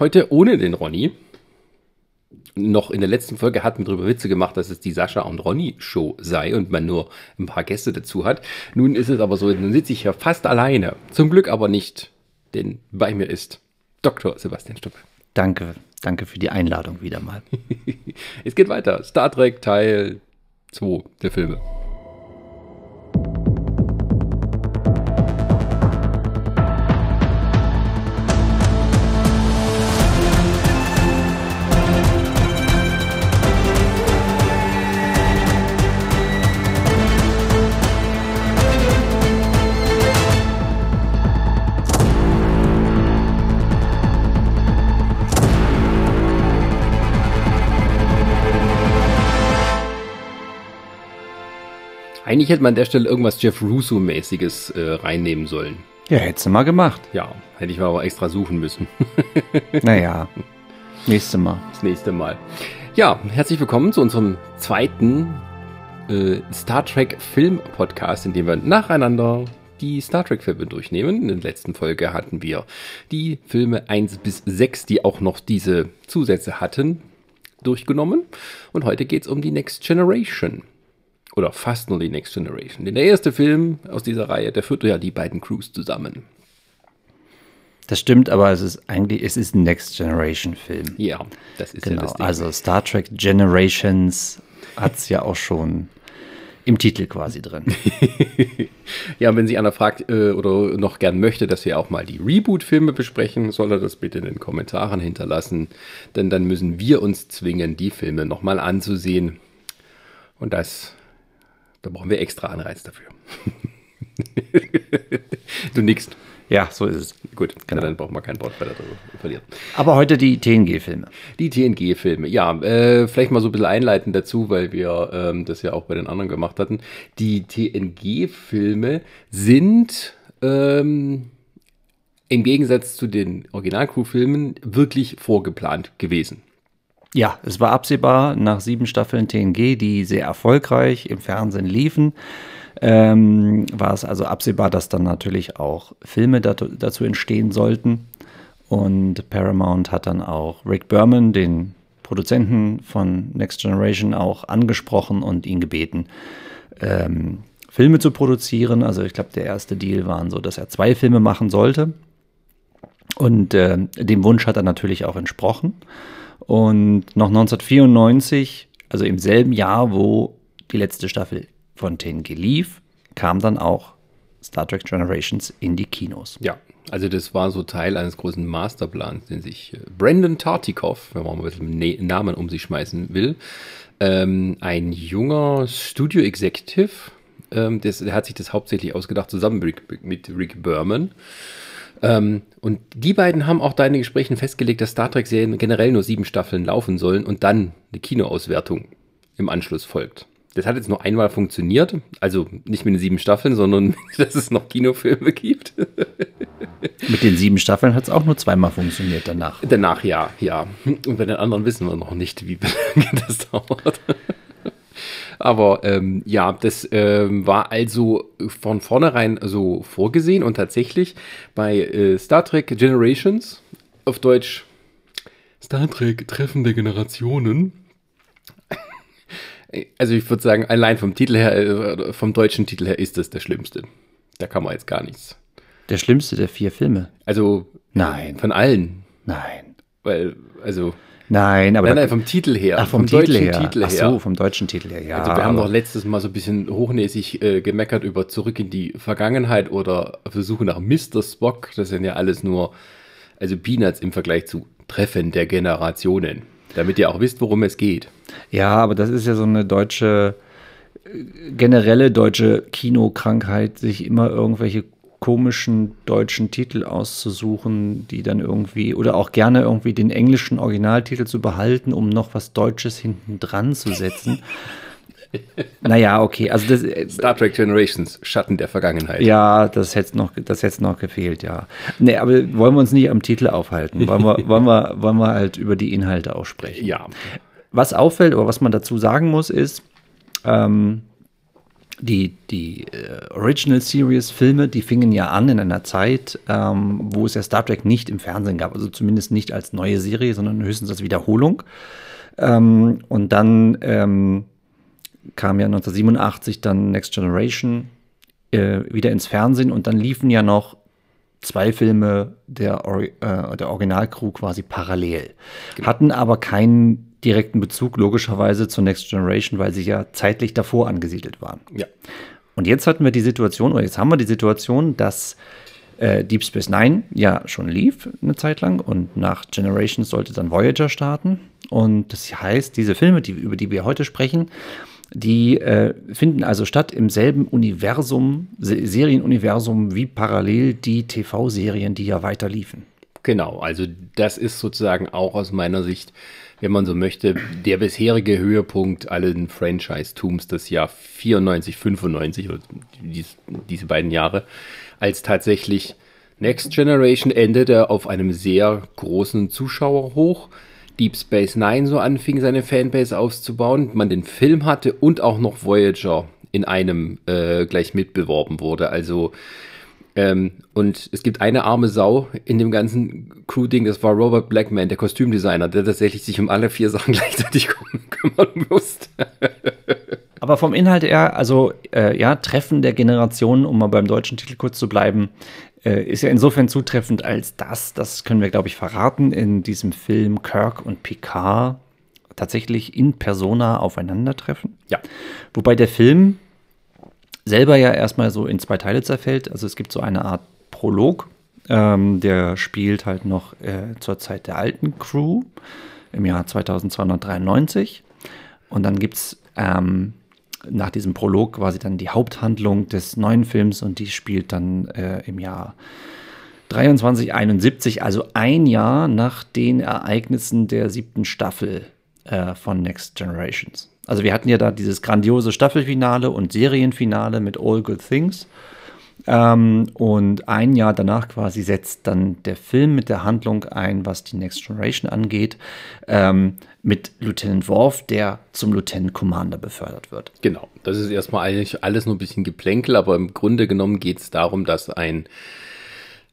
Heute ohne den Ronny. Noch in der letzten Folge hatten wir darüber Witze gemacht, dass es die Sascha und Ronny Show sei und man nur ein paar Gäste dazu hat. Nun ist es aber so, nun sitze ich hier fast alleine. Zum Glück aber nicht, denn bei mir ist Dr. Sebastian Stuppe. Danke, danke für die Einladung wieder mal. es geht weiter. Star Trek Teil 2 der Filme. Eigentlich hätte man an der Stelle irgendwas Jeff Russo-mäßiges äh, reinnehmen sollen. Ja, hättest du mal gemacht. Ja, hätte ich mal aber extra suchen müssen. naja, nächstes Mal. Das nächste Mal. Ja, herzlich willkommen zu unserem zweiten äh, Star Trek Film Podcast, in dem wir nacheinander die Star Trek Filme durchnehmen. In der letzten Folge hatten wir die Filme 1 bis 6, die auch noch diese Zusätze hatten, durchgenommen. Und heute geht es um die Next Generation oder fast nur die Next Generation. Denn der erste Film aus dieser Reihe, der führt ja die beiden Crews zusammen. Das stimmt, aber es ist eigentlich, es ist ein Next Generation Film. Ja, das ist genau, ja das Ding. Also Star Trek Generations hat es ja auch schon im Titel quasi drin. ja, wenn sich einer fragt äh, oder noch gern möchte, dass wir auch mal die Reboot-Filme besprechen, soll er das bitte in den Kommentaren hinterlassen. Denn dann müssen wir uns zwingen, die Filme nochmal anzusehen. Und das da brauchen wir extra Anreiz dafür. du nickst. Ja, so ist es. Gut, genau. dann brauchen wir kein Wort weiter darüber verlieren. Aber heute die TNG-Filme. Die TNG-Filme, ja. Äh, vielleicht mal so ein bisschen einleiten dazu, weil wir ähm, das ja auch bei den anderen gemacht hatten. Die TNG-Filme sind ähm, im Gegensatz zu den Original-Crew-Filmen wirklich vorgeplant gewesen. Ja, es war absehbar nach sieben Staffeln TNG, die sehr erfolgreich im Fernsehen liefen. Ähm, war es also absehbar, dass dann natürlich auch Filme dazu, dazu entstehen sollten. Und Paramount hat dann auch Rick Berman, den Produzenten von Next Generation, auch angesprochen und ihn gebeten, ähm, Filme zu produzieren. Also ich glaube, der erste Deal war so, dass er zwei Filme machen sollte. Und äh, dem Wunsch hat er natürlich auch entsprochen. Und noch 1994, also im selben Jahr, wo die letzte Staffel von TNG lief, kam dann auch Star Trek Generations in die Kinos. Ja, also das war so Teil eines großen Masterplans, den sich äh, Brandon Tartikoff, wenn man mal einen ne-, Namen um sich schmeißen will, ähm, ein junger Studio-Executive, ähm, der hat sich das hauptsächlich ausgedacht, zusammen mit Rick Berman. Ähm, und die beiden haben auch da in den Gesprächen festgelegt, dass Star Trek-Serien generell nur sieben Staffeln laufen sollen und dann eine Kinoauswertung im Anschluss folgt. Das hat jetzt nur einmal funktioniert, also nicht mit den sieben Staffeln, sondern dass es noch Kinofilme gibt. mit den sieben Staffeln hat es auch nur zweimal funktioniert danach. Danach ja, ja. Und bei den anderen wissen wir noch nicht, wie lange das dauert. Aber ähm, ja, das ähm, war also von vornherein so vorgesehen und tatsächlich bei äh, Star Trek Generations, auf Deutsch Star Trek Treffen der Generationen. Also ich würde sagen, allein vom Titel her, äh, vom deutschen Titel her ist das der schlimmste. Da kann man jetzt gar nichts. Der schlimmste der vier Filme? Also nein. Von allen. Nein. Weil, also Nein, aber. Nein, nein, vom Titel her. Ach, vom, vom Titel her. Titel. Ach so, vom deutschen Titel her, ja. Also wir haben doch letztes Mal so ein bisschen hochnäsig äh, gemeckert über Zurück in die Vergangenheit oder Versuche nach Mr. Spock. Das sind ja alles nur, also Peanuts im Vergleich zu Treffen der Generationen. Damit ihr auch wisst, worum es geht. Ja, aber das ist ja so eine deutsche, äh, generelle deutsche Kinokrankheit, sich immer irgendwelche komischen deutschen Titel auszusuchen, die dann irgendwie, oder auch gerne irgendwie den englischen Originaltitel zu behalten, um noch was Deutsches hinten dran zu setzen. naja, okay. Also das, äh, Star Trek Generations, Schatten der Vergangenheit. Ja, das hätte noch, das hätte noch gefehlt, ja. Nee, aber wollen wir uns nicht am Titel aufhalten. Wollen wir, wollen wir, wollen wir halt über die Inhalte auch sprechen. Ja. Was auffällt, oder was man dazu sagen muss, ist, ähm, die, die äh, Original Series Filme, die fingen ja an in einer Zeit, ähm, wo es ja Star Trek nicht im Fernsehen gab, also zumindest nicht als neue Serie, sondern höchstens als Wiederholung. Ähm, und dann ähm, kam ja 1987 dann Next Generation äh, wieder ins Fernsehen und dann liefen ja noch zwei Filme der, Or äh, der Originalcrew quasi parallel. Genau. Hatten aber keinen direkten Bezug logischerweise zur Next Generation, weil sie ja zeitlich davor angesiedelt waren. Ja. Und jetzt hatten wir die Situation, oder jetzt haben wir die Situation, dass äh, Deep Space Nine ja schon lief eine Zeit lang und nach Generations sollte dann Voyager starten. Und das heißt, diese Filme, die, über die wir heute sprechen, die äh, finden also statt im selben Universum, Serienuniversum wie parallel die TV-Serien, die ja weiter liefen. Genau, also das ist sozusagen auch aus meiner Sicht, wenn man so möchte, der bisherige Höhepunkt allen Franchise-Tums des Jahr 94, 95 oder dies, diese beiden Jahre, als tatsächlich Next Generation endete auf einem sehr großen Zuschauerhoch. Deep Space Nine so anfing, seine Fanbase aufzubauen, man den Film hatte und auch noch Voyager in einem äh, gleich mitbeworben wurde. Also ähm, und es gibt eine arme Sau in dem ganzen Crew-Ding, das war Robert Blackman, der Kostümdesigner, der tatsächlich sich um alle vier Sachen gleichzeitig kümmern musste. Aber vom Inhalt her, also äh, ja, Treffen der Generationen, um mal beim deutschen Titel kurz zu bleiben, äh, ist ja insofern zutreffend als das, das können wir, glaube ich, verraten, in diesem Film Kirk und Picard tatsächlich in Persona aufeinandertreffen. Ja. Wobei der Film selber ja erstmal so in zwei Teile zerfällt. Also es gibt so eine Art Prolog, ähm, der spielt halt noch äh, zur Zeit der alten Crew im Jahr 2293. Und dann gibt es ähm, nach diesem Prolog quasi dann die Haupthandlung des neuen Films und die spielt dann äh, im Jahr 2371, also ein Jahr nach den Ereignissen der siebten Staffel äh, von Next Generations. Also wir hatten ja da dieses grandiose Staffelfinale und Serienfinale mit All Good Things. Ähm, und ein Jahr danach quasi setzt dann der Film mit der Handlung ein, was die Next Generation angeht, ähm, mit Lieutenant Worf, der zum Lieutenant Commander befördert wird. Genau, das ist erstmal eigentlich alles nur ein bisschen Geplänkel, aber im Grunde genommen geht es darum, dass ein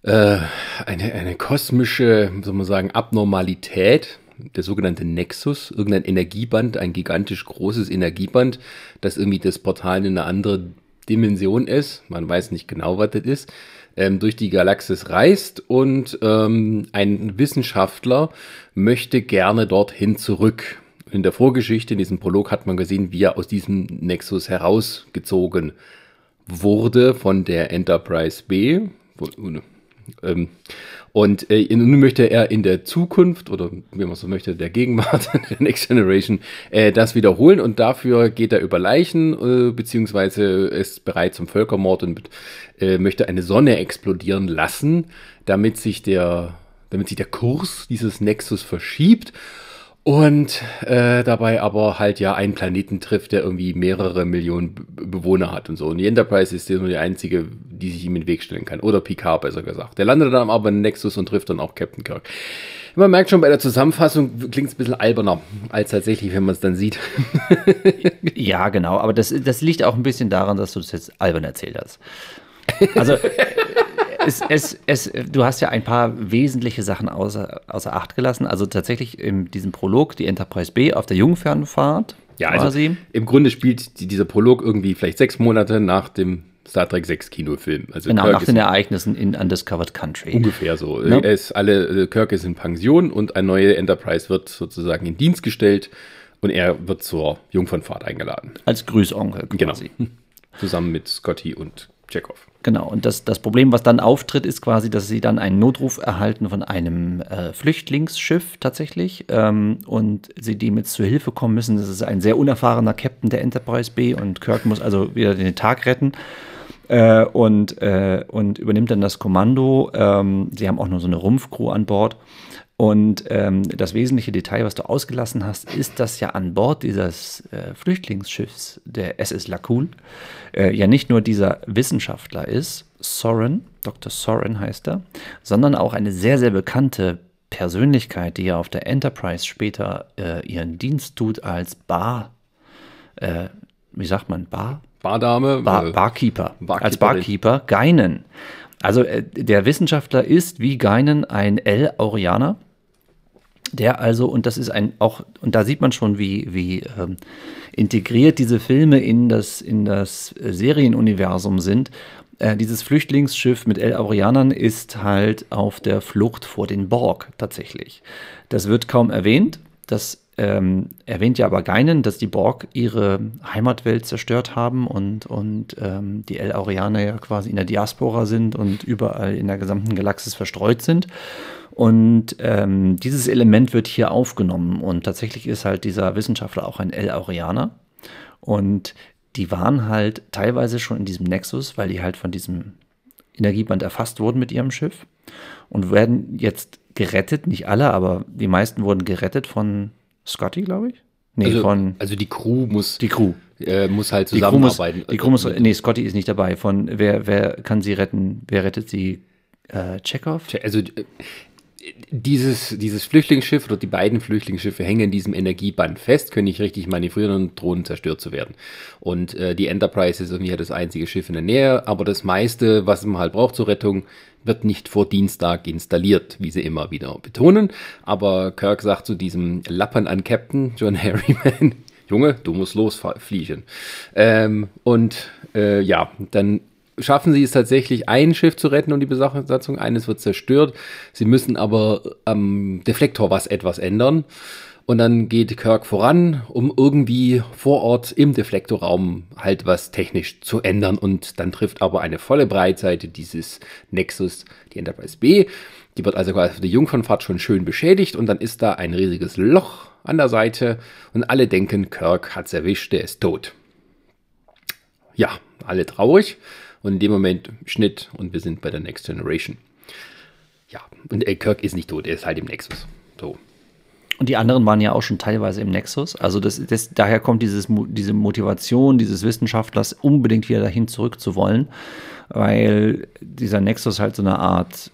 äh, eine, eine kosmische, soll man sagen, Abnormalität der sogenannte Nexus, irgendein Energieband, ein gigantisch großes Energieband, das irgendwie das Portal in eine andere Dimension ist, man weiß nicht genau, was das ist, ähm, durch die Galaxis reist und ähm, ein Wissenschaftler möchte gerne dorthin zurück. In der Vorgeschichte, in diesem Prolog, hat man gesehen, wie er aus diesem Nexus herausgezogen wurde von der Enterprise B. Ähm, und äh, nun möchte er in der Zukunft oder wie man so möchte, der Gegenwart, der Next Generation, äh, das wiederholen. Und dafür geht er über Leichen, äh, beziehungsweise ist bereit zum Völkermord und äh, möchte eine Sonne explodieren lassen, damit sich der, damit sich der Kurs dieses Nexus verschiebt und äh, dabei aber halt ja einen Planeten trifft, der irgendwie mehrere Millionen Bewohner hat und so. Und die Enterprise ist nur die einzige, die sich ihm in den Weg stellen kann. Oder Picard, besser gesagt. Der landet dann aber in Nexus und trifft dann auch Captain Kirk. Man merkt schon bei der Zusammenfassung, klingt es ein bisschen alberner, als tatsächlich, wenn man es dann sieht. ja, genau. Aber das, das liegt auch ein bisschen daran, dass du das jetzt albern erzählt hast. Also es, es, es, du hast ja ein paar wesentliche Sachen außer, außer Acht gelassen. Also tatsächlich in diesem Prolog die Enterprise B auf der Jungfernfahrt. Ja, also quasi. im Grunde spielt die, dieser Prolog irgendwie vielleicht sechs Monate nach dem Star Trek 6 Kinofilm. Also genau, Kirk nach den Ereignissen in Undiscovered Country. Ungefähr so. Ne? Er ist alle, Kirk ist in Pension und eine neue Enterprise wird sozusagen in Dienst gestellt und er wird zur Jungfernfahrt eingeladen. Als Grüßonkel quasi. Genau. Zusammen mit Scotty und Chekhov. Genau, und das, das Problem, was dann auftritt, ist quasi, dass sie dann einen Notruf erhalten von einem äh, Flüchtlingsschiff tatsächlich ähm, und sie dem jetzt zu Hilfe kommen müssen. Das ist ein sehr unerfahrener Captain der Enterprise B und Kirk muss also wieder den Tag retten äh, und, äh, und übernimmt dann das Kommando. Ähm, sie haben auch nur so eine Rumpfcrew an Bord und ähm, das wesentliche Detail, was du ausgelassen hast, ist, dass ja an Bord dieses äh, Flüchtlingsschiffs, der SS Lakul, äh, ja nicht nur dieser Wissenschaftler ist, Soren, Dr. Soren heißt er, sondern auch eine sehr, sehr bekannte Persönlichkeit, die ja auf der Enterprise später äh, ihren Dienst tut als Bar, äh, wie sagt man, Bar? Bardame. Bar, äh, Barkeeper. Barkeeperin. Als Barkeeper. Geinen. Also äh, der Wissenschaftler ist wie Geinen ein L. Der also, und das ist ein auch, und da sieht man schon, wie, wie ähm, integriert diese Filme in das, in das Serienuniversum sind. Äh, dieses Flüchtlingsschiff mit El Aureanern ist halt auf der Flucht vor den Borg tatsächlich. Das wird kaum erwähnt. Das ähm, erwähnt ja aber Geinen, dass die Borg ihre Heimatwelt zerstört haben und, und ähm, die El Aureaner ja quasi in der Diaspora sind und überall in der gesamten Galaxis verstreut sind. Und ähm, dieses Element wird hier aufgenommen. Und tatsächlich ist halt dieser Wissenschaftler auch ein El Aureaner. Und die waren halt teilweise schon in diesem Nexus, weil die halt von diesem Energieband erfasst wurden mit ihrem Schiff und werden jetzt gerettet. Nicht alle, aber die meisten wurden gerettet von Scotty, glaube ich. Nee, also, von also die Crew muss, die Crew. äh, muss halt Die Crew muss, zusammenarbeiten. die Crew muss, nee, Scotty ist nicht dabei. Von wer, wer kann sie retten? Wer rettet sie? Äh, Chekhov? Also äh, dieses, dieses Flüchtlingsschiff oder die beiden Flüchtlingsschiffe hängen in diesem Energieband fest, können nicht richtig manövrieren und drohen zerstört zu werden. Und äh, die Enterprise ist irgendwie das einzige Schiff in der Nähe, aber das meiste, was man halt braucht zur Rettung, wird nicht vor Dienstag installiert, wie sie immer wieder betonen. Aber Kirk sagt zu diesem Lappern an Captain John Harryman, Junge, du musst losfliegen. Ähm, und äh, ja, dann schaffen sie es tatsächlich, ein Schiff zu retten und die Besatzung, eines wird zerstört. Sie müssen aber am Deflektor was etwas ändern. Und dann geht Kirk voran, um irgendwie vor Ort im Deflektorraum halt was technisch zu ändern. Und dann trifft aber eine volle Breitseite dieses Nexus die Enterprise B. Die wird also quasi für die Jungfernfahrt schon schön beschädigt und dann ist da ein riesiges Loch an der Seite und alle denken, Kirk hat's erwischt, der ist tot. Ja, alle traurig und in dem Moment Schnitt und wir sind bei der Next Generation. Ja, und Kirk ist nicht tot, er ist halt im Nexus. So. Und die anderen waren ja auch schon teilweise im Nexus. Also das, das, daher kommt dieses, diese Motivation dieses Wissenschaftlers, unbedingt wieder dahin zurück zu wollen, weil dieser Nexus halt so eine Art,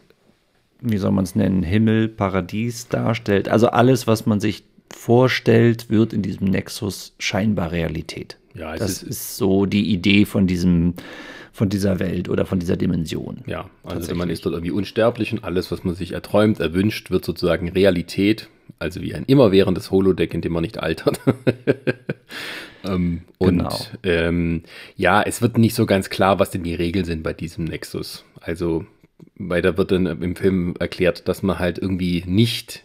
wie soll man es nennen, Himmel, Paradies darstellt. Also alles, was man sich vorstellt, wird in diesem Nexus scheinbar Realität. Ja, es das ist- ist, so die Idee von diesem, von dieser Welt oder von dieser Dimension. Ja, also man ist dort irgendwie unsterblich und alles, was man sich erträumt, erwünscht, wird sozusagen Realität. Also wie ein immerwährendes Holodeck, in dem man nicht altert. ähm, und Genau. ähm, ja, es wird nicht so ganz klar, was denn die Regeln sind bei diesem Nexus. Also, weil da wird dann im Film erklärt, dass man halt irgendwie nicht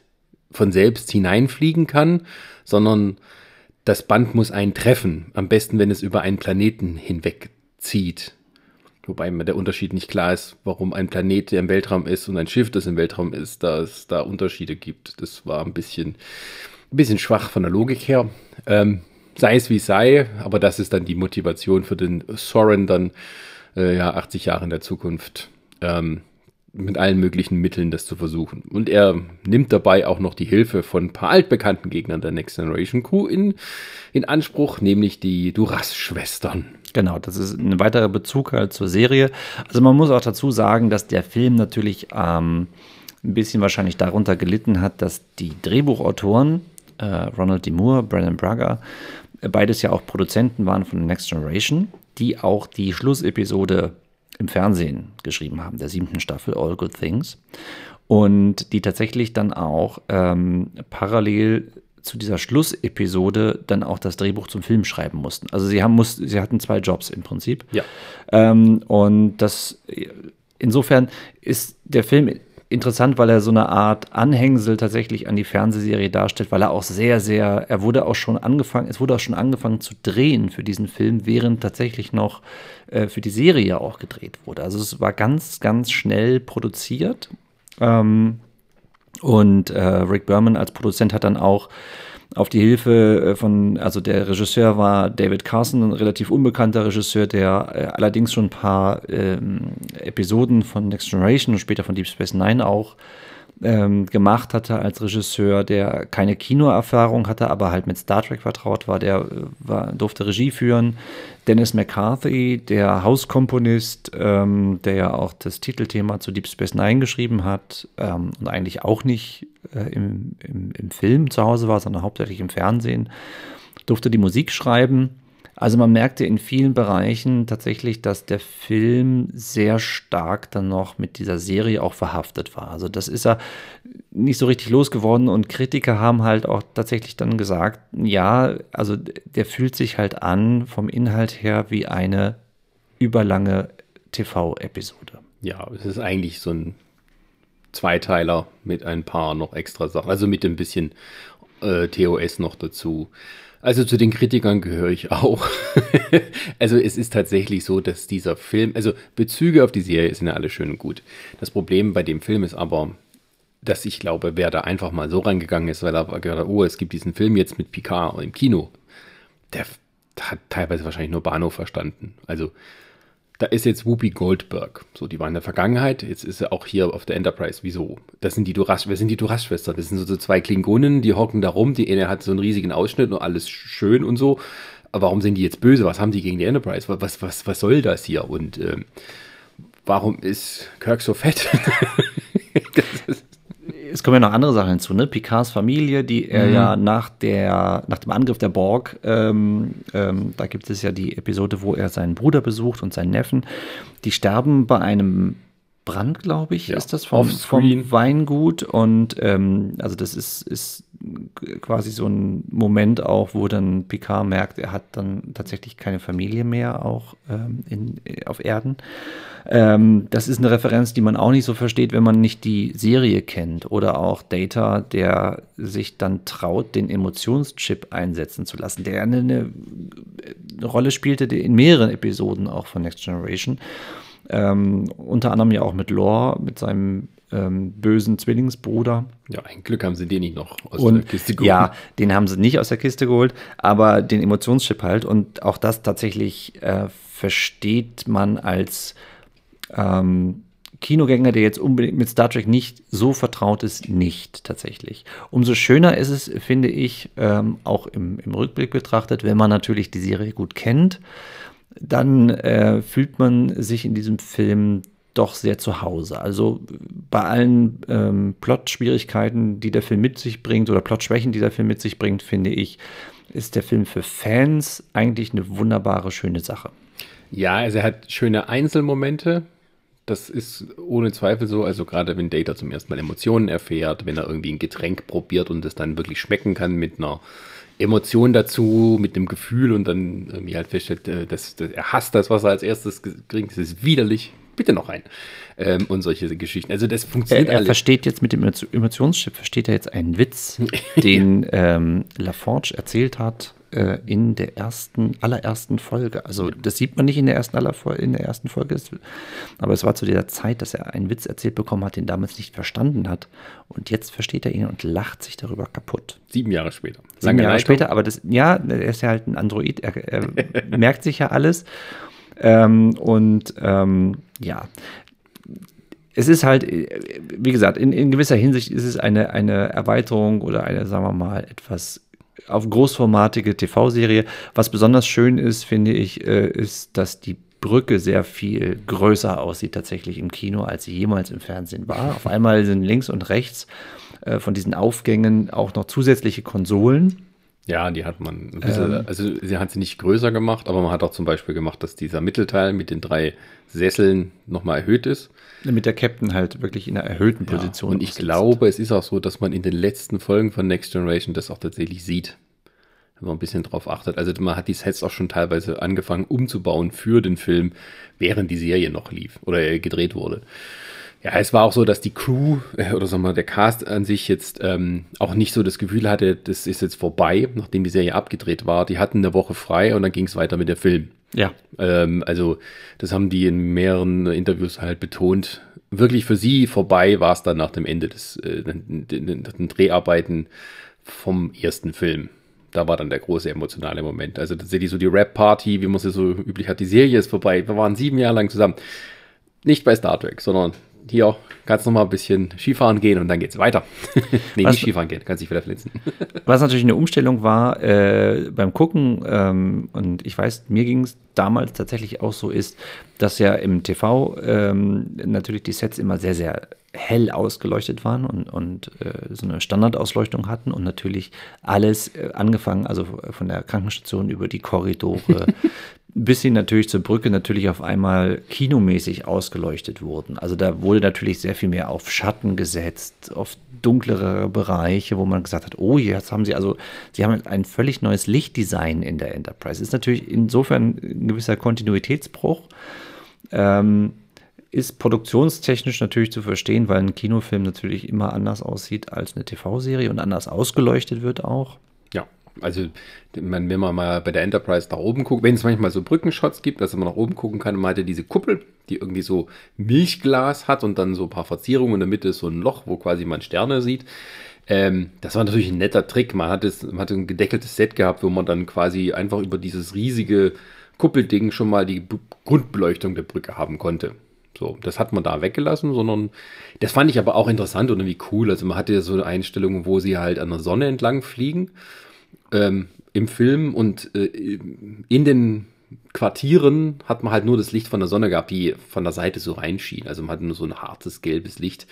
von selbst hineinfliegen kann, sondern das Band muss einen treffen. Am besten, wenn es über einen Planeten hinweg zieht. Wobei mir der Unterschied nicht klar ist, warum ein Planet, der im Weltraum ist und ein Schiff, das im Weltraum ist, da es da Unterschiede gibt. Das war ein bisschen, ein bisschen schwach von der Logik her. Ähm, sei es wie sei, aber das ist dann die Motivation für den Soren dann äh, ja 80 Jahre in der Zukunft ähm, mit allen möglichen Mitteln das zu versuchen. Und er nimmt dabei auch noch die Hilfe von ein paar altbekannten Gegnern der Next Generation Crew in, in Anspruch, nämlich die Duras-Schwestern. Genau, das ist ein weiterer Bezug halt zur Serie. Also man muss auch dazu sagen, dass der Film natürlich ähm, ein bisschen wahrscheinlich darunter gelitten hat, dass die Drehbuchautoren, äh, Ronald D. Moore, Brandon Braga, äh, beides ja auch Produzenten waren von Next Generation, die auch die Schlussepisode im Fernsehen geschrieben haben, der siebten Staffel All Good Things. Und die tatsächlich dann auch ähm, parallel zu dieser Schlussepisode dann auch das Drehbuch zum Film schreiben mussten. Also sie haben muss, sie hatten zwei Jobs im Prinzip. Ja. Ähm, und das insofern ist der Film interessant, weil er so eine Art Anhängsel tatsächlich an die Fernsehserie darstellt, weil er auch sehr, sehr, er wurde auch schon angefangen, es wurde auch schon angefangen zu drehen für diesen Film, während tatsächlich noch äh, für die Serie auch gedreht wurde. Also es war ganz, ganz schnell produziert. Ähm, und äh, Rick Berman als Produzent hat dann auch auf die Hilfe äh, von, also der Regisseur war David Carson, ein relativ unbekannter Regisseur, der äh, allerdings schon ein paar ähm, Episoden von Next Generation und später von Deep Space Nine auch ähm, gemacht hatte als Regisseur, der keine Kinoerfahrung hatte, aber halt mit Star Trek vertraut war, der äh, war, durfte Regie führen. Dennis McCarthy, der Hauskomponist, ähm, der ja auch das Titelthema zu Deep Space Nine geschrieben hat ähm, und eigentlich auch nicht äh, im, im, im Film zu Hause war, sondern hauptsächlich im Fernsehen, durfte die Musik schreiben. Also man merkte in vielen Bereichen tatsächlich, dass der Film sehr stark dann noch mit dieser Serie auch verhaftet war. Also das ist er nicht so richtig losgeworden und Kritiker haben halt auch tatsächlich dann gesagt, ja, also der fühlt sich halt an vom Inhalt her wie eine überlange TV-Episode. Ja, es ist eigentlich so ein Zweiteiler mit ein paar noch extra Sachen, also mit ein bisschen äh, TOS noch dazu. Also zu den Kritikern gehöre ich auch. also es ist tatsächlich so, dass dieser Film, also Bezüge auf die Serie sind ja alle schön und gut. Das Problem bei dem Film ist aber, dass ich glaube, wer da einfach mal so rangegangen ist, weil er gehört hat, oh, es gibt diesen Film jetzt mit Picard im Kino, der hat teilweise wahrscheinlich nur Bahnhof verstanden. Also da ist jetzt Whoopi Goldberg. So, die war in der Vergangenheit, jetzt ist sie auch hier auf der Enterprise. Wieso? Das sind die Duras, wer sind die Duras-Schwestern? Das sind so zwei Klingonen, die hocken da rum. Die eine hat so einen riesigen Ausschnitt und alles schön und so. Aber warum sind die jetzt böse? Was haben die gegen die Enterprise? Was, was, was soll das hier? Und ähm, warum ist Kirk so fett? das ist es kommen ja noch andere Sachen hinzu, ne? Picards Familie, die er mhm. ja nach der, nach dem Angriff der Borg, ähm, ähm, da gibt es ja die Episode, wo er seinen Bruder besucht und seinen Neffen, die sterben bei einem Brand, glaube ich, ja, ist das vom, vom Weingut. Und ähm, also das ist, ist quasi so ein Moment auch, wo dann Picard merkt, er hat dann tatsächlich keine Familie mehr auch ähm, in, auf Erden. Ähm, das ist eine Referenz, die man auch nicht so versteht, wenn man nicht die Serie kennt. Oder auch Data, der sich dann traut, den Emotionschip einsetzen zu lassen, der eine, eine Rolle spielte in mehreren Episoden auch von Next Generation. Ähm, unter anderem ja auch mit Lore, mit seinem ähm, bösen Zwillingsbruder. Ja, ein Glück haben sie den nicht noch aus und, der Kiste geholt. Ja, den haben sie nicht aus der Kiste geholt, aber den Emotionschip halt. Und auch das tatsächlich äh, versteht man als ähm, Kinogänger, der jetzt unbedingt mit Star Trek nicht so vertraut ist, nicht tatsächlich. Umso schöner ist es, finde ich, ähm, auch im, im Rückblick betrachtet, wenn man natürlich die Serie gut kennt dann äh, fühlt man sich in diesem Film doch sehr zu Hause. Also bei allen ähm, Plot-Schwierigkeiten, die der Film mit sich bringt oder Plot-Schwächen, die der Film mit sich bringt, finde ich, ist der Film für Fans eigentlich eine wunderbare, schöne Sache. Ja, also er hat schöne Einzelmomente. Das ist ohne Zweifel so. Also gerade wenn Data zum ersten Mal Emotionen erfährt, wenn er irgendwie ein Getränk probiert und es dann wirklich schmecken kann mit einer Emotion dazu, mit dem Gefühl und dann irgendwie halt feststellt, äh, dass, dass, er hasst das, was er als erstes kriegt, das ist widerlich, bitte noch ein. Ähm, und solche Geschichten. Also das funktioniert Er, er versteht jetzt mit dem Emotionschip, versteht er jetzt einen Witz, den ähm, LaForge erzählt hat äh, in der ersten, allerersten Folge. Also das sieht man nicht in der ersten, aller, in der ersten Folge, aber es war zu dieser Zeit, dass er einen Witz erzählt bekommen hat, den damals nicht verstanden hat. Und jetzt versteht er ihn und lacht sich darüber kaputt. Sieben Jahre später. Sieben Jahre Leitung. später, aber das, ja, er ist ja halt ein Android, er, er merkt sich ja alles. Ähm, und ähm, ja, es ist halt, wie gesagt, in, in, gewisser Hinsicht ist es eine, eine Erweiterung oder eine, sagen wir mal, etwas auf großformatige TV-Serie. Was besonders schön ist, finde ich, äh, ist, dass die Brücke sehr viel größer aussieht tatsächlich im Kino, als sie jemals im Fernsehen war. Auf einmal sind links und rechts äh, von diesen Aufgängen auch noch zusätzliche Konsolen. Ja, die hat man, bisschen, ähm, also sie hat sie nicht größer gemacht, aber man hat auch zum Beispiel gemacht, dass dieser Mittelteil mit den drei Sesseln nochmal erhöht ist. Damit der Captain halt wirklich in einer erhöhten Position ja, Und ich sitzt. glaube, es ist auch so, dass man in den letzten Folgen von Next Generation das auch tatsächlich sieht. Wenn man ein bisschen drauf achtet. Also man hat die Sets auch schon teilweise angefangen umzubauen für den Film, während die Serie noch lief oder gedreht wurde. Ja, es war auch so, dass die Crew äh, oder sagen wir mal der Cast an sich jetzt ähm, auch nicht so das Gefühl hatte, das ist jetzt vorbei, nachdem die Serie abgedreht war. Die hatten eine Woche frei und dann ging es weiter mit der Film. Ja. Ähm, also das haben die in mehreren Interviews halt betont. Wirklich für sie vorbei war es dann nach dem Ende des äh, den, Dreharbeiten vom ersten Film. Da war dann der große emotionale Moment. Also tatsächlich so die Rap-Party, wie man sie so üblich hat, die Serie ist vorbei. Wir waren sieben Jahre lang zusammen. Nicht bei Star Trek, sondern hier kannst du noch mal ein bisschen Skifahren gehen und dann geht's weiter. nee, was, nicht Skifahren gehen, kannst dich wieder verletzen. was natürlich eine Umstellung war äh, beim Gucken, ähm, und ich weiß, mir ging es damals tatsächlich auch so, ist, dass ja im TV ähm, natürlich die Sets immer sehr, sehr hell ausgeleuchtet waren und, und äh, so eine Standardausleuchtung hatten und natürlich alles äh, angefangen, also von der Krankenstation über die Korridore bis hin natürlich zur Brücke natürlich auf einmal kinomäßig ausgeleuchtet wurden. Also da wurde natürlich sehr viel mehr auf Schatten gesetzt, auf dunklere Bereiche, wo man gesagt hat, oh, jetzt haben sie also, sie haben ein völlig neues Lichtdesign in der Enterprise. Ist natürlich insofern ein gewisser Kontinuitätsbruch. Ähm, ist produktionstechnisch natürlich zu verstehen, weil ein Kinofilm natürlich immer anders aussieht als eine TV-Serie und anders ausgeleuchtet wird auch. Also wenn man mal bei der Enterprise nach oben guckt, wenn es manchmal so Brückenshots gibt, dass man nach oben gucken kann, man hat ja diese Kuppel, die irgendwie so Milchglas hat und dann so ein paar Verzierungen in der Mitte ist so ein Loch, wo quasi man Sterne sieht. Ähm, das war natürlich ein netter Trick. Man hat, es, man hat ein gedeckeltes Set gehabt, wo man dann quasi einfach über dieses riesige Kuppelding schon mal die Grundbeleuchtung der Brücke haben konnte. So, das hat man da weggelassen, sondern das fand ich aber auch interessant und irgendwie cool. Also man hatte so Einstellungen, wo sie halt an der Sonne entlang fliegen ähm, im Film und äh, in den Quartieren hat man halt nur das Licht von der Sonne gehabt, die von der Seite so reinschien. Also man hatte nur so ein hartes gelbes Licht.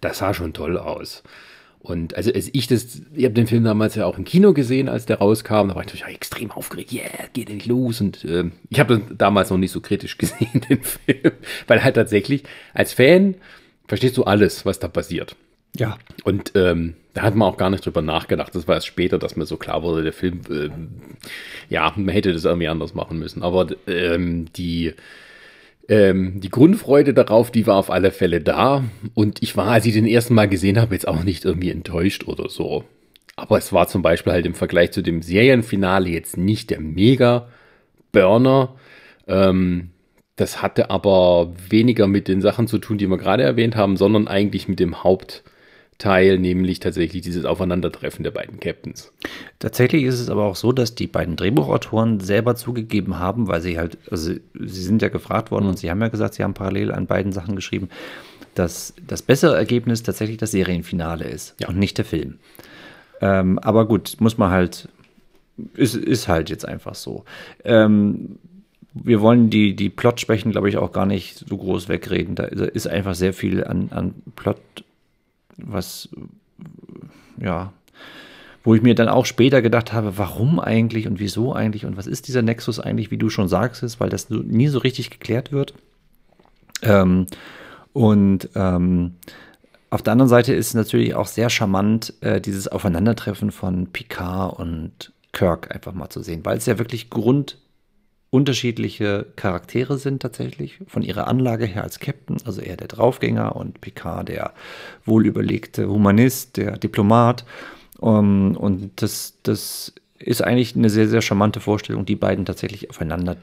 Das sah schon toll aus. Und also als ich das, ich habe den Film damals ja auch im Kino gesehen, als der rauskam, da war ich natürlich extrem aufgeregt, yeah, geht endlich los. Und äh, ich habe das damals noch nicht so kritisch gesehen, den Film, weil halt tatsächlich als Fan verstehst du alles, was da passiert. Ja. Und ähm, da hat man auch gar nicht drüber nachgedacht. Das war erst später, dass mir so klar wurde, der Film, äh, ja, man hätte das irgendwie anders machen müssen. Aber ähm, die ähm, die Grundfreude darauf, die war auf alle Fälle da. Und ich war, als ich den ersten Mal gesehen habe, jetzt auch nicht irgendwie enttäuscht oder so. Aber es war zum Beispiel halt im Vergleich zu dem Serienfinale jetzt nicht der Mega-Burner. Ähm, das hatte aber weniger mit den Sachen zu tun, die wir gerade erwähnt haben, sondern eigentlich mit dem Haupt, Teil, nämlich tatsächlich dieses Aufeinandertreffen der beiden Captains. Tatsächlich ist es aber auch so, dass die beiden Drehbuchautoren selber zugegeben haben, weil sie halt, also sie sind ja gefragt worden und sie haben ja gesagt, sie haben parallel an beiden Sachen geschrieben, dass das bessere Ergebnis tatsächlich das Serienfinale ist ja. und nicht der Film. Ähm, aber gut, muss man halt, ist, ist halt jetzt einfach so. Ähm, wir wollen die, die Plot-Schwächen, glaube ich, auch gar nicht so groß wegreden. Da ist einfach sehr viel an, an Plot was, ja, wo ich mir dann auch später gedacht habe, warum eigentlich und wieso eigentlich und was ist dieser Nexus eigentlich, wie du schon sagst, weil das nie so richtig geklärt wird. Ähm, und ähm, auf der anderen Seite ist natürlich auch sehr charmant, äh, dieses Aufeinandertreffen von Picard und Kirk einfach mal zu sehen, weil es ja wirklich Grund unterschiedliche Charaktere sind tatsächlich, von ihrer Anlage her als Captain, also eher der Draufgänger und Picard der wohlüberlegte Humanist, der Diplomat. Um, und das, das ist eigentlich eine sehr, sehr charmante Vorstellung, die beiden tatsächlich aufeinander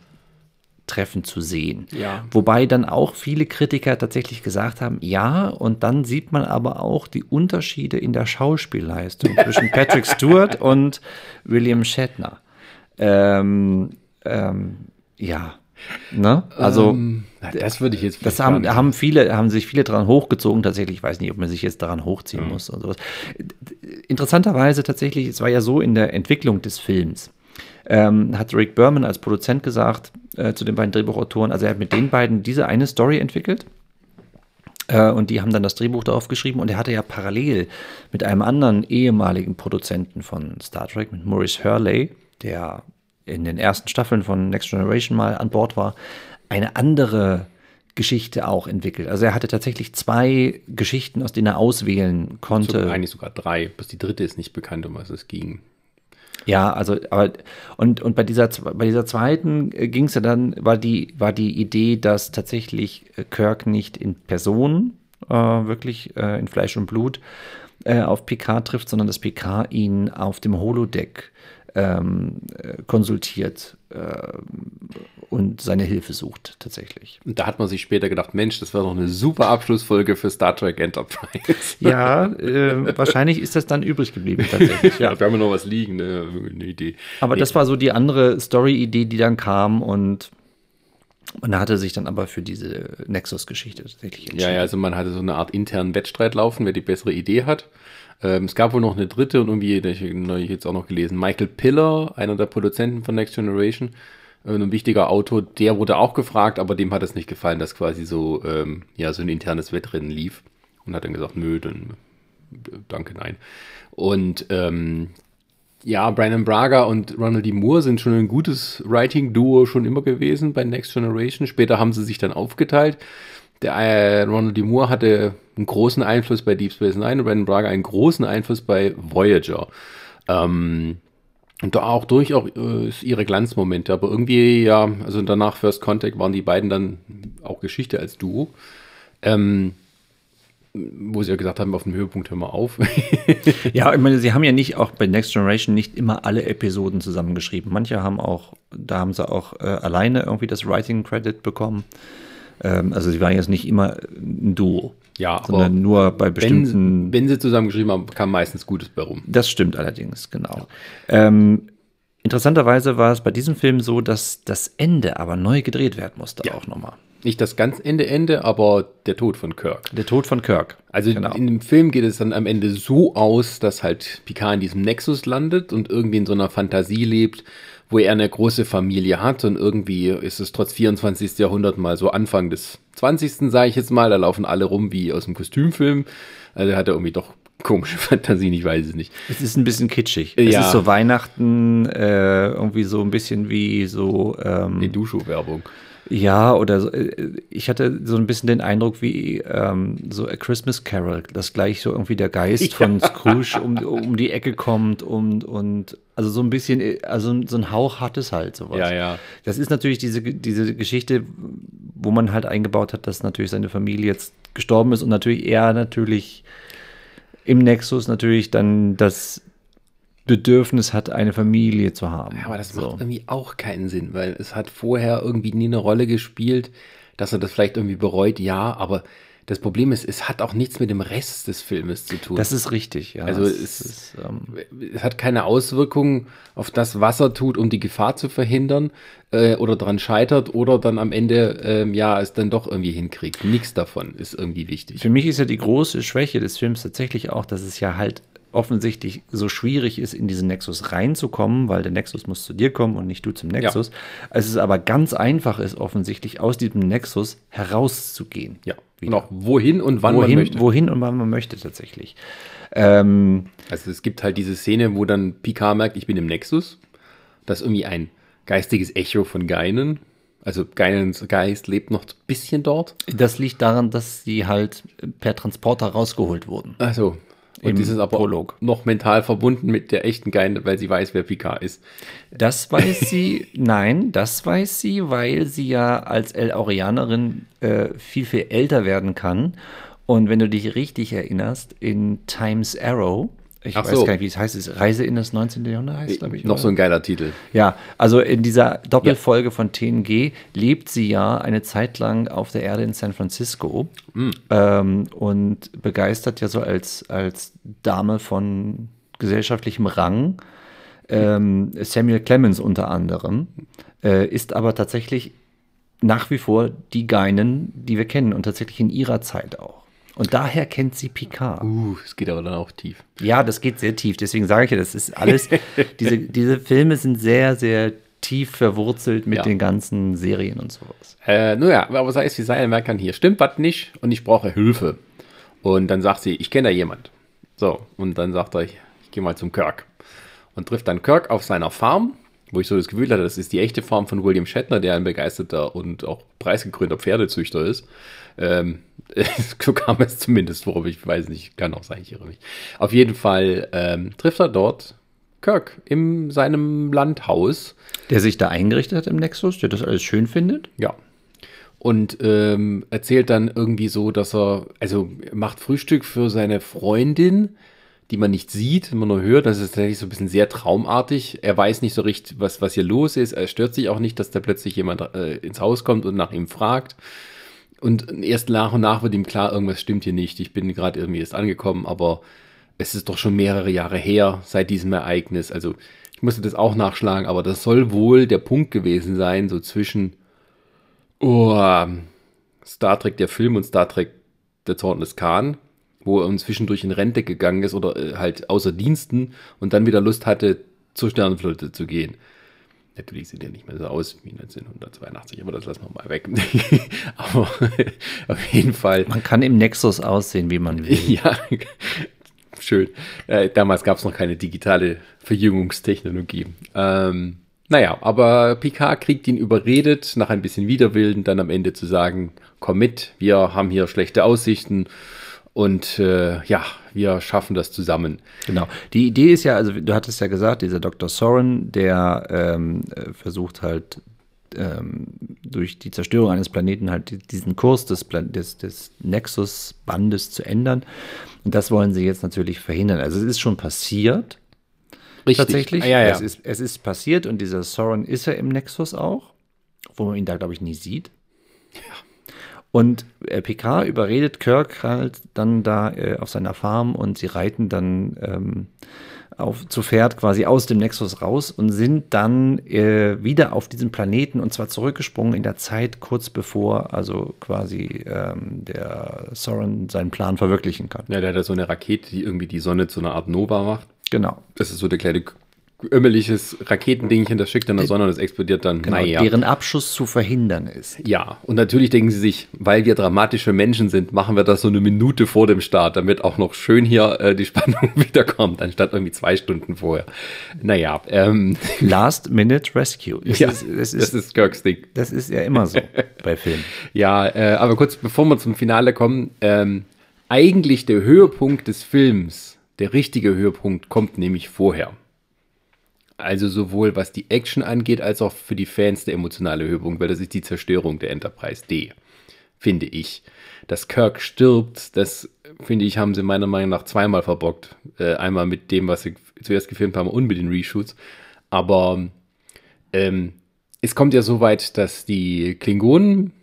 treffen zu sehen. Ja. Wobei dann auch viele Kritiker tatsächlich gesagt haben, ja, und dann sieht man aber auch die Unterschiede in der Schauspielleistung zwischen Patrick Stewart und William Shatner. Ähm, ähm, ja. Ne? Also ähm, das würde ich jetzt. Das haben, haben viele, haben sich viele daran hochgezogen. Tatsächlich, ich weiß nicht, ob man sich jetzt daran hochziehen mhm. muss und sowas. Interessanterweise tatsächlich, es war ja so in der Entwicklung des Films. Ähm, hat Rick Berman als Produzent gesagt äh, zu den beiden Drehbuchautoren, also er hat mit den beiden diese eine Story entwickelt äh, und die haben dann das Drehbuch darauf geschrieben und er hatte ja parallel mit einem anderen ehemaligen Produzenten von Star Trek, mit Maurice Hurley, der in den ersten Staffeln von Next Generation mal an Bord war, eine andere Geschichte auch entwickelt. Also er hatte tatsächlich zwei Geschichten, aus denen er auswählen konnte. So, eigentlich sogar drei, bis die dritte ist nicht bekannt, um was es ging. Ja, also, aber, und, und bei dieser, bei dieser zweiten äh, ging es ja dann, war die, war die Idee, dass tatsächlich äh, Kirk nicht in Person, äh, wirklich äh, in Fleisch und Blut, äh, auf Picard trifft, sondern dass Picard ihn auf dem Holodeck ähm, konsultiert äh, und seine Hilfe sucht tatsächlich. Und da hat man sich später gedacht, Mensch, das wäre doch eine super Abschlussfolge für Star Trek Enterprise. Ja, äh, wahrscheinlich ist das dann übrig geblieben tatsächlich. Ja, ja wir haben noch was liegen, ne? eine Idee. Aber nee. das war so die andere Story-Idee, die dann kam und man hatte sich dann aber für diese Nexus-Geschichte tatsächlich entschieden. Ja, ja, also man hatte so eine Art internen Wettstreit laufen, wer die bessere Idee hat. Ähm, es gab wohl noch eine dritte und irgendwie, da ich neulich jetzt auch noch gelesen, Michael Piller, einer der Produzenten von Next Generation, äh, ein wichtiger Autor, der wurde auch gefragt, aber dem hat es nicht gefallen, dass quasi so, ähm, ja, so ein internes Wettrennen lief. und hat dann gesagt, nö, dann danke, nein. Und ähm, ja, Brandon Braga und Ronald D. Moore sind schon ein gutes Writing-Duo schon immer gewesen bei Next Generation. Später haben sie sich dann aufgeteilt. Der äh, Ronald D. Moore hatte einen großen Einfluss bei Deep Space Nine und Brandon Braga einen großen Einfluss bei Voyager. Ähm, und da auch durchaus äh, ihre Glanzmomente. Aber irgendwie, ja, also danach First Contact waren die beiden dann auch Geschichte als Duo. Ähm, wo sie ja gesagt haben, auf dem Höhepunkt hören wir auf. ja, ich meine, sie haben ja nicht auch bei Next Generation nicht immer alle Episoden zusammengeschrieben. Manche haben auch, da haben sie auch äh, alleine irgendwie das Writing Credit bekommen. Ähm, also sie waren jetzt nicht immer ein Duo. Ja, sondern aber nur bei bestimmten. Wenn, wenn sie zusammengeschrieben haben, kam meistens Gutes bei rum. Das stimmt allerdings, genau. Ja. Ähm, interessanterweise war es bei diesem Film so, dass das Ende aber neu gedreht werden musste, ja. auch nochmal. Nicht das ganz Ende Ende, aber der Tod von Kirk. Der Tod von Kirk. Also genau. in dem Film geht es dann am Ende so aus, dass halt Picard in diesem Nexus landet und irgendwie in so einer Fantasie lebt, wo er eine große Familie hat und irgendwie ist es trotz 24. Jahrhundert mal so Anfang des 20. sage ich jetzt mal, da laufen alle rum wie aus dem Kostümfilm. Also hat er irgendwie doch komische Fantasien, ich weiß es nicht. Es ist ein bisschen kitschig. Ja. Es ist so Weihnachten, äh, irgendwie so ein bisschen wie so ähm, die Duscho-Werbung. Ja, oder so, äh, ich hatte so ein bisschen den Eindruck wie ähm, so A Christmas Carol, dass gleich so irgendwie der Geist von Scrooge um, um die Ecke kommt und, und also so ein bisschen, äh, also so ein Hauch hat es halt sowas. Ja, ja. Das ist natürlich diese, diese Geschichte, wo man halt eingebaut hat, dass natürlich seine Familie jetzt gestorben ist und natürlich er natürlich im Nexus natürlich dann das Bedürfnis hat, eine Familie zu haben. Ja, aber das so. macht irgendwie auch keinen Sinn, weil es hat vorher irgendwie nie eine Rolle gespielt, dass er das vielleicht irgendwie bereut, ja, aber das Problem ist, es hat auch nichts mit dem Rest des Filmes zu tun. Das ist richtig, ja. Also es, ist, ähm, es hat keine Auswirkungen auf das, was er tut, um die Gefahr zu verhindern äh, oder daran scheitert oder dann am Ende, ähm, ja, es dann doch irgendwie hinkriegt. Nichts davon ist irgendwie wichtig. Für mich ist ja die große Schwäche des Films tatsächlich auch, dass es ja halt offensichtlich so schwierig ist, in diesen Nexus reinzukommen, weil der Nexus muss zu dir kommen und nicht du zum Nexus. Ja. Es ist aber ganz einfach ist, offensichtlich aus diesem Nexus herauszugehen. Ja. Wieder. Und auch wohin und wann wohin, man möchte. Wohin und wann man möchte tatsächlich. Ähm, also es gibt halt diese Szene, wo dann Picard merkt, ich bin im Nexus. Das ist irgendwie ein geistiges Echo von Geinen. Also Geinens Geist lebt noch ein bisschen dort. Das liegt daran, dass sie halt per Transporter rausgeholt wurden. Also und die ist aber Prolog. noch mental verbunden mit der echten Geine, weil sie weiß, wer Picard ist. Das weiß sie, nein, das weiß sie, weil sie ja als El Aureanerin äh, viel, viel älter werden kann. Und wenn du dich richtig erinnerst, in Times Arrow, ich Ach weiß so. gar nicht, wie es heißt. Reise in das 19. Jahrhundert heißt, glaube ich. Noch oder? so ein geiler Titel. Ja, also in dieser Doppelfolge ja. von TNG lebt sie ja eine Zeit lang auf der Erde in San Francisco mhm. ähm, und begeistert ja so als, als Dame von gesellschaftlichem Rang. Ähm, Samuel Clemens unter anderem, äh, ist aber tatsächlich nach wie vor die Geinen, die wir kennen und tatsächlich in ihrer Zeit auch. Und daher kennt sie Picard. Uh, es geht aber dann auch tief. Ja, das geht sehr tief. Deswegen sage ich ja, das ist alles, diese, diese Filme sind sehr, sehr tief verwurzelt mit ja. den ganzen Serien und sowas. Äh, naja, aber sei es wie sei, merkt kann hier, stimmt was nicht und ich brauche Hilfe. Und dann sagt sie, ich kenne da jemand. So, und dann sagt er, ich, ich gehe mal zum Kirk. Und trifft dann Kirk auf seiner Farm, wo ich so das Gefühl hatte, das ist die echte Farm von William Shatner, der ein begeisterter und auch preisgekrönter Pferdezüchter ist. Ähm, so kam es zumindest, worum ich weiß nicht, kann auch sein, ich irre mich. Auf jeden Fall ähm, trifft er dort Kirk in seinem Landhaus. Der sich da eingerichtet hat im Nexus, der das alles schön findet? Ja. Und ähm, erzählt dann irgendwie so, dass er, also macht Frühstück für seine Freundin, die man nicht sieht, man nur hört. Das ist tatsächlich so ein bisschen sehr traumartig. Er weiß nicht so richtig, was, was hier los ist. Er stört sich auch nicht, dass da plötzlich jemand äh, ins Haus kommt und nach ihm fragt. Und erst nach und nach wird ihm klar, irgendwas stimmt hier nicht. Ich bin gerade irgendwie erst angekommen, aber es ist doch schon mehrere Jahre her seit diesem Ereignis. Also ich musste das auch nachschlagen, aber das soll wohl der Punkt gewesen sein, so zwischen oh, Star Trek der Film und Star Trek der Zorn des Khan, wo er zwischendurch in Rente gegangen ist oder äh, halt außer Diensten und dann wieder Lust hatte, zur Sternenflotte zu gehen. Natürlich sieht er nicht mehr so aus wie 1982, aber das lassen wir mal weg. aber auf jeden Fall. Man kann im Nexus aussehen, wie man will. Ja, schön. Äh, damals gab es noch keine digitale Verjüngungstechnologie. Ähm, naja, aber Picard kriegt ihn überredet, nach ein bisschen Widerwillen, dann am Ende zu sagen, komm mit, wir haben hier schlechte Aussichten und äh, ja, wir schaffen das zusammen. Genau. Die Idee ist ja, also du hattest ja gesagt, dieser Dr. Soren, der ähm, äh, versucht halt ähm, durch die Zerstörung eines Planeten halt diesen Kurs des, des, des Nexus-Bandes zu ändern. Und das wollen sie jetzt natürlich verhindern. Also es ist schon passiert. Richtig. Tatsächlich. Ja, ja. Es, ist, es ist passiert und dieser Soren ist ja im Nexus auch, wo man ihn da, glaube ich, nie sieht. Ja. Und äh, Picard überredet Kirk halt dann da äh, auf seiner Farm und sie reiten dann ähm, auf, zu Pferd quasi aus dem Nexus raus und sind dann äh, wieder auf diesem Planeten und zwar zurückgesprungen in der Zeit kurz bevor also quasi ähm, der Soren seinen Plan verwirklichen kann. Ja, der hat so eine Rakete, die irgendwie die Sonne zu einer Art Nova macht. Genau. Das ist so der kleine ömmeliges Raketendingchen, das schickt in der Sonne und das explodiert dann. Genau, naja. deren Abschuss zu verhindern ist. Ja, und natürlich denken sie sich, weil wir dramatische Menschen sind, machen wir das so eine Minute vor dem Start, damit auch noch schön hier äh, die Spannung wiederkommt, anstatt irgendwie zwei Stunden vorher. Naja. Ähm. Last Minute Rescue. Das ja, ist, das, ist, das ist Kirk's Ding. Das ist ja immer so bei Filmen. Ja, äh, aber kurz bevor wir zum Finale kommen, ähm, eigentlich der Höhepunkt des Films, der richtige Höhepunkt kommt nämlich vorher. Also sowohl was die Action angeht, als auch für die Fans der emotionale Höhepunkt, weil das ist die Zerstörung der Enterprise D, finde ich. Dass Kirk stirbt, das finde ich, haben sie meiner Meinung nach zweimal verbockt. Äh, einmal mit dem, was sie zuerst gefilmt haben und mit den Reshoots. Aber ähm, es kommt ja so weit, dass die Klingonen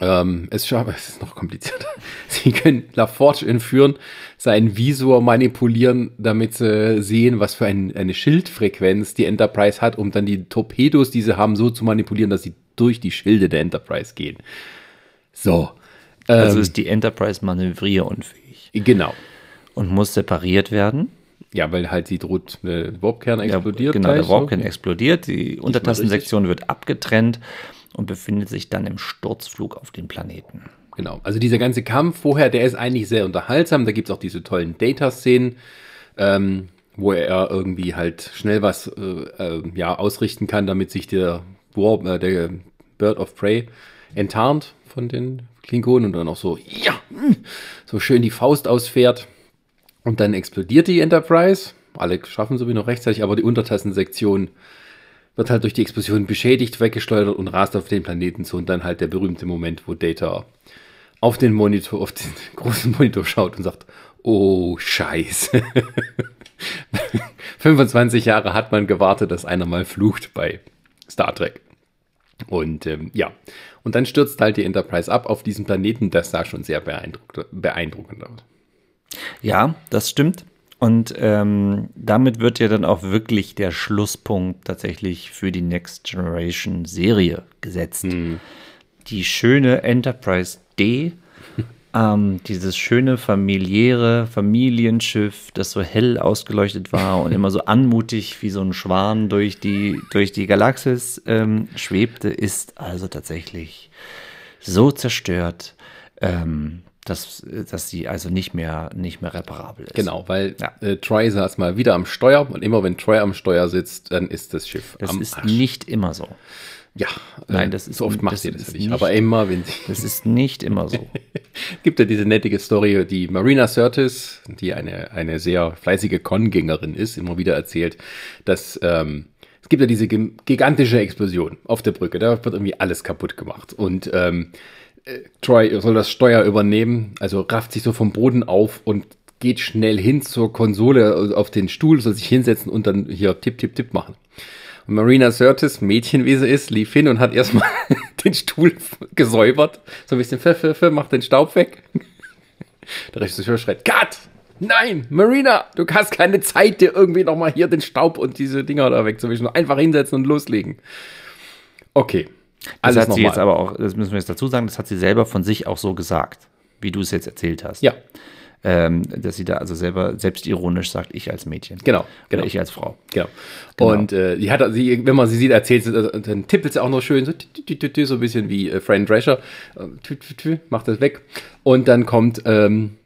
ähm, es, es ist noch komplizierter. Sie können LaForge entführen, seinen Visor manipulieren, damit sie sehen, was für ein, eine Schildfrequenz die Enterprise hat, um dann die Torpedos, die sie haben, so zu manipulieren, dass sie durch die Schilde der Enterprise gehen. So. Also ähm, ist die Enterprise manövrierunfähig. Genau. Und muss separiert werden. Ja, weil halt sie droht, der Warpkern explodiert. Ja, genau, der Warpkern so. explodiert, die Untertassensektion wird abgetrennt und befindet sich dann im Sturzflug auf den Planeten. Genau, also dieser ganze Kampf vorher, der ist eigentlich sehr unterhaltsam. Da gibt es auch diese tollen Data-Szenen, ähm, wo er irgendwie halt schnell was äh, äh, ja, ausrichten kann, damit sich der, Warp, äh, der Bird of Prey enttarnt von den Klingonen und dann auch so, ja, hm, so schön die Faust ausfährt. Und dann explodiert die Enterprise. Alle schaffen so wie noch rechtzeitig, aber die Untertassensektion wird halt durch die Explosion beschädigt, weggesteuert und rast auf den Planeten zu und dann halt der berühmte Moment, wo Data auf den Monitor, auf den großen Monitor schaut und sagt, oh Scheiße. 25 Jahre hat man gewartet, dass einer mal flucht bei Star Trek. Und ähm, ja, und dann stürzt halt die Enterprise ab auf diesem Planeten. Das sah schon sehr beeindruckend aus. Ja, das stimmt. Und ähm, damit wird ja dann auch wirklich der Schlusspunkt tatsächlich für die Next Generation Serie gesetzt. Hm. Die schöne Enterprise D, ähm, dieses schöne familiäre Familienschiff, das so hell ausgeleuchtet war und immer so anmutig wie so ein Schwan durch die, durch die Galaxis ähm, schwebte, ist also tatsächlich so zerstört. Ähm, dass, dass sie also nicht mehr, nicht mehr reparabel ist. Genau, weil ja. äh, Troy saß mal wieder am Steuer und immer wenn Troy am Steuer sitzt, dann ist das Schiff das am ist Arsch. nicht immer so. Ja, nein, das ist so oft macht sie das ja nicht, aber immer wenn sie. Das ist nicht immer so. gibt ja diese nettige Story, die Marina Sirtis, die eine, eine sehr fleißige Con-Gängerin ist, immer wieder erzählt, dass ähm, es gibt ja diese gigantische Explosion auf der Brücke, da wird irgendwie alles kaputt gemacht und ähm, Troy soll das Steuer übernehmen, also rafft sich so vom Boden auf und geht schnell hin zur Konsole auf den Stuhl, soll sich hinsetzen und dann hier tipp, tipp, tipp machen. Und Marina Sirtis, Mädchen wie sie ist, lief hin und hat erstmal den Stuhl gesäubert, so ein bisschen pfiff, macht den Staub weg. Der Regisseur schreit, Cut! Nein, Marina, du hast keine Zeit, dir irgendwie nochmal hier den Staub und diese Dinger da wegzuwischen. Einfach hinsetzen und loslegen. Okay, das hat sie jetzt aber auch, das müssen wir jetzt dazu sagen, das hat sie selber von sich auch so gesagt, wie du es jetzt erzählt hast. Ja. Ähm, dass sie da also selber selbstironisch sagt, ich als Mädchen. Genau, genau. Oder ich als Frau. Genau. Genau. Und äh, die hat, sie, wenn man sie sieht, erzählt sie, äh, dann tippelt sie auch noch schön, so, tü, tü, tü, so ein bisschen wie äh, Fran Drescher. Äh, tü, tü, tü, macht das weg. Und dann kommt, ähm,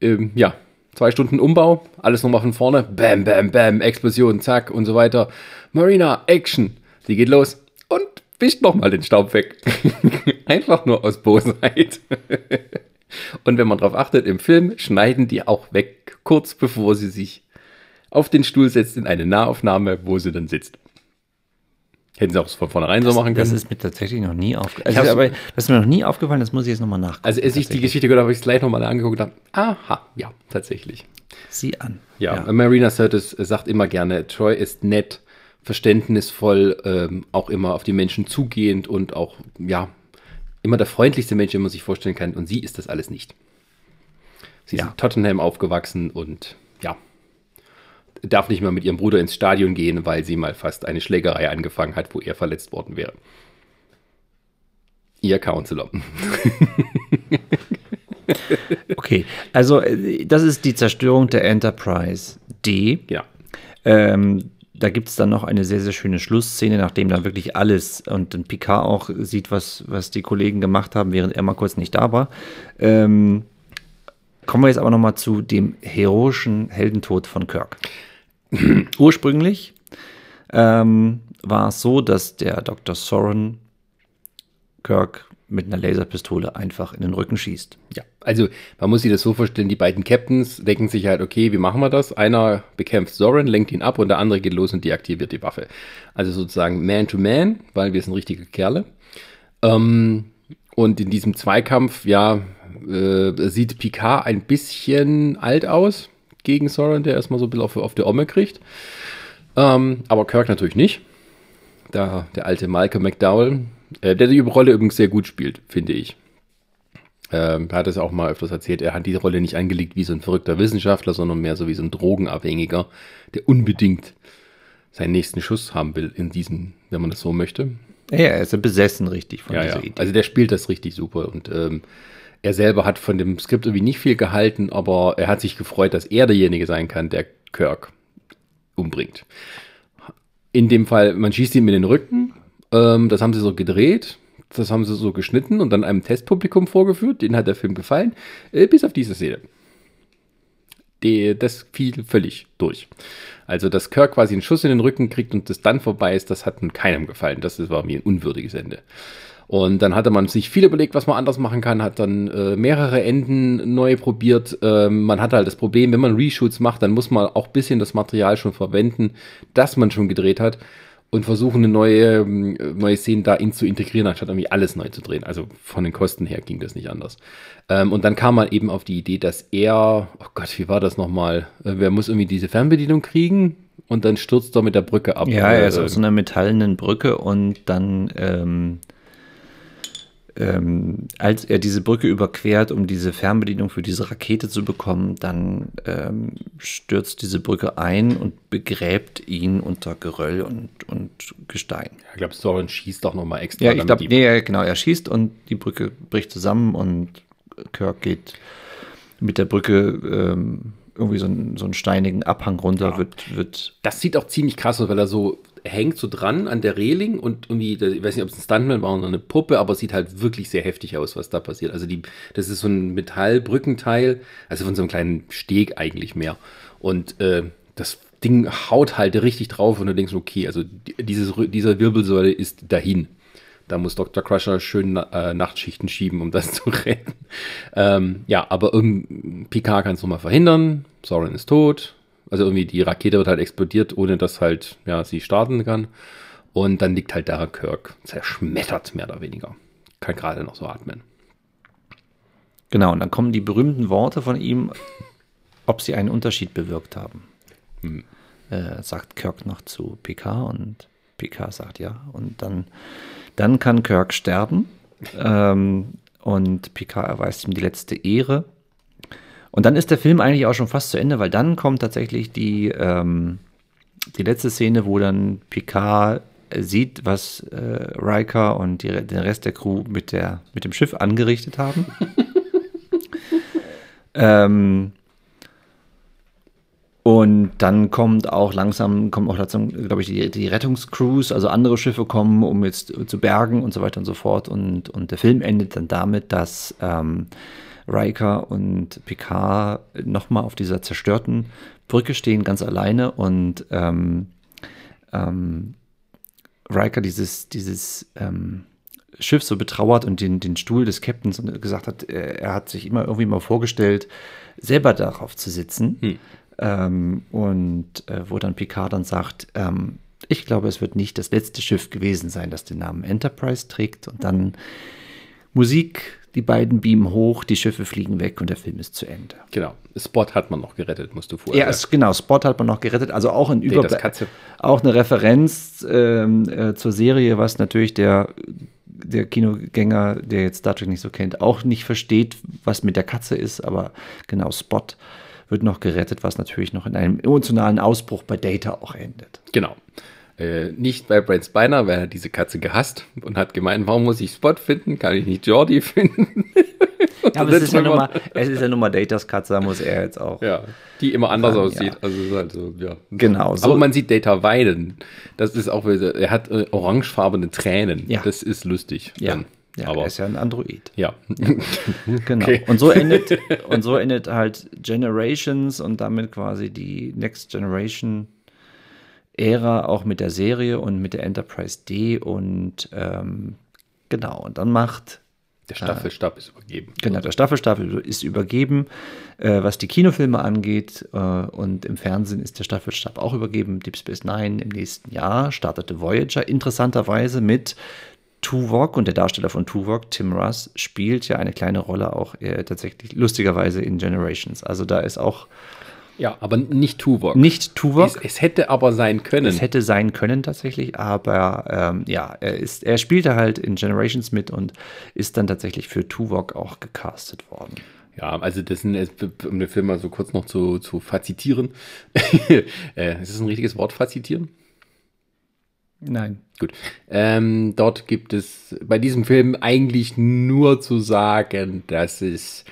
ähm, ja, zwei Stunden Umbau, alles nochmal von vorne, bam, bam, bam, Explosion, zack und so weiter. Marina, Action. Sie geht los und wischt nochmal den Staub weg. Einfach nur aus Bosheit. und wenn man drauf achtet, im Film schneiden die auch weg, kurz bevor sie sich auf den Stuhl setzt in eine Nahaufnahme, wo sie dann sitzt. Hätten sie auch von vornherein so machen können. Das ist mir tatsächlich noch nie aufgefallen. Also, aber das ist mir noch nie aufgefallen, das muss ich jetzt nochmal nachgucken. also als ich die. Geschichte gehört habe, habe ich es gleich nochmal angeguckt und dachte, aha, ja, tatsächlich. Sieh an. Ja, Marina Sirtis sagt immer gerne, Troy ist nett, verständnisvoll, ähm, auch immer auf die Menschen zugehend und auch, ja, immer der freundlichste Mensch, den man sich vorstellen kann. Und sie ist das alles nicht. Sie ist Ja. in Tottenham aufgewachsen und ja, darf nicht mal mit ihrem Bruder ins Stadion gehen, weil sie mal fast eine Schlägerei angefangen hat, wo er verletzt worden wäre. Ihr Counselor. Okay, also äh, das ist die Zerstörung der Enterprise D. Ja. Ähm, da gibt es dann noch eine sehr, sehr schöne Schlussszene, nachdem dann wirklich alles und dann Picard auch sieht, was, was die Kollegen gemacht haben, während er mal kurz nicht da war. Ähm, kommen wir jetzt aber nochmal zu dem heroischen Heldentod von Kirk. Ursprünglich ähm, war es so, dass der Dr. Soren Kirk mit einer Laserpistole einfach in den Rücken schießt. Ja, also man muss sich das so vorstellen, die beiden Captains denken sich halt, okay, wie machen wir das? Einer bekämpft Soren, lenkt ihn ab und der andere geht los und deaktiviert die Waffe. Also sozusagen Man to Man, weil wir sind richtige Kerle. Ähm, und in diesem Zweikampf, ja, äh, sieht Picard ein bisschen alt aus gegen Soren, der erstmal so ein bisschen auf, auf der Omme kriegt. Ähm, aber Kirk natürlich nicht. Da der alte Malcolm McDowell, äh, der die Rolle übrigens sehr gut spielt, finde ich. Ähm, er hat es auch mal öfters erzählt, er hat die Rolle nicht angelegt wie so ein verrückter Wissenschaftler, sondern mehr so wie so ein Drogenabhängiger, der unbedingt seinen nächsten Schuss haben will in diesem, wenn man das so möchte. Ja, er ist ja besessen richtig von Ja, dieser ja. Idee. Also der spielt das richtig super und ähm, er selber hat von dem Skript irgendwie nicht viel gehalten, aber er hat sich gefreut, dass er derjenige sein kann, der Kirk umbringt. In dem Fall, man schießt ihm in den Rücken, ähm, das haben sie so gedreht, das haben sie so geschnitten und dann einem Testpublikum vorgeführt, denen hat der Film gefallen, äh, bis auf diese Szene. Die, das fiel völlig durch. Also, dass Kirk quasi einen Schuss in den Rücken kriegt und das dann vorbei ist, das hat keinem gefallen. Das war mir ein unwürdiges Ende. Und dann hatte man sich viel überlegt, was man anders machen kann, hat dann äh, mehrere Enden neu probiert. Ähm, man hatte halt das Problem, wenn man Reshoots macht, dann muss man auch bisschen das Material schon verwenden, das man schon gedreht hat und versuchen, eine neue, ähm, neue Szene da in zu integrieren, anstatt irgendwie alles neu zu drehen. Also von den Kosten her ging das nicht anders. Ähm, und dann kam man eben auf die Idee, dass er, oh Gott, wie war das nochmal? Äh, wer muss irgendwie diese Fernbedienung kriegen? Und dann stürzt er mit der Brücke ab. ja, er ist Äh, auf so einer metallenen Brücke und dann, ähm, ähm, als er diese Brücke überquert, um diese Fernbedienung für diese Rakete zu bekommen, dann ähm, stürzt diese Brücke ein und begräbt ihn unter Geröll und, und Gestein. ich glaube, Soren schießt doch nochmal extra. Ja, ich glaube, nee, ja, genau, er schießt und die Brücke bricht zusammen und Kirk geht mit der Brücke ähm, irgendwie so, einen, so einen steinigen Abhang runter, wird, wird Das sieht auch ziemlich krass aus, weil er so hängt so dran an der Reling und irgendwie, ich weiß nicht, ob es ein Stuntman war oder eine Puppe, aber es sieht halt wirklich sehr heftig aus, was da passiert. Also die, das ist so ein Metallbrückenteil, also von so einem kleinen Steg eigentlich mehr. Und äh, das Ding haut halt richtig drauf und du denkst, okay, also die- dieses, dieser Wirbelsäule ist dahin. Da muss Dr. Crusher schön äh, Nachtschichten schieben, um das zu retten. Ähm, ja, aber um, Picard kann es nochmal verhindern. Soren ist tot. Also irgendwie die Rakete wird halt explodiert, ohne dass halt ja sie starten kann. Und dann liegt halt da Kirk zerschmettert, mehr oder weniger. Kann gerade noch so atmen. Genau, und dann kommen die berühmten Worte von ihm, ob sie einen Unterschied bewirkt haben. Äh, sagt Kirk noch zu Picard und Picard sagt ja. Und dann, dann kann Kirk sterben ähm, und Picard erweist ihm die letzte Ehre. Und dann ist der Film eigentlich auch schon fast zu Ende, weil dann kommt tatsächlich die, ähm, die letzte Szene, wo dann Picard sieht, was äh, Riker und die, den Rest der Crew mit, der, mit dem Schiff angerichtet haben. ähm, Und dann kommt auch langsam, kommt auch dazu, glaube ich, die, die Rettungscrews, also andere Schiffe kommen, um jetzt zu bergen und so weiter und so fort. Und, und der Film endet dann damit, dass ähm, Riker und Picard nochmal auf dieser zerstörten Brücke stehen, ganz alleine. Und ähm, ähm, Riker dieses, dieses ähm, Schiff so betrauert und den, den Stuhl des Captains und gesagt hat, er, er hat sich immer irgendwie mal vorgestellt, selber darauf zu sitzen. Hm. Ähm, und äh, wo dann Picard dann sagt, ähm, ich glaube, es wird nicht das letzte Schiff gewesen sein, das den Namen Enterprise trägt. Und dann Musik, die beiden beamen hoch, die Schiffe fliegen weg und der Film ist zu Ende. Genau. Spot hat man noch gerettet, musst du vorher. Ja, es, genau, Spot hat man noch gerettet. Also auch ein Über auch eine Referenz ähm, äh, zur Serie, was natürlich der der Kinogänger, der jetzt Star Trek nicht so kennt, auch nicht versteht, was mit der Katze ist, aber genau Spot wird noch gerettet, was natürlich noch in einem emotionalen Ausbruch bei Data auch endet. Genau. Äh, nicht bei Brent Spiner, weil er diese Katze gehasst und hat gemeint, warum muss ich Spot finden? Kann ich nicht Jordi finden? ja, aber es ist ja, mal, es ist ja nun mal Datas Katze, muss er jetzt auch. Ja, die immer anders sagen, aussieht. Ja. Also, halt so, ja. Genau. So. Aber man sieht Data weinen. Das ist auch, er hat äh, orangefarbene Tränen. Ja. Das ist lustig. Ja. Dann. Ja, aber, er ist ja ein Android. Ja. genau. Okay. Und so endet und so endet halt Generations und damit quasi die Next Generation Ära auch mit der Serie und mit der Enterprise D und ähm, genau und dann macht der Staffelstab äh, ist übergeben. Genau, der Staffelstab ist übergeben, äh, was die Kinofilme angeht. Äh, und im Fernsehen ist der Staffelstab auch übergeben. Deep Space Nine im nächsten Jahr startete Voyager interessanterweise mit Tuvok und der Darsteller von Tuvok, Tim Russ, spielt ja eine kleine Rolle auch äh, tatsächlich lustigerweise in Generations. Also da ist auch. Ja, aber nicht Tuvok. Nicht Tuvok. Es, es, hätte aber sein können. Es hätte sein können tatsächlich, aber ähm, ja, er, ist, er spielte halt in Generations mit und ist dann tatsächlich für Tuvok auch gecastet worden. Ja, also das sind, um den Film mal so kurz noch zu, zu fazitieren. äh, ist das ein richtiges Wort, fazitieren? Nein. Gut. Ähm, dort gibt es bei diesem Film eigentlich nur zu sagen, dass es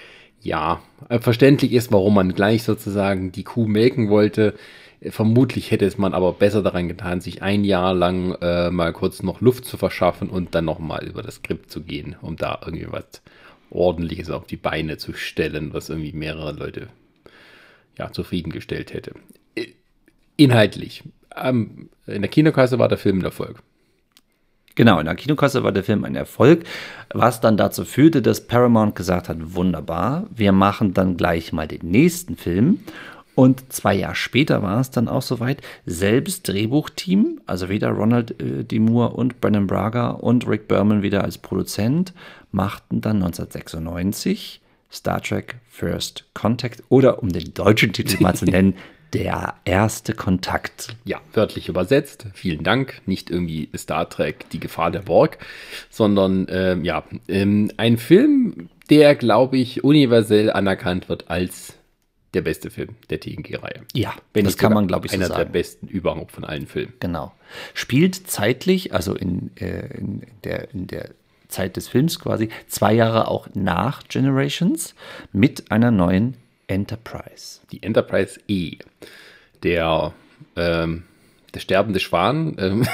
ja verständlich ist, warum man gleich sozusagen die Kuh melken wollte. Vermutlich hätte es man aber besser daran getan, sich ein Jahr lang äh, mal kurz noch Luft zu verschaffen und dann nochmal über das Skript zu gehen, um da irgendwie was Ordentliches auf die Beine zu stellen, was irgendwie mehrere Leute ja, zufriedengestellt hätte. Inhaltlich ähm, in der Kinokasse war der Film ein Erfolg. Genau, in der Kinokasse war der Film ein Erfolg, was dann dazu führte, dass Paramount gesagt hat, wunderbar, wir machen dann gleich mal den nächsten Film. Und zwei Jahre später war es dann auch soweit, selbst Drehbuchteam, also wieder Ronald äh, D. Moore und Brennan Braga und Rick Berman wieder als Produzent, machten dann 1996 Star Trek First Contact oder um den deutschen Titel mal zu nennen, der erste Kontakt. Ja, wörtlich übersetzt. Vielen Dank. Nicht irgendwie Star Trek, die Gefahr der Borg, sondern ähm, ja, ähm, ein Film, der, glaube ich, universell anerkannt wird als der beste Film der TNG-Reihe. Ja, Wenn das kann man, glaube ich, so einer sagen. der besten überhaupt von allen Filmen. Genau. Spielt zeitlich, also in, äh, in, der, in der Zeit des Films quasi, zwei Jahre auch nach Generations mit einer neuen Enterprise. Die Enterprise E. Der, ähm, der sterbende Schwan. Ähm.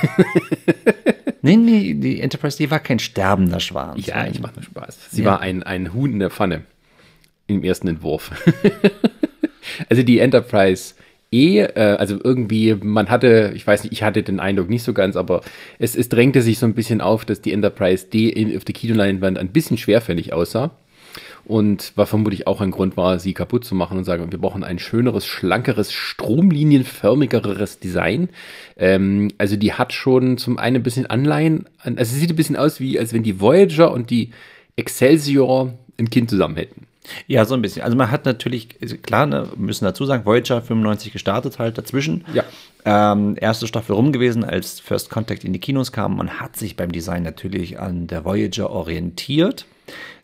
nee, nee, die Enterprise E war kein sterbender Schwan. Ja, ich mache nur Spaß. Sie ja. war ein, ein Huhn in der Pfanne. Im ersten Entwurf. also die Enterprise E, äh, also irgendwie, man hatte, ich weiß nicht, ich hatte den Eindruck nicht so ganz, aber es, es drängte sich so ein bisschen auf, dass die Enterprise D in, auf der Kinoleinwand ein bisschen schwerfällig aussah und war vermutlich auch ein Grund war, sie kaputt zu machen und sagen, wir brauchen ein schöneres, schlankeres, stromlinienförmigeres Design. Ähm, also die hat schon zum einen ein bisschen Anleihen, also sie sieht ein bisschen aus wie, als wenn die Voyager und die Excelsior ein Kind zusammen hätten. Ja, so ein bisschen. Also man hat natürlich, klar, ne, müssen dazu sagen, Voyager 95 gestartet halt dazwischen. Ja. Ähm, erste Staffel rum gewesen, als First Contact in die Kinos kam. Man hat sich beim Design natürlich an der Voyager orientiert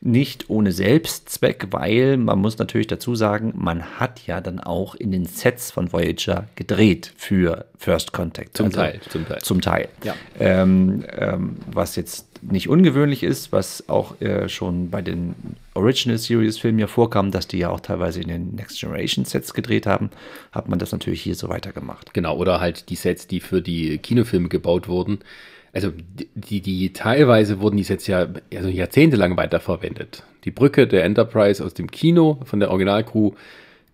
Nicht ohne Selbstzweck, weil man muss natürlich dazu sagen, man hat ja dann auch in den Sets von Voyager gedreht für First Contact. Zum also Teil, zum Teil. Zum Teil. Ja. Ähm, ähm, was jetzt nicht ungewöhnlich ist, was auch äh, schon bei den Original Series Filmen ja vorkam, dass die ja auch teilweise in den Next Generation Sets gedreht haben, hat man das natürlich hier so weitergemacht. Genau, oder halt die Sets, die für die Kinofilme gebaut wurden. Also die, die teilweise wurden die Sets ja also jahrzehntelang weiterverwendet. Die Brücke der Enterprise aus dem Kino von der Originalcrew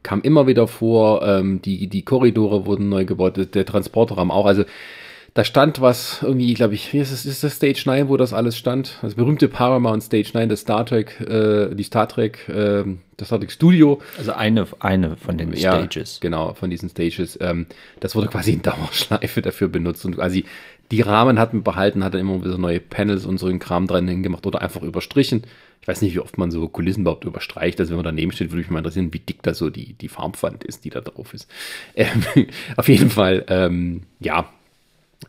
kam immer wieder vor. Ähm, die, die Korridore wurden neu gebaut, der Transporterraum auch. Also da stand was, irgendwie, glaube ich, ist das, ist das Stage 9, wo das alles stand? Das berühmte Paramount Stage 9, das Star Trek, äh, die Star Trek, äh, das Star Trek Studio. Also eine, eine von den Stages. Ja, genau, von diesen Stages. Ähm, das wurde quasi in Dauerschleife dafür benutzt und quasi die Rahmen hat man behalten, hat dann immer wieder neue Panels und so einen Kram dran hingemacht oder einfach überstrichen. Ich weiß nicht, wie oft man so Kulissen überhaupt überstreicht. Also wenn man daneben steht, würde mich mal interessieren, wie dick da so die, die Farbwand ist, die da drauf ist. Ähm, auf jeden Fall, ähm, ja,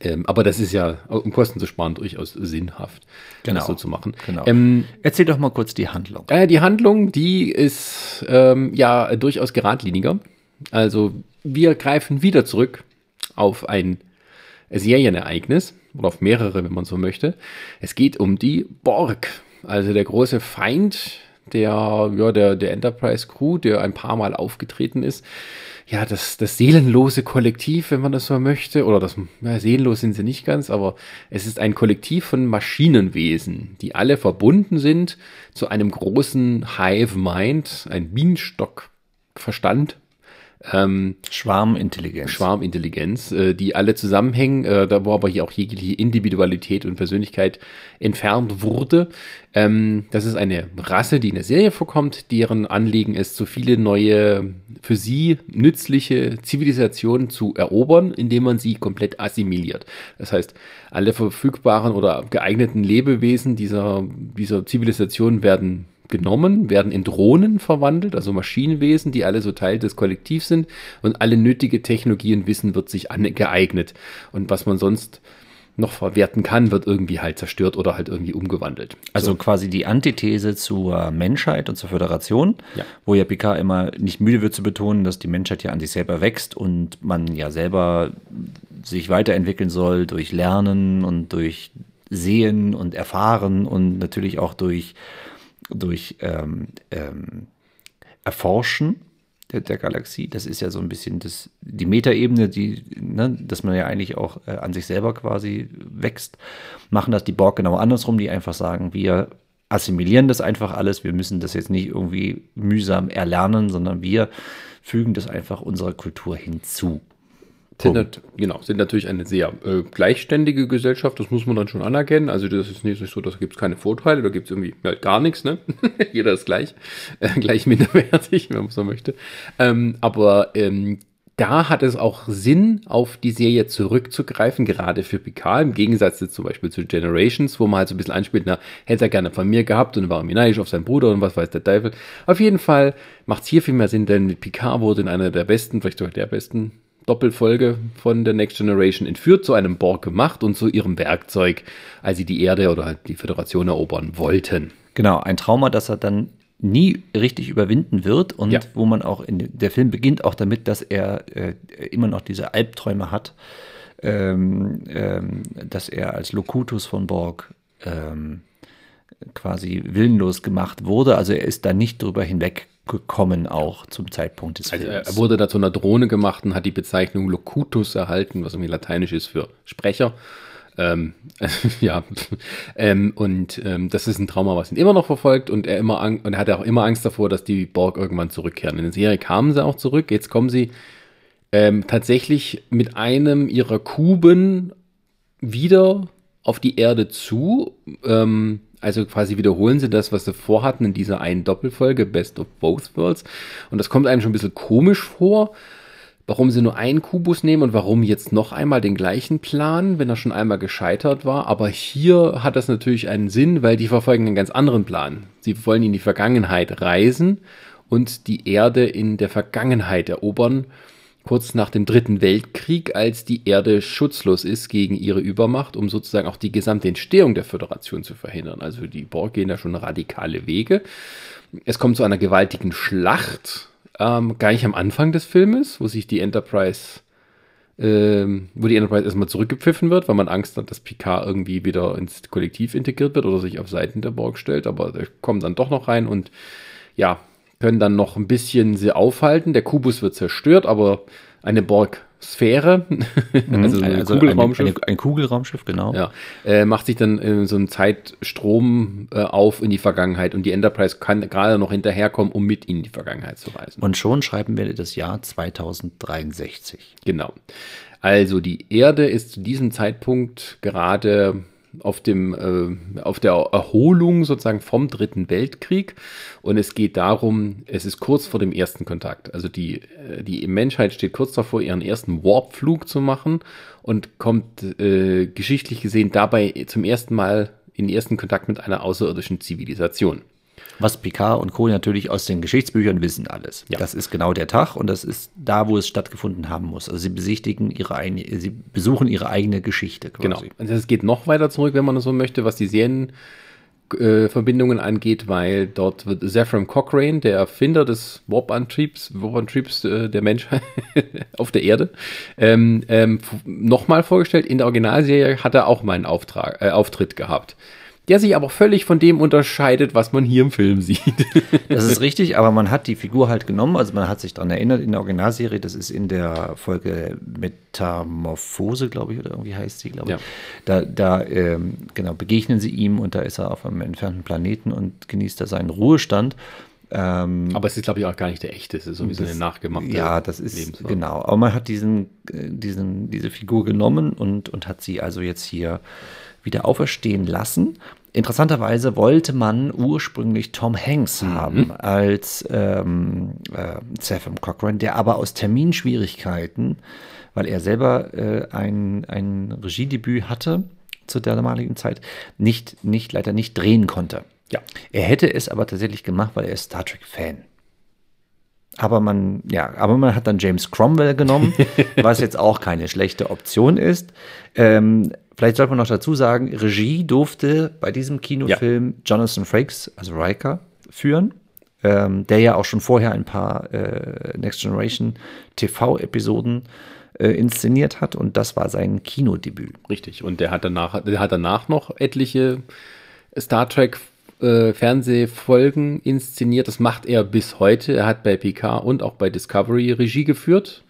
ähm, aber das ist ja, um Kosten zu sparen, durchaus sinnhaft, genau. das so zu machen. Genau. Ähm, Erzähl doch mal kurz die Handlung. Äh, die Handlung, die ist ähm, ja durchaus geradliniger. Also wir greifen wieder zurück auf ein Serienereignis oder auf mehrere, wenn man so möchte. Es geht um die Borg, also der große Feind der, ja, der, der Enterprise Crew, der ein paar Mal aufgetreten ist. Ja, das, das seelenlose Kollektiv, wenn man das so möchte, oder das, ja, seelenlos sind sie nicht ganz, aber es ist ein Kollektiv von Maschinenwesen, die alle verbunden sind zu einem großen Hive Mind, ein Bienenstock-Verstand, ähm, Schwarmintelligenz. Schwarmintelligenz, äh, die alle zusammenhängen, äh, da wo aber hier auch jegliche Individualität und Persönlichkeit entfernt wurde. Ähm, das ist eine Rasse, die in der Serie vorkommt, deren Anliegen ist, so viele neue, für sie nützliche Zivilisationen zu erobern, indem man sie komplett assimiliert. Das heißt, alle verfügbaren oder geeigneten Lebewesen dieser, dieser Zivilisation werden genommen, werden in Drohnen verwandelt, also Maschinenwesen, die alle so Teil des Kollektivs sind und alle nötige Technologie und Wissen wird sich angeeignet. Und was man sonst noch verwerten kann, wird irgendwie halt zerstört oder halt irgendwie umgewandelt. Also so. quasi die Antithese zur Menschheit und zur Föderation, ja. wo ja Picard immer nicht müde wird zu betonen, dass die Menschheit ja an sich selber wächst und man ja selber sich weiterentwickeln soll durch Lernen und durch Sehen und Erfahren und natürlich auch durch durch ähm, ähm, Erforschen der, der, Galaxie. Das ist ja so ein bisschen das, die Metaebene, die, ne, dass man ja eigentlich auch äh, an sich selber quasi wächst. Machen das die Borg genau andersrum, die einfach sagen, wir assimilieren das einfach alles, wir müssen das jetzt nicht irgendwie mühsam erlernen, sondern wir fügen das einfach unserer Kultur hinzu. Sind, genau, sind natürlich eine sehr äh, gleichständige Gesellschaft, das muss man dann schon anerkennen. Also das ist nicht so, da gibt es keine Vorteile, da gibt es irgendwie halt gar nichts, ne? Jeder ist gleich, äh, gleich minderwertig, wenn man so möchte. Ähm, aber ähm, da hat es auch Sinn, auf die Serie zurückzugreifen, gerade für Picard, im Gegensatz jetzt zum Beispiel zu Generations, wo man halt so ein bisschen anspielt, na, hätte er gerne von mir gehabt und war neidisch auf seinen Bruder und was weiß der Teufel. Auf jeden Fall macht es hier viel mehr Sinn, denn Picard wurde in einer der besten, vielleicht sogar der besten Doppelfolge von der Next Generation entführt, zu einem Borg gemacht und zu ihrem Werkzeug, als sie die Erde oder halt die Föderation erobern wollten. Genau, ein Trauma, das er dann nie richtig überwinden wird und ja. wo man auch in der Film beginnt auch damit, dass er äh, immer noch diese Albträume hat, ähm, ähm, dass er als Locutus von Borg ähm, quasi willenlos gemacht wurde. Also er ist da nicht drüber hinweg gekommen, auch zum Zeitpunkt des Films. Also er wurde da zu einer Drohne gemacht und hat die Bezeichnung Locutus erhalten, was irgendwie lateinisch ist für Sprecher. Ähm, ja, ähm, und ähm, das ist ein Trauma, was ihn immer noch verfolgt und er immer und er hatte auch immer Angst davor, dass die Borg irgendwann zurückkehren. In der Serie kamen sie auch zurück. Jetzt kommen sie ähm, tatsächlich mit einem ihrer Kuben wieder auf die Erde zu. Ähm, also quasi wiederholen sie das, was sie vorhatten in dieser einen Doppelfolge, Best of Both Worlds. Und das kommt einem schon ein bisschen komisch vor, warum sie nur einen Kubus nehmen und warum jetzt noch einmal den gleichen Plan, wenn er schon einmal gescheitert war. Aber hier hat das natürlich einen Sinn, weil die verfolgen einen ganz anderen Plan. Sie wollen in die Vergangenheit reisen und die Erde in der Vergangenheit erobern kurz nach dem Dritten Weltkrieg, als die Erde schutzlos ist gegen ihre Übermacht, um sozusagen auch die gesamte Entstehung der Föderation zu verhindern. Also die Borg gehen da schon radikale Wege. Es kommt zu einer gewaltigen Schlacht, ähm, gar nicht am Anfang des Filmes, wo sich die Enterprise ähm, wo die Enterprise erstmal zurückgepfiffen wird, weil man Angst hat, dass Picard irgendwie wieder ins Kollektiv integriert wird oder sich auf Seiten der Borg stellt, aber der kommt dann doch noch rein und ja, können dann noch ein bisschen sie aufhalten. Der Kubus wird zerstört, aber eine Borg-Sphäre, also, ein, also Kugelraumschiff, eine, eine, ein Kugelraumschiff, genau, ja, äh, macht sich dann äh, so einen Zeitstrom äh, auf in die Vergangenheit und die Enterprise kann gerade noch hinterherkommen, um mit ihnen in die Vergangenheit zu reisen. Und schon schreiben wir das Jahr 2063. Genau. Also die Erde ist zu diesem Zeitpunkt gerade auf, dem, äh, auf der Erholung sozusagen vom Dritten Weltkrieg. Und es geht darum, es ist kurz vor dem ersten Kontakt. Also die, äh, die Menschheit steht kurz davor, ihren ersten Warpflug zu machen und kommt äh, geschichtlich gesehen dabei zum ersten Mal in ersten Kontakt mit einer außerirdischen Zivilisation. Was Picard und Co. natürlich aus den Geschichtsbüchern wissen alles. Ja. Das ist genau der Tag und das ist da, wo es stattgefunden haben muss. Also sie besichtigen ihre eigene, sie besuchen ihre eigene Geschichte quasi. Genau. Also es geht noch weiter zurück, wenn man so möchte, was die Serien äh, Verbindungen angeht, weil dort wird Zephram Cochrane, der Erfinder des Warp-Antriebs, Warp-Antriebs äh, der Menschheit auf der Erde, ähm, ähm, nochmal vorgestellt. In der Originalserie hat er auch mal einen Auftrag, äh, Auftritt gehabt der sich aber völlig von dem unterscheidet, was man hier im Film sieht. Das ist richtig, aber man hat die Figur halt genommen, also man hat sich daran erinnert in der Originalserie, das ist in der Folge Metamorphose, glaube ich, oder irgendwie heißt sie, glaube ich. Ja. Da, da ähm, genau, begegnen sie ihm und da ist er auf einem entfernten Planeten und genießt da seinen Ruhestand. Ähm, aber es ist, glaube ich, auch gar nicht der echte, es ist sowieso eine nachgemachte. Ja, das ist Lebensform. genau. Aber man hat diesen, äh, diesen, diese Figur genommen und, und hat sie also jetzt hier wieder auferstehen lassen. Interessanterweise wollte man ursprünglich Tom Hanks mhm. haben als ähm, äh, Zepham Cochrane, der aber aus Terminschwierigkeiten, weil er selber äh, ein, ein Regiedebüt hatte zu der damaligen Zeit, nicht, nicht leider nicht drehen konnte. Ja. Er hätte es aber tatsächlich gemacht, weil er ist Star Trek-Fan. Aber man, ja, aber man hat dann James Cromwell genommen, was jetzt auch keine schlechte Option ist. Ähm, vielleicht sollte man noch dazu sagen, Regie durfte bei diesem Kinofilm ja. Jonathan Frakes, also Riker, führen, ähm, der ja auch schon vorher ein paar äh, Next Generation TV-Episoden äh, inszeniert hat und das war sein Kinodebüt. Richtig. Und der hat danach, der hat danach noch etliche Star Trek äh, Fernsehfolgen inszeniert. Das macht er bis heute. Er hat bei PK und auch bei Discovery Regie geführt.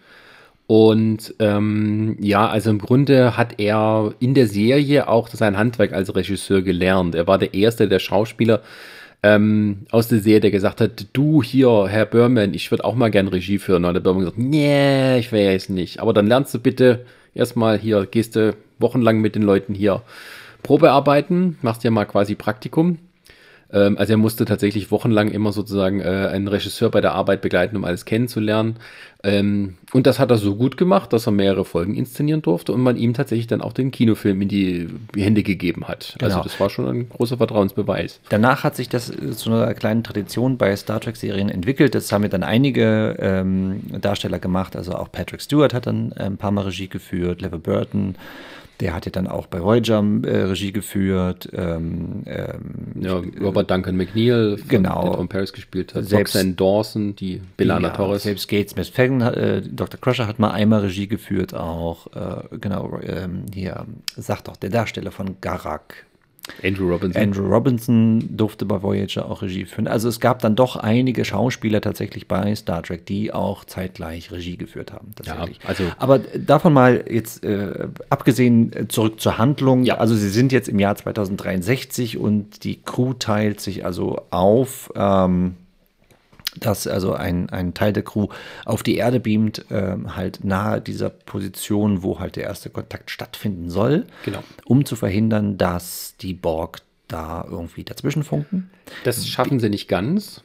Und ähm, ja, also im Grunde hat er in der Serie auch sein Handwerk als Regisseur gelernt. Er war der erste der Schauspieler ähm, aus der Serie, der gesagt hat, du hier, Herr Berman, ich würde auch mal gern Regie führen. Und der Berman gesagt, nee, ich jetzt nicht. Aber dann lernst du bitte erstmal hier, gehst du wochenlang mit den Leuten hier Probearbeiten, machst ja mal quasi Praktikum. Ähm, also er musste tatsächlich wochenlang immer sozusagen äh, einen Regisseur bei der Arbeit begleiten, um alles kennenzulernen. Ähm, und das hat er so gut gemacht, dass er mehrere Folgen inszenieren durfte und man ihm tatsächlich dann auch den Kinofilm in die Hände gegeben hat. Also genau. Also das war schon ein großer Vertrauensbeweis. Danach hat sich das zu einer kleinen Tradition bei Star Trek-Serien entwickelt. Das haben ja dann einige ähm, Darsteller gemacht. Also auch Patrick Stewart hat dann ein paar Mal Regie geführt, Level Burton. Der hat ja dann auch bei Voyager äh, Regie geführt. Ähm, ähm, ja, Robert Duncan McNeil, genau. der Tom Paris gespielt hat. Selbst, Roxanne Dawson, die Belana ja, Torres. Selbst Gates McFadden, äh, Dr. Crusher hat mal einmal Regie geführt, auch. Äh, genau, ähm, hier, sagt doch der Darsteller von Garak. Andrew Robinson. Andrew Robinson durfte bei Voyager auch Regie führen. Also es gab dann doch einige Schauspieler tatsächlich bei Star Trek, die auch zeitgleich Regie geführt haben. Ja, also Aber davon mal jetzt äh, abgesehen äh, zurück zur Handlung. Ja. Also sie sind jetzt im Jahr 2063 und die Crew teilt sich also auf. Ähm, dass also ein, ein Teil der Crew auf die Erde beamt, äh, halt nahe dieser Position, wo halt der erste Kontakt stattfinden soll, genau. um zu verhindern, dass die Borg da irgendwie dazwischen funken. Das schaffen sie nicht ganz.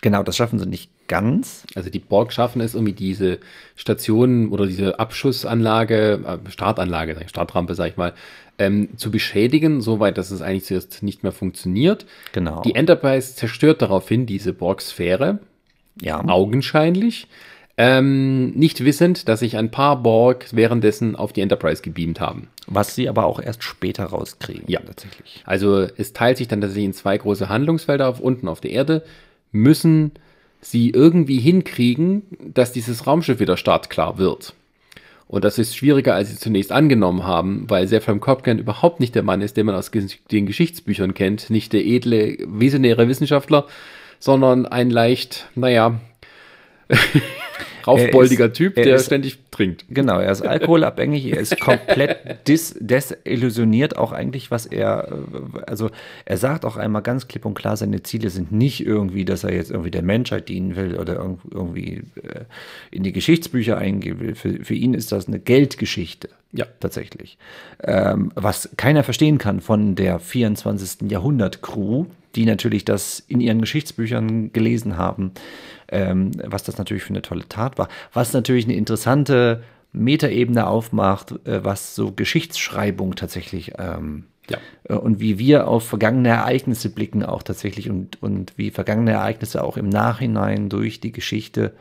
Genau, das schaffen sie nicht ganz. Also die Borg schaffen es irgendwie diese Station oder diese Abschussanlage, äh, Startanlage, Startrampe, sag ich mal, ähm, zu beschädigen, soweit, dass es eigentlich zuerst nicht mehr funktioniert. Genau. Die Enterprise zerstört daraufhin diese Borg-Sphäre. Ja. Augenscheinlich. Ähm, nicht wissend, dass sich ein paar Borg währenddessen auf die Enterprise gebeamt haben. Was sie aber auch erst später rauskriegen. Ja, tatsächlich. Also es teilt sich dann tatsächlich in zwei große Handlungsfelder auf unten auf der Erde. Müssen sie irgendwie hinkriegen, dass dieses Raumschiff wieder startklar wird. Und das ist schwieriger, als sie zunächst angenommen haben, weil Sefram Kopken überhaupt nicht der Mann ist, den man aus den Geschichtsbüchern kennt. Nicht der edle, visionäre Wissenschaftler, sondern ein leicht, naja, raufboldiger Typ, der ist, ständig trinkt. Genau, er ist alkoholabhängig, er ist komplett dis, desillusioniert auch eigentlich, was er, also er sagt auch einmal ganz klipp und klar, seine Ziele sind nicht irgendwie, dass er jetzt irgendwie der Menschheit dienen will oder irgendwie äh, in die Geschichtsbücher eingehen will. Für, für ihn ist das eine Geldgeschichte. Ja. Tatsächlich. Ähm, was keiner verstehen kann von der 24. Jahrhundert-Crew, die natürlich das in ihren Geschichtsbüchern gelesen haben, ähm, was das natürlich für eine tolle Tat war. Was natürlich eine interessante Metaebene aufmacht, äh, was so Geschichtsschreibung tatsächlich ähm, ja. Äh, und wie wir auf vergangene Ereignisse blicken auch tatsächlich und, und wie vergangene Ereignisse auch im Nachhinein durch die Geschichte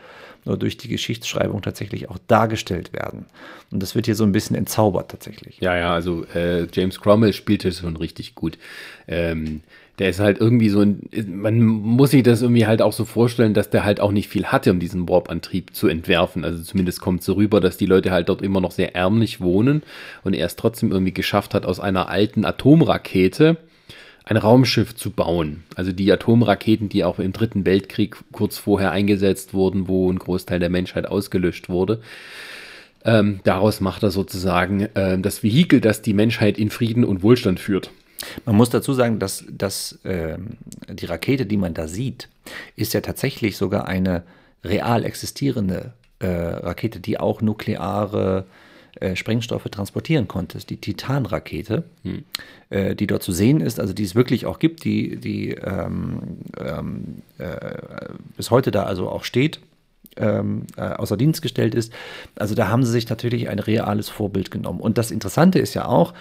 oder durch die Geschichtsschreibung tatsächlich auch dargestellt werden. Und das wird hier so ein bisschen entzaubert tatsächlich. Ja, ja, also äh, James Cromwell spielt es schon richtig gut. Ähm, der ist halt irgendwie so ein, man muss sich das irgendwie halt auch so vorstellen, dass der halt auch nicht viel hatte, um diesen Warp-Antrieb zu entwerfen. Also zumindest kommt so rüber, dass die Leute halt dort immer noch sehr ärmlich wohnen und er es trotzdem irgendwie geschafft hat, aus einer alten Atomrakete ein Raumschiff zu bauen. Also die Atomraketen, die auch im Dritten Weltkrieg kurz vorher eingesetzt wurden, wo ein Großteil der Menschheit ausgelöscht wurde. Ähm, daraus macht er sozusagen äh, das Vehikel, das die Menschheit in Frieden und Wohlstand führt. Man muss dazu sagen, dass, dass äh, die Rakete, die man da sieht, ist ja tatsächlich sogar eine real existierende äh, Rakete, die auch nukleare äh, Sprengstoffe transportieren konnte. Die Titan-Rakete, hm. Äh, die dort zu sehen ist, also die es wirklich auch gibt, die, die ähm, ähm, äh, bis heute da also auch steht. Ähm, äh, außer Dienst gestellt ist. Also da haben sie sich natürlich ein reales Vorbild genommen. Und das Interessante ist ja auch,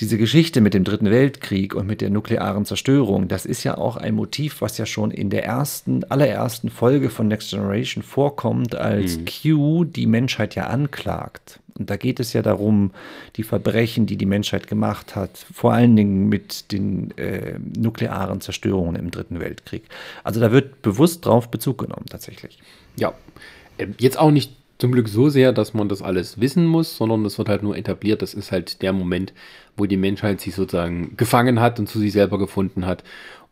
diese Geschichte mit dem Dritten Weltkrieg und mit der nuklearen Zerstörung, das ist ja auch ein Motiv, was ja schon in der ersten, allerersten Folge von Next Generation vorkommt, als mhm. Q die Menschheit ja anklagt. Und da geht es ja darum, die Verbrechen, die die Menschheit gemacht hat, vor allen Dingen mit den äh, nuklearen Zerstörungen im Dritten Weltkrieg. Also da wird bewusst drauf Bezug genommen, tatsächlich. Ja, ähm, jetzt auch nicht zum Glück so sehr, dass man das alles wissen muss, sondern es wird halt nur etabliert. Das ist halt der Moment, wo die Menschheit sich sozusagen gefangen hat und zu sich selber gefunden hat.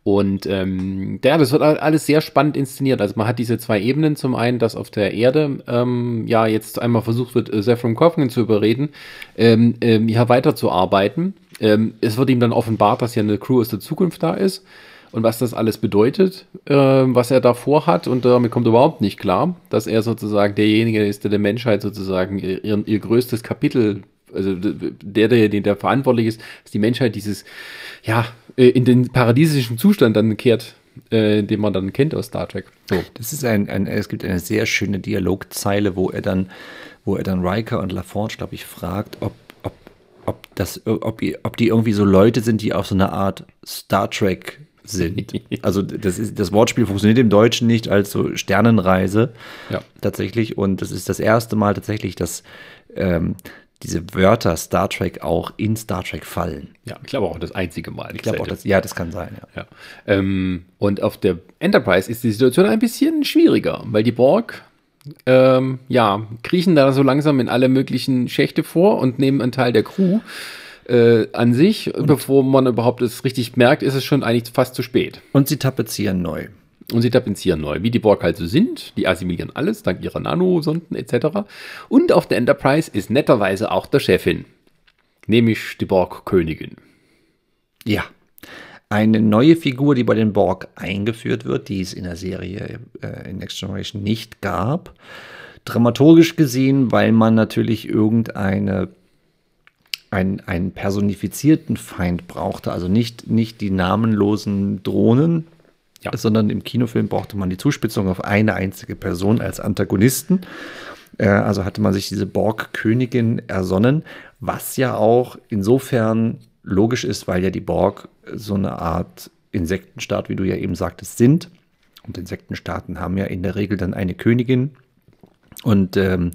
Und ähm, ja, das wird alles sehr spannend inszeniert. Also man hat diese zwei Ebenen. Zum einen, dass auf der Erde ähm, ja jetzt einmal versucht wird, äh, Zephram Coughlin zu überreden, ähm, ähm, hier weiterzuarbeiten. Ähm, es wird ihm dann offenbart, dass ja eine Crew aus der Zukunft da ist und was das alles bedeutet, äh, was er davor hat und damit kommt überhaupt nicht klar, dass er sozusagen derjenige ist, der der Menschheit sozusagen ihr, ihr größtes Kapitel, also der, der, der verantwortlich ist, dass die Menschheit dieses, ja, äh, in den paradiesischen Zustand dann kehrt, äh, den man dann kennt aus Star Trek. So. Das ist ein, ein, es gibt eine sehr schöne Dialogzeile, wo er dann, wo er dann Riker und LaForge, glaube ich, fragt, ob ob das, ob, ob die irgendwie so Leute sind, die auf so eine Art Star Trek sind. Also das, ist, das Wortspiel funktioniert im Deutschen nicht als so Sternenreise ja. tatsächlich. Und das ist das erste Mal tatsächlich, dass ähm, diese Wörter Star Trek auch in Star Trek fallen. Ja, ich glaube auch das einzige Mal. Ich glaube auch, das, ja, das kann sein, ja. ja. Ähm, und auf der Enterprise ist die Situation ein bisschen schwieriger, weil die Borg ähm, ja, kriechen da so langsam in alle möglichen Schächte vor und nehmen einen Teil der Crew äh, an sich, und bevor man überhaupt es richtig merkt, ist es schon eigentlich fast zu spät. Und sie tapezieren neu. Und sie tapezieren neu, wie die Borg halt so sind. Die assimilieren alles, dank ihrer Nanosonden etc. Und auf der Enterprise ist netterweise auch der Chefin, nämlich die Borg-Königin. Ja. Eine neue Figur, die bei den Borg eingeführt wird, die es in der Serie äh, in Next Generation nicht gab. Dramaturgisch gesehen, weil man natürlich irgendeine einen, einen personifizierten Feind brauchte, also nicht, nicht die namenlosen Drohnen, ja. sondern im Kinofilm brauchte man die Zuspitzung auf eine einzige Person als Antagonisten. Äh, also hatte man sich diese Borg-Königin ersonnen, was ja auch insofern logisch ist, weil ja die Borg so eine Art Insektenstaat, wie du ja eben sagtest, sind. Und Insektenstaaten haben ja in der Regel dann eine Königin, Und ähm,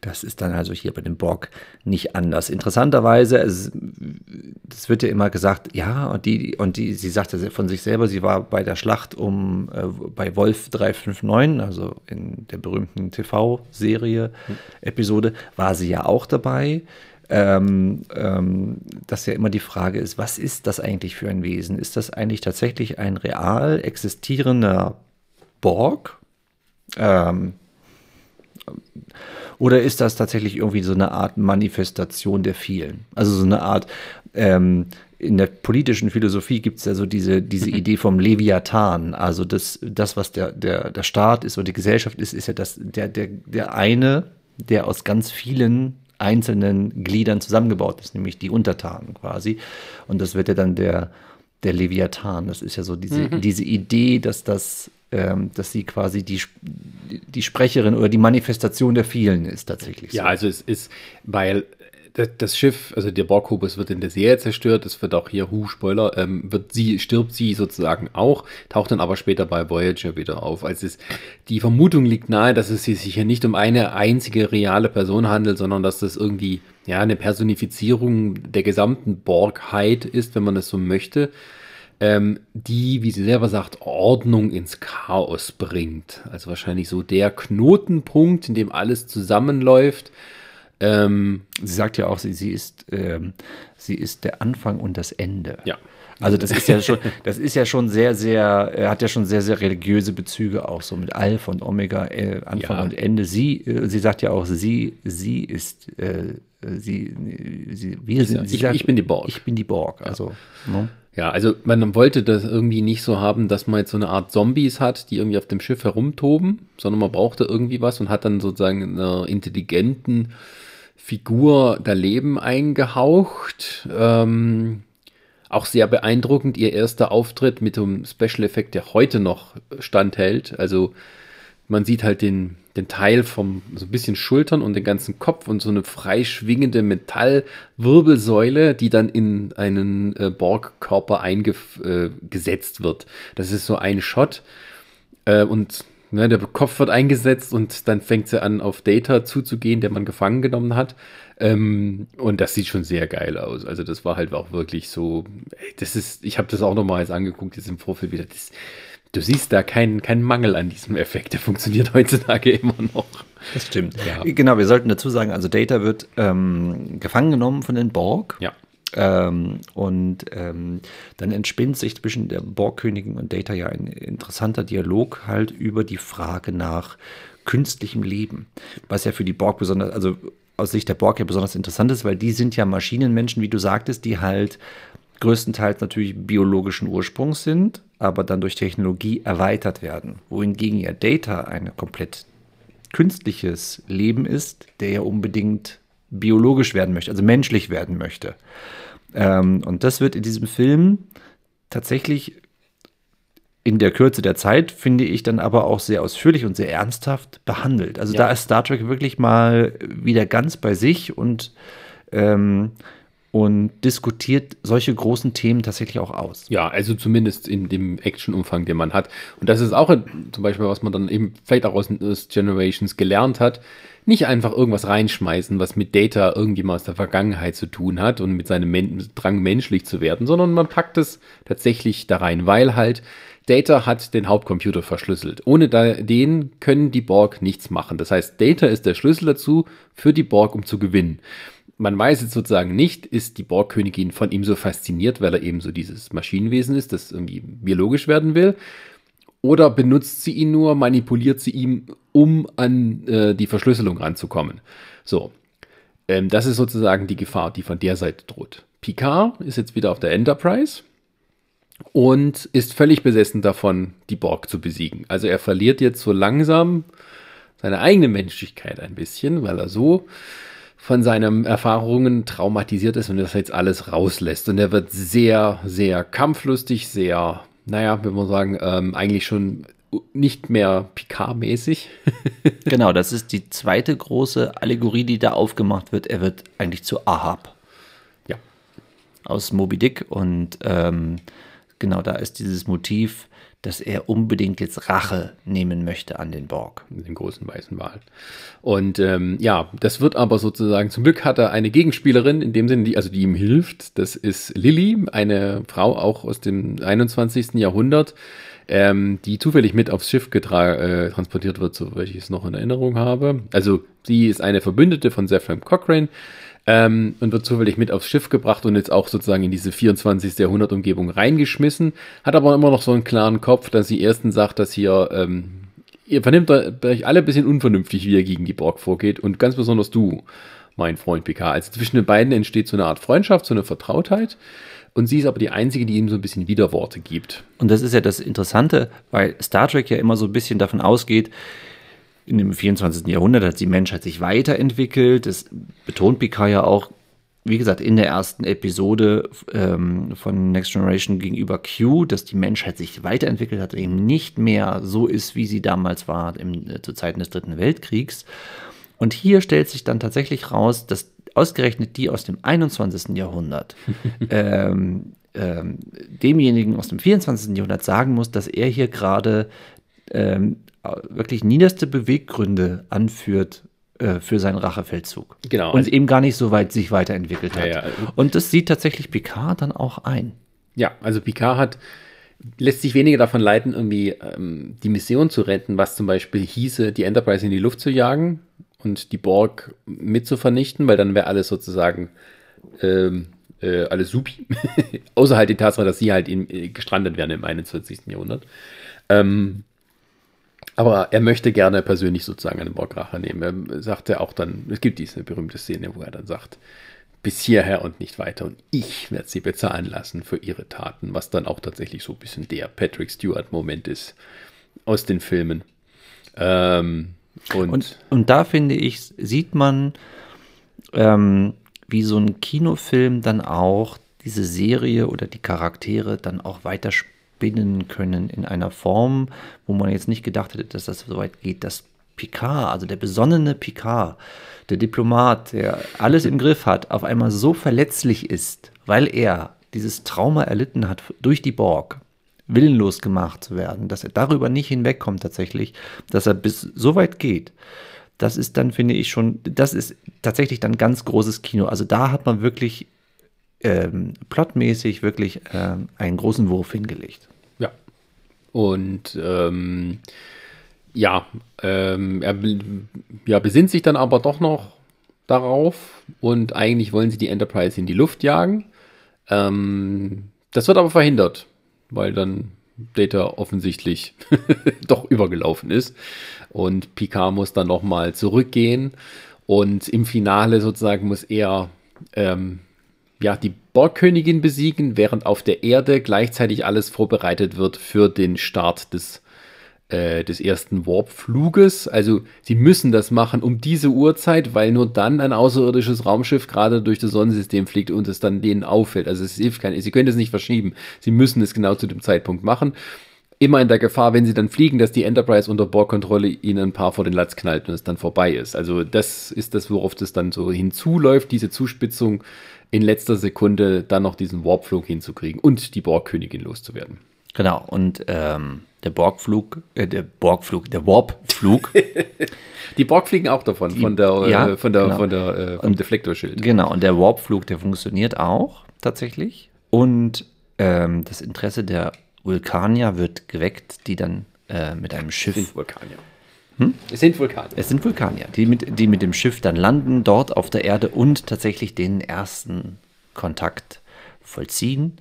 das ist dann also hier bei dem Borg nicht anders. Interessanterweise, es, es wird ja immer gesagt, ja, und die, und die, sie sagte von sich selber, sie war bei der Schlacht um äh, bei Wolf 359, also in der berühmten TV-Serie, Episode, war sie ja auch dabei. Ähm, ähm, dass ja immer die Frage ist, was ist das eigentlich für ein Wesen? Ist das eigentlich tatsächlich ein real existierender Borg? Ähm, oder ist das tatsächlich irgendwie so eine Art Manifestation der vielen? Also so eine Art, ähm, in der politischen Philosophie gibt es ja so diese, diese mhm. Idee vom Leviathan. Also das, das was der, der, der Staat ist oder die Gesellschaft ist, ist ja das, der, der, der eine, der aus ganz vielen einzelnen Gliedern zusammengebaut ist, nämlich die Untertanen quasi. Und das wird ja dann der, der Leviathan. Das ist ja so diese, mhm. diese Idee, dass das ähm, dass sie quasi die, die Sprecherin oder die Manifestation der vielen ist tatsächlich. So. Ja, also es ist, weil das Schiff, also der Borghubus wird in der Serie zerstört, es wird auch hier, hu, Spoiler, ähm, wird sie, stirbt sie sozusagen auch, taucht dann aber später bei Voyager wieder auf. Also es, die Vermutung liegt nahe, dass es sich hier nicht um eine einzige reale Person handelt, sondern dass das irgendwie, ja, eine Personifizierung der gesamten Borgheit ist, wenn man das so möchte ähm, die, wie sie selber sagt, Ordnung ins Chaos bringt. Also wahrscheinlich so der Knotenpunkt, in dem alles zusammenläuft. Ähm, sie sagt ja auch, sie, sie, ist, ähm, sie ist der Anfang und das Ende. Ja. Also das ist ja schon, das ist ja schon sehr, sehr, er hat ja schon sehr, sehr religiöse Bezüge auch so mit Alpha und Omega, äh, Anfang ja. und Ende. Sie, äh, sie sagt ja auch, sie, sie ist, äh, sie, sie, wir sind, ich, sagt, ich bin die Borg. Ich bin die Borg. Also. Ja. Ne? Ja, also man wollte das irgendwie nicht so haben, dass man jetzt so eine Art Zombies hat, die irgendwie auf dem Schiff herumtoben, sondern man brauchte irgendwie was und hat dann sozusagen einer intelligenten Figur da Leben eingehaucht. Ähm, auch sehr beeindruckend ihr erster Auftritt mit dem Special Effekt, der heute noch standhält. Also man sieht halt den, den Teil vom so ein bisschen Schultern und den ganzen Kopf und so eine freischwingende Metallwirbelsäule, die dann in einen äh, Borg-Körper eingesetzt äh, wird. Das ist so ein Shot. Äh, und ne, der Kopf wird eingesetzt und dann fängt sie an, auf Data zuzugehen, der man gefangen genommen hat. Ähm, und das sieht schon sehr geil aus. Also das war halt auch wirklich so, das ist, ich habe das auch nochmal jetzt angeguckt, jetzt im Vorfeld wieder. Das, du siehst da keinen, keinen Mangel an diesem Effekt. Der funktioniert heutzutage immer noch. Das stimmt. Ja. Genau, wir sollten dazu sagen, also Data wird ähm, gefangen genommen von den Borg. Ja. Ähm, und ähm, dann entspinnt sich zwischen der Borgkönigin und Data ja ein interessanter Dialog halt über die Frage nach künstlichem Leben, was ja für die Borg besonders, also aus Sicht der Borg ja besonders interessant ist, weil die sind ja Maschinenmenschen, wie du sagtest, die halt größtenteils natürlich biologischen Ursprungs sind, aber dann durch Technologie erweitert werden. Wohingegen ja Data ein komplett künstliches Leben ist, der ja unbedingt biologisch werden möchte, also menschlich werden möchte. Ähm, und das wird in diesem Film tatsächlich in der Kürze der Zeit, finde ich, dann aber auch sehr ausführlich und sehr ernsthaft behandelt. Also ja. da ist Star Trek wirklich mal wieder ganz bei sich und ähm, und diskutiert solche großen Themen tatsächlich auch aus. Ja, also zumindest in dem Action-Umfang, den man hat. Und das ist auch zum Beispiel, was man dann eben vielleicht auch aus, Generations gelernt hat. Nicht einfach irgendwas reinschmeißen, was mit Data irgendwie mal aus der Vergangenheit zu tun hat und mit seinem Men Drang menschlich zu werden, sondern man packt es tatsächlich da rein, weil halt Data hat den Hauptcomputer verschlüsselt. Ohne den können die Borg nichts machen. Das heißt, Data ist der Schlüssel dazu für die Borg, um zu gewinnen man weiß jetzt sozusagen nicht, ist die Borgkönigin von ihm so fasziniert, weil er eben so dieses Maschinenwesen ist, das irgendwie biologisch werden will. Oder benutzt sie ihn nur, manipuliert sie ihn, um an äh, die Verschlüsselung ranzukommen. So. Ähm, das ist sozusagen die Gefahr, die von der Seite droht. Picard ist jetzt wieder auf der Enterprise und ist völlig besessen davon, die Borg zu besiegen. Also er verliert jetzt so langsam seine eigene Menschlichkeit ein bisschen, weil er so von seinen Erfahrungen traumatisiert ist und das jetzt alles rauslässt. Und er wird sehr, sehr kampflustig, sehr, naja, wenn man sagen, ähm, eigentlich schon nicht mehr Picard-mäßig. genau, das ist die zweite große Allegorie, die da aufgemacht wird. Er wird eigentlich zu Ahab. Ja. Aus Moby Dick. Und ähm, genau, da ist dieses Motiv, dass er unbedingt jetzt Rache nehmen möchte an den Borg. Den großen weißen Wal. Und ähm, ja, das wird aber sozusagen, zum Glück hat er eine Gegenspielerin, in dem Sinne, die, also die ihm hilft. Das ist Lilly, eine Frau auch aus dem 21. Jahrhundert, ähm, die zufällig mit aufs Schiff äh, transportiert wird, soweit ich es noch in Erinnerung habe. Also sie ist eine Verbündete von Zephram Cochrane ähm, und wird zufällig mit aufs Schiff gebracht und jetzt auch sozusagen in diese 24. Jahrhundert-Umgebung reingeschmissen, hat aber immer noch so einen klaren Kopf, dass sie erstens sagt, dass hier, ähm, ihr vernimmt euch alle ein bisschen unvernünftig, wie ihr gegen die Borg vorgeht und ganz besonders du, mein Freund Picard. Also zwischen den beiden entsteht so eine Art Freundschaft, so eine Vertrautheit. Und sie ist aber die Einzige, die ihm so ein bisschen Widerworte gibt. Und das ist ja das Interessante, weil Star Trek ja immer so ein bisschen davon ausgeht, in dem 24. Jahrhundert hat die Menschheit sich weiterentwickelt. Das betont Picard ja auch, wie gesagt, in der ersten Episode ähm, von Next Generation gegenüber Q, dass die Menschheit sich weiterentwickelt hat, eben nicht mehr so ist, wie sie damals war im, äh, zu Zeiten des Dritten Weltkriegs. Und hier stellt sich dann tatsächlich raus, dass ausgerechnet die aus dem 21. Jahrhundert ähm, ähm, demjenigen aus dem 24. Jahrhundert sagen muss, dass er hier gerade ähm, wirklich niederste Beweggründe anführt äh, für seinen Rachefeldzug. Genau. Und also eben gar nicht so weit sich weiterentwickelt hat. Ja, ja. Und das sieht tatsächlich Picard dann auch ein. Ja, also Picard hat lässt sich weniger davon leiten, irgendwie ähm, die Mission zu retten, was zum Beispiel hieße, die Enterprise in die Luft zu jagen und die Borg mit zu vernichten, weil dann wäre alles sozusagen ähm, äh, alles supi. Außer halt die Tatsache, dass sie halt in, äh, gestrandet wären im 21. Jahrhundert. Ähm, aber er möchte gerne persönlich sozusagen eine Borgrache nehmen. Er sagt ja auch dann, es gibt diese berühmte Szene, wo er dann sagt, bis hierher und nicht weiter und ich werde sie bezahlen lassen für ihre Taten, was dann auch tatsächlich so ein bisschen der Patrick Stewart-Moment ist aus den Filmen. Ähm, und, und, und, da finde ich, sieht man, ähm, wie so ein Kinofilm dann auch diese Serie oder die Charaktere dann auch weiterspielt spinnen können in einer Form, wo man jetzt nicht gedacht hätte, dass das so weit geht, dass Picard, also der besonnene Picard, der Diplomat, der alles im Griff hat, auf einmal so verletzlich ist, weil er dieses Trauma erlitten hat durch die Borg, willenlos gemacht zu werden, dass er darüber nicht hinwegkommt tatsächlich, dass er bis so weit geht. Das ist dann, finde ich schon, das ist tatsächlich dann ganz großes Kino. Also da hat man wirklich ähm, plotmäßig wirklich ähm, einen großen Wurf hingelegt. Und ähm, ja, ähm, er ja, besinnt sich dann aber doch noch darauf. Und eigentlich wollen sie die Enterprise in die Luft jagen. Ähm, das wird aber verhindert, weil dann Data offensichtlich doch übergelaufen ist. Und Picard muss dann nochmal zurückgehen. Und im Finale sozusagen muss er ähm, ja, die Borgkönigin besiegen, während auf der Erde gleichzeitig alles vorbereitet wird für den Start des, äh, des ersten Warp-Fluges. Also sie müssen das machen um diese Uhrzeit, weil nur dann ein außerirdisches Raumschiff gerade durch das Sonnensystem fliegt und es dann denen auffällt. Also es hilft kein, sie können es nicht verschieben. Sie müssen es genau zu dem Zeitpunkt machen immer in der Gefahr, wenn sie dann fliegen, dass die Enterprise unter Bordkontrolle ihnen ein paar vor den Latz knallt und es dann vorbei ist. Also das ist das, worauf das dann so hinzuläuft, diese Zuspitzung in letzter Sekunde dann noch diesen Warpflug hinzukriegen und die Borgkönigin loszuwerden. Genau, und ähm, der Borgflug, äh, der Borgflug, der Warpflug. die Borg fliegen auch davon, die, von der, ja, äh, von der, genau. von der, äh, vom und, Deflektorschild. Genau, und der Warpflug, der funktioniert auch tatsächlich. Und ähm, das Interesse der Vulkanier wird geweckt, die dann äh, mit einem Schiff. Vulkanier. Hm? Es sind Vulkanier. Es sind Vulkanier, die mit, die mit dem Schiff dann landen, dort auf der Erde und tatsächlich den ersten Kontakt vollziehen.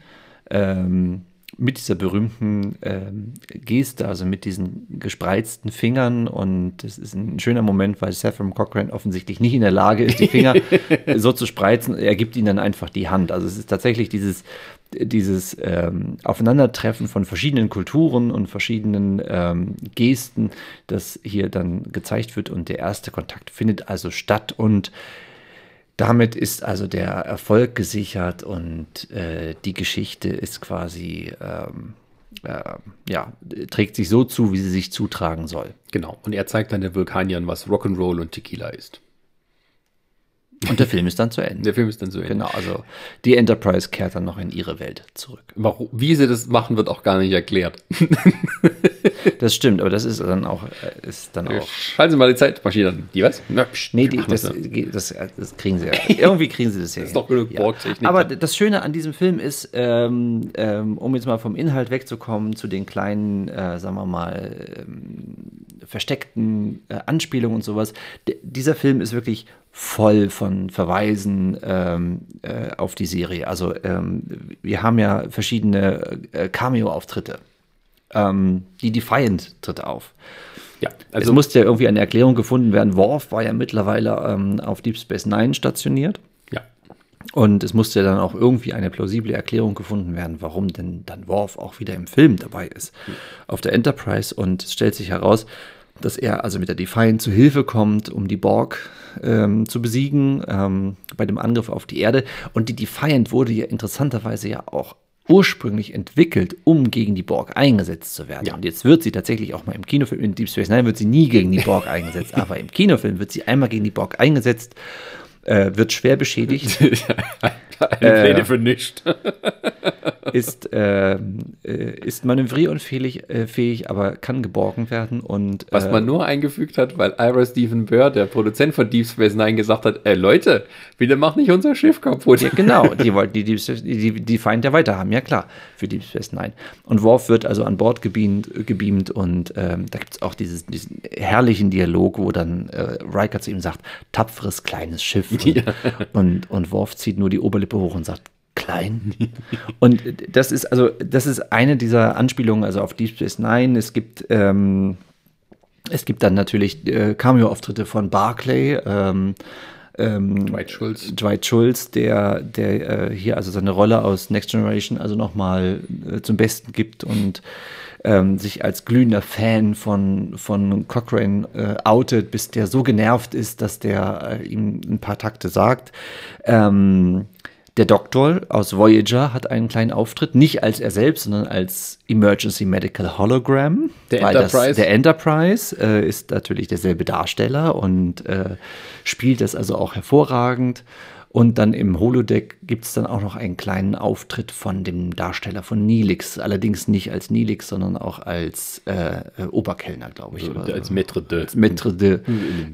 Ähm, mit dieser berühmten ähm, Geste, also mit diesen gespreizten Fingern. Und es ist ein schöner Moment, weil Saffron Cochrane offensichtlich nicht in der Lage ist, die Finger so zu spreizen. Er gibt ihnen dann einfach die Hand. Also es ist tatsächlich dieses, dieses ähm, Aufeinandertreffen von verschiedenen Kulturen und verschiedenen ähm, Gesten, das hier dann gezeigt wird. Und der erste Kontakt findet also statt. Und damit ist also der Erfolg gesichert und äh, die Geschichte ist quasi, ähm, äh, ja, trägt sich so zu, wie sie sich zutragen soll. Genau. Und er zeigt dann den Vulkaniern, was Rock'n'Roll und Tequila ist. Und der Film ist dann zu Ende. Der Film ist dann zu Ende. Genau, also die Enterprise kehrt dann noch in ihre Welt zurück. Warum, wie sie das machen, wird auch gar nicht erklärt. Das stimmt, aber das ist dann auch, äh, ist dann auch. Schalten Sie mal die Zeitmaschine an. Die was? Na, pst, Nee, die, das, das, das kriegen sie ja. Irgendwie kriegen sie das ja. ist doch genug ja. Borgtechnik. Aber das Schöne an diesem Film ist, ähm, ähm, um jetzt mal vom Inhalt wegzukommen, zu den kleinen, äh, sagen wir mal, ähm, versteckten äh, Anspielungen und sowas. D dieser Film ist wirklich voll von Verweisen ähm, äh, auf die Serie. Also ähm, wir haben ja verschiedene äh, Cameo-Auftritte. Ähm, die Defiant tritt auf. Ja, Also es musste ja irgendwie eine Erklärung gefunden werden. Worf war ja mittlerweile ähm, auf Deep Space Nine stationiert. ja. Und es musste dann auch irgendwie eine plausible Erklärung gefunden werden, warum denn dann Worf auch wieder im Film dabei ist. Auf der Enterprise. Und es stellt sich heraus, dass er also mit der Defiant zu Hilfe kommt, um die Borg ähm, zu besiegen ähm, bei dem Angriff auf die Erde. Und die Defiant wurde ja interessanterweise ja auch ursprünglich entwickelt, um gegen die Borg eingesetzt zu werden. Ja. Und jetzt wird sie tatsächlich auch mal im Kinofilm, in Deep Space Nine wird sie nie gegen die Borg eingesetzt, aber im Kinofilm wird sie einmal gegen die Borg eingesetzt, äh, wird schwer beschädigt, Pläne für nichts. ist, ähm, äh, ist manövrierunfähig, äh, fähig, aber kann geborgen werden und Was äh, man nur eingefügt hat, weil Ira Stephen Burr, der Produzent von Deep Space Nine, gesagt hat, ey Leute, bitte mach nicht unser Schiff kaputt. Ja, genau, die wollten die, die, die, die Feind ja weiter haben, ja klar, für Deep Space Nine. Und Worf wird also an Bord gebeamt, gebeamt und ähm, da gibt es auch dieses, diesen herrlichen Dialog, wo dann äh, Riker zu ihm sagt, tapferes kleines Schiff. Und, und, und Worf zieht nur die Oberlippe hoch und sagt, klein. und das ist also, das ist eine dieser Anspielungen, also auf Deep Space Nine. Es gibt ähm, es gibt dann natürlich äh, Cameo-Auftritte von Barclay, ähm, ähm, Dwight Schultz. Dwight Schultz, der, der äh, hier also seine Rolle aus Next Generation also nochmal äh, zum Besten gibt und ähm, sich als glühender Fan von, von Cochrane äh, outet, bis der so genervt ist, dass der äh, ihm ein paar Takte sagt. Ähm, der Doktor aus Voyager hat einen kleinen Auftritt, nicht als er selbst, sondern als Emergency Medical Hologram. Der Enterprise. Das, der Enterprise äh, ist natürlich derselbe Darsteller und äh, spielt das also auch hervorragend. Und dann im Holodeck gibt es dann auch noch einen kleinen Auftritt von dem Darsteller von Nilix. Allerdings nicht als Nilix, sondern auch als äh, äh, Oberkellner, glaube ich. oder so. Als Maître de. Als Maître de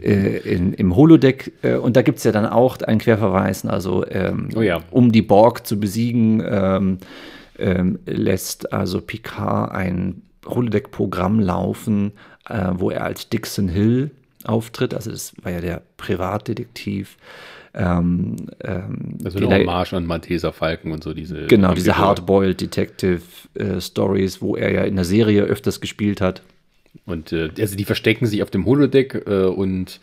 äh, in, im Holodeck. Äh, und da gibt es ja dann auch einen Querverweis, also ähm, Oh ja. um die Borg zu besiegen, ähm, ähm, lässt also Picard ein Holodeck-Programm laufen, äh, wo er als Dixon Hill auftritt. Also das war ja der Privatdetektiv. Ähm, ähm, Also eine Hommage an Malteser Falken und so diese. Genau, diese. Hardboiled Detective äh, Stories, wo er ja in der Serie öfters gespielt hat. Und äh, also die verstecken sich auf dem Holodeck äh, und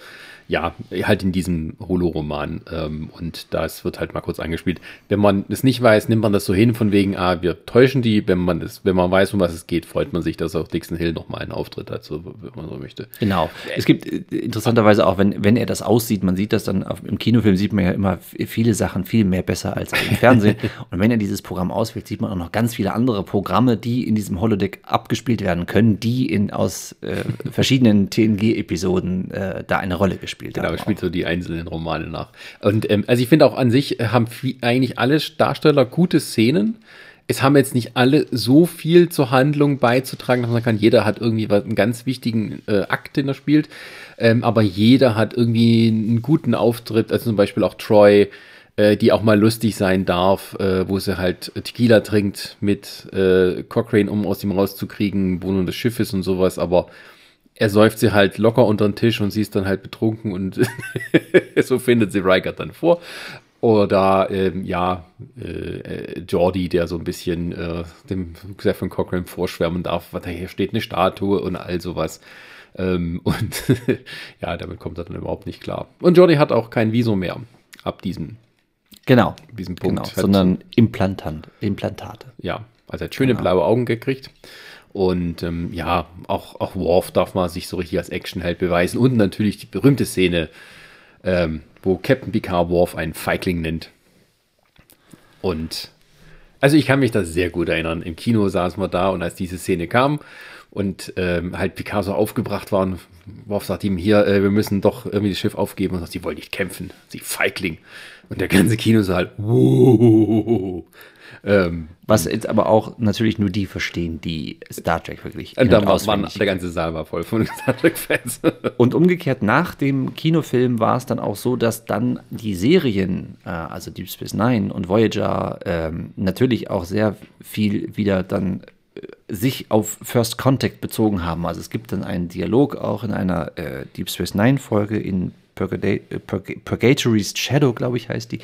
ja, halt in diesem Holoroman. Ähm, und das wird halt mal kurz angespielt. Wenn man es nicht weiß, nimmt man das so hin, von wegen, ah, wir täuschen die. Wenn man es, wenn man weiß, um was es geht, freut man sich, dass auch Dixon Hill nochmal einen Auftritt hat, so, wenn man so möchte. Genau. Es gibt äh, interessanterweise auch, wenn, wenn er das aussieht, man sieht das dann auf, im Kinofilm, sieht man ja immer viele Sachen viel mehr besser als im Fernsehen. Und wenn er dieses Programm auswählt, sieht man auch noch ganz viele andere Programme, die in diesem Holodeck abgespielt werden können, die in, aus äh, verschiedenen TNG-Episoden äh, da eine Rolle gespielt Genau, haben. er spielt so die einzelnen Romane nach. Und ähm, also ich finde auch an sich äh, haben viel, eigentlich alle Darsteller gute Szenen. Es haben jetzt nicht alle so viel zur Handlung beizutragen, dass man kann, jeder hat irgendwie einen ganz wichtigen äh, Akt, den er spielt. Ähm, aber jeder hat irgendwie einen guten Auftritt, also zum Beispiel auch Troy, äh, die auch mal lustig sein darf, äh, wo sie halt Tequila trinkt mit äh, Cochrane, um aus ihm rauszukriegen, wo nun das Schiff ist und sowas, aber er säuft sie halt locker unter den Tisch und sie ist dann halt betrunken und so findet sie Riker dann vor. Oder ähm, ja, äh, äh, Jordi, der so ein bisschen äh, dem Stephen Cochrane vorschwärmen darf, was da hier steht eine Statue und all sowas. Ähm, und ja, damit kommt er dann überhaupt nicht klar. Und Jordi hat auch kein Visum mehr ab diesem, Genau. diesem Punkt. Genau, sondern Implantant, Implantate. ja, also er hat schöne blaue Augen gekriegt. Und ähm, ja, auch, auch Worf darf man sich so richtig als Actionheld beweisen. Und natürlich die berühmte Szene, ähm, wo Captain Picard Worf einen Feigling nennt. Und Also ich kann mich da sehr gut erinnern. Im Kino saßen wir da und als diese Szene kam und ähm, halt Picasso aufgebracht war, Worf sagt ihm hier, äh, wir müssen doch irgendwie das Schiff aufgeben und sagt, sie wollen nicht kämpfen, sie Feigling. Und der ganze Kinosaal, wow. Ähm, Was jetzt aber auch natürlich nur die verstehen, die Star Trek wirklich. Und da war, waren, der ganze Saal war voll von Star Trek-Fans. und umgekehrt, nach dem Kinofilm war es dann auch so, dass dann die Serien, äh, also Deep Space Nine und Voyager, äh, natürlich auch sehr viel wieder dann äh, sich auf First Contact bezogen haben. Also es gibt dann einen Dialog auch in einer äh, Deep Space Nine Folge in äh, Purgatory's Shadow, glaube ich, heißt die,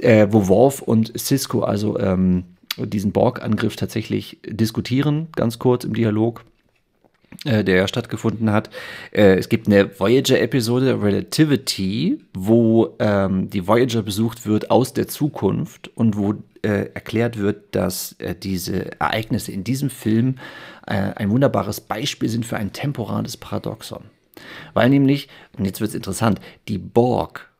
äh, wo Worf und Cisco also ähm, diesen Borg-Angriff tatsächlich diskutieren, ganz kurz im Dialog äh, der stattgefunden hat. Äh, es gibt eine Voyager-Episode, Relativity, wo ähm, die Voyager besucht wird aus der Zukunft und wo äh, erklärt wird, dass äh, diese Ereignisse in diesem Film äh, ein wunderbares Beispiel sind für ein temporales Paradoxon. Weil nämlich, und jetzt wird es interessant, die Borg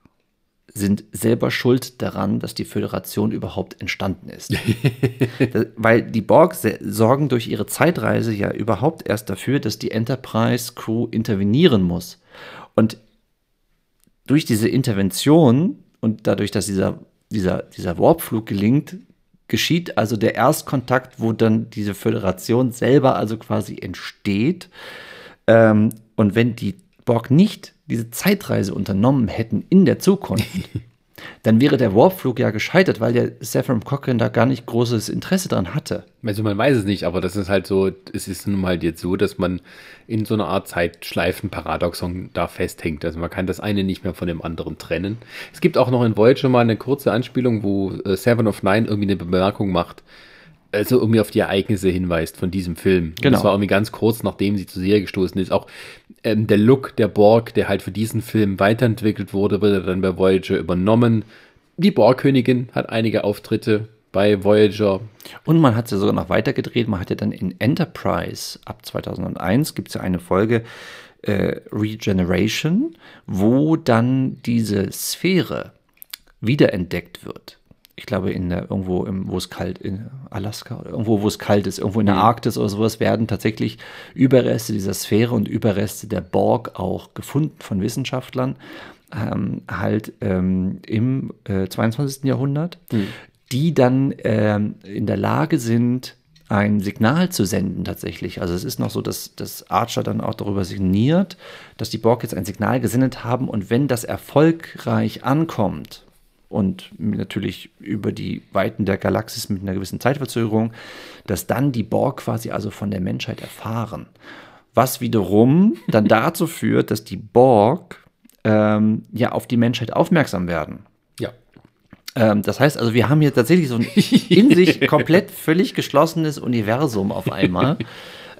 sind selber schuld daran, dass die Föderation überhaupt entstanden ist. das, weil die Borg sorgen durch ihre Zeitreise ja überhaupt erst dafür, dass die Enterprise Crew intervenieren muss. Und durch diese Intervention und dadurch, dass dieser, dieser, dieser Warpflug gelingt, geschieht also der Erstkontakt, wo dann diese Föderation selber also quasi entsteht. Ähm, und wenn die Borg nicht diese Zeitreise unternommen hätten in der Zukunft, dann wäre der Warpflug ja gescheitert, weil der Severin Cochrane da gar nicht großes Interesse dran hatte. Also man weiß es nicht, aber das ist halt so, es ist nun mal jetzt so, dass man in so einer Art Zeitschleifenparadoxon da festhängt. Also man kann das eine nicht mehr von dem anderen trennen. Es gibt auch noch in Voyager mal eine kurze Anspielung, wo äh, Seven of Nine irgendwie eine Bemerkung macht, also irgendwie auf die Ereignisse hinweist von diesem Film. Genau. das war irgendwie ganz kurz, nachdem sie zur Serie gestoßen ist. Auch ähm, der Look der Borg, der halt für diesen Film weiterentwickelt wurde, wurde dann bei Voyager übernommen. Die Borg-Königin hat einige Auftritte bei Voyager. Und man hat sie sogar noch weitergedreht. Man hatte dann in Enterprise ab 2001 gibt es ja eine Folge äh, Regeneration, wo dann diese Sphäre wiederentdeckt wird ich glaube, in der, irgendwo, im, wo es kalt, in Alaska oder irgendwo, wo es kalt ist, irgendwo in der mhm. Arktis oder sowas, werden tatsächlich Überreste dieser Sphäre und Überreste der Borg auch gefunden von Wissenschaftlern, ähm, halt ähm, im äh, 22. Jahrhundert, mhm. die dann ähm, in der Lage sind, ein Signal zu senden tatsächlich. Also es ist noch so, dass, dass Archer dann auch darüber signiert, dass die Borg jetzt ein Signal gesendet haben und wenn das erfolgreich ankommt, und natürlich über die Weiten der Galaxis mit einer gewissen Zeitverzögerung, dass dann die Borg quasi also von der Menschheit erfahren. Was wiederum dann dazu führt, dass die Borg ähm, ja auf die Menschheit aufmerksam werden. Ja. Ähm, das heißt also, wir haben hier tatsächlich so ein in sich komplett völlig geschlossenes Universum auf einmal.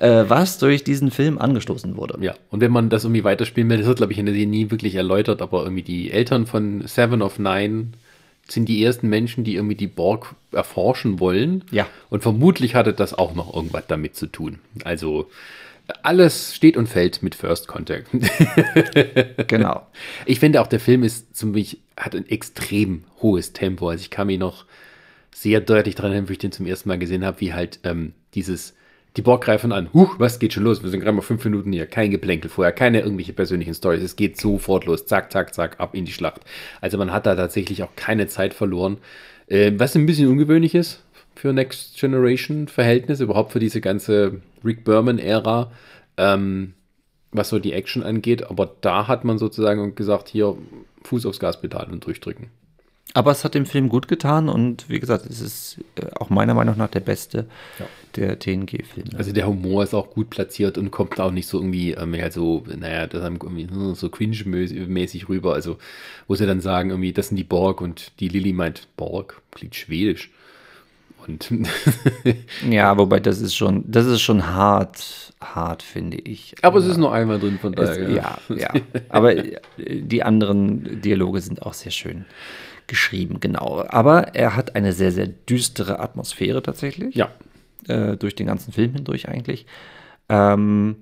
äh, was durch diesen Film angestoßen wurde. Ja, und wenn man das irgendwie weiterspielen will, das wird, glaube ich, in der Serie nie wirklich erläutert, aber irgendwie die Eltern von Seven of Nine sind die ersten Menschen, die irgendwie die Borg erforschen wollen. Ja. Und vermutlich hatte das auch noch irgendwas damit zu tun. Also alles steht und fällt mit First Contact. genau. Ich finde auch, der Film ist ziemlich, hat ein extrem hohes Tempo. Also ich kann mich noch sehr deutlich daran erinnern, wie ich den zum ersten Mal gesehen habe, wie halt ähm, dieses die Borg greifen an. Huch, was geht schon los? Wir sind gerade mal fünf Minuten hier. Kein Geplänkel vorher, keine irgendwelche persönlichen Stories. Es geht sofort los. Zack, zack, zack, ab in die Schlacht. Also man hat da tatsächlich auch keine Zeit verloren. Äh, was ein bisschen ungewöhnlich ist für Next Generation Verhältnis, überhaupt für diese ganze Rick Berman-Ära, ähm, was so die Action angeht. Aber da hat man sozusagen gesagt, hier Fuß aufs Gaspedal und durchdrücken. Aber es hat dem Film gut getan und wie gesagt, es ist äh, auch meiner Meinung nach der beste ja. der TNG-Filme. Also der Humor ist auch gut platziert und kommt auch nicht so irgendwie äh, mehr so, naja, das irgendwie so cringe-mäßig rüber. Also, wo sie dann sagen, irgendwie, das sind die Borg und die Lilly meint, Borg klingt schwedisch. Und ja, wobei das ist schon, das ist schon hart, hart, finde ich. Aber es ist nur einmal drin, von daher. Es, ja, ja. Aber äh, die anderen Dialoge sind auch sehr schön geschrieben, genau. Aber er hat eine sehr, sehr düstere Atmosphäre tatsächlich. Ja. Äh, durch den ganzen Film hindurch eigentlich. Ähm,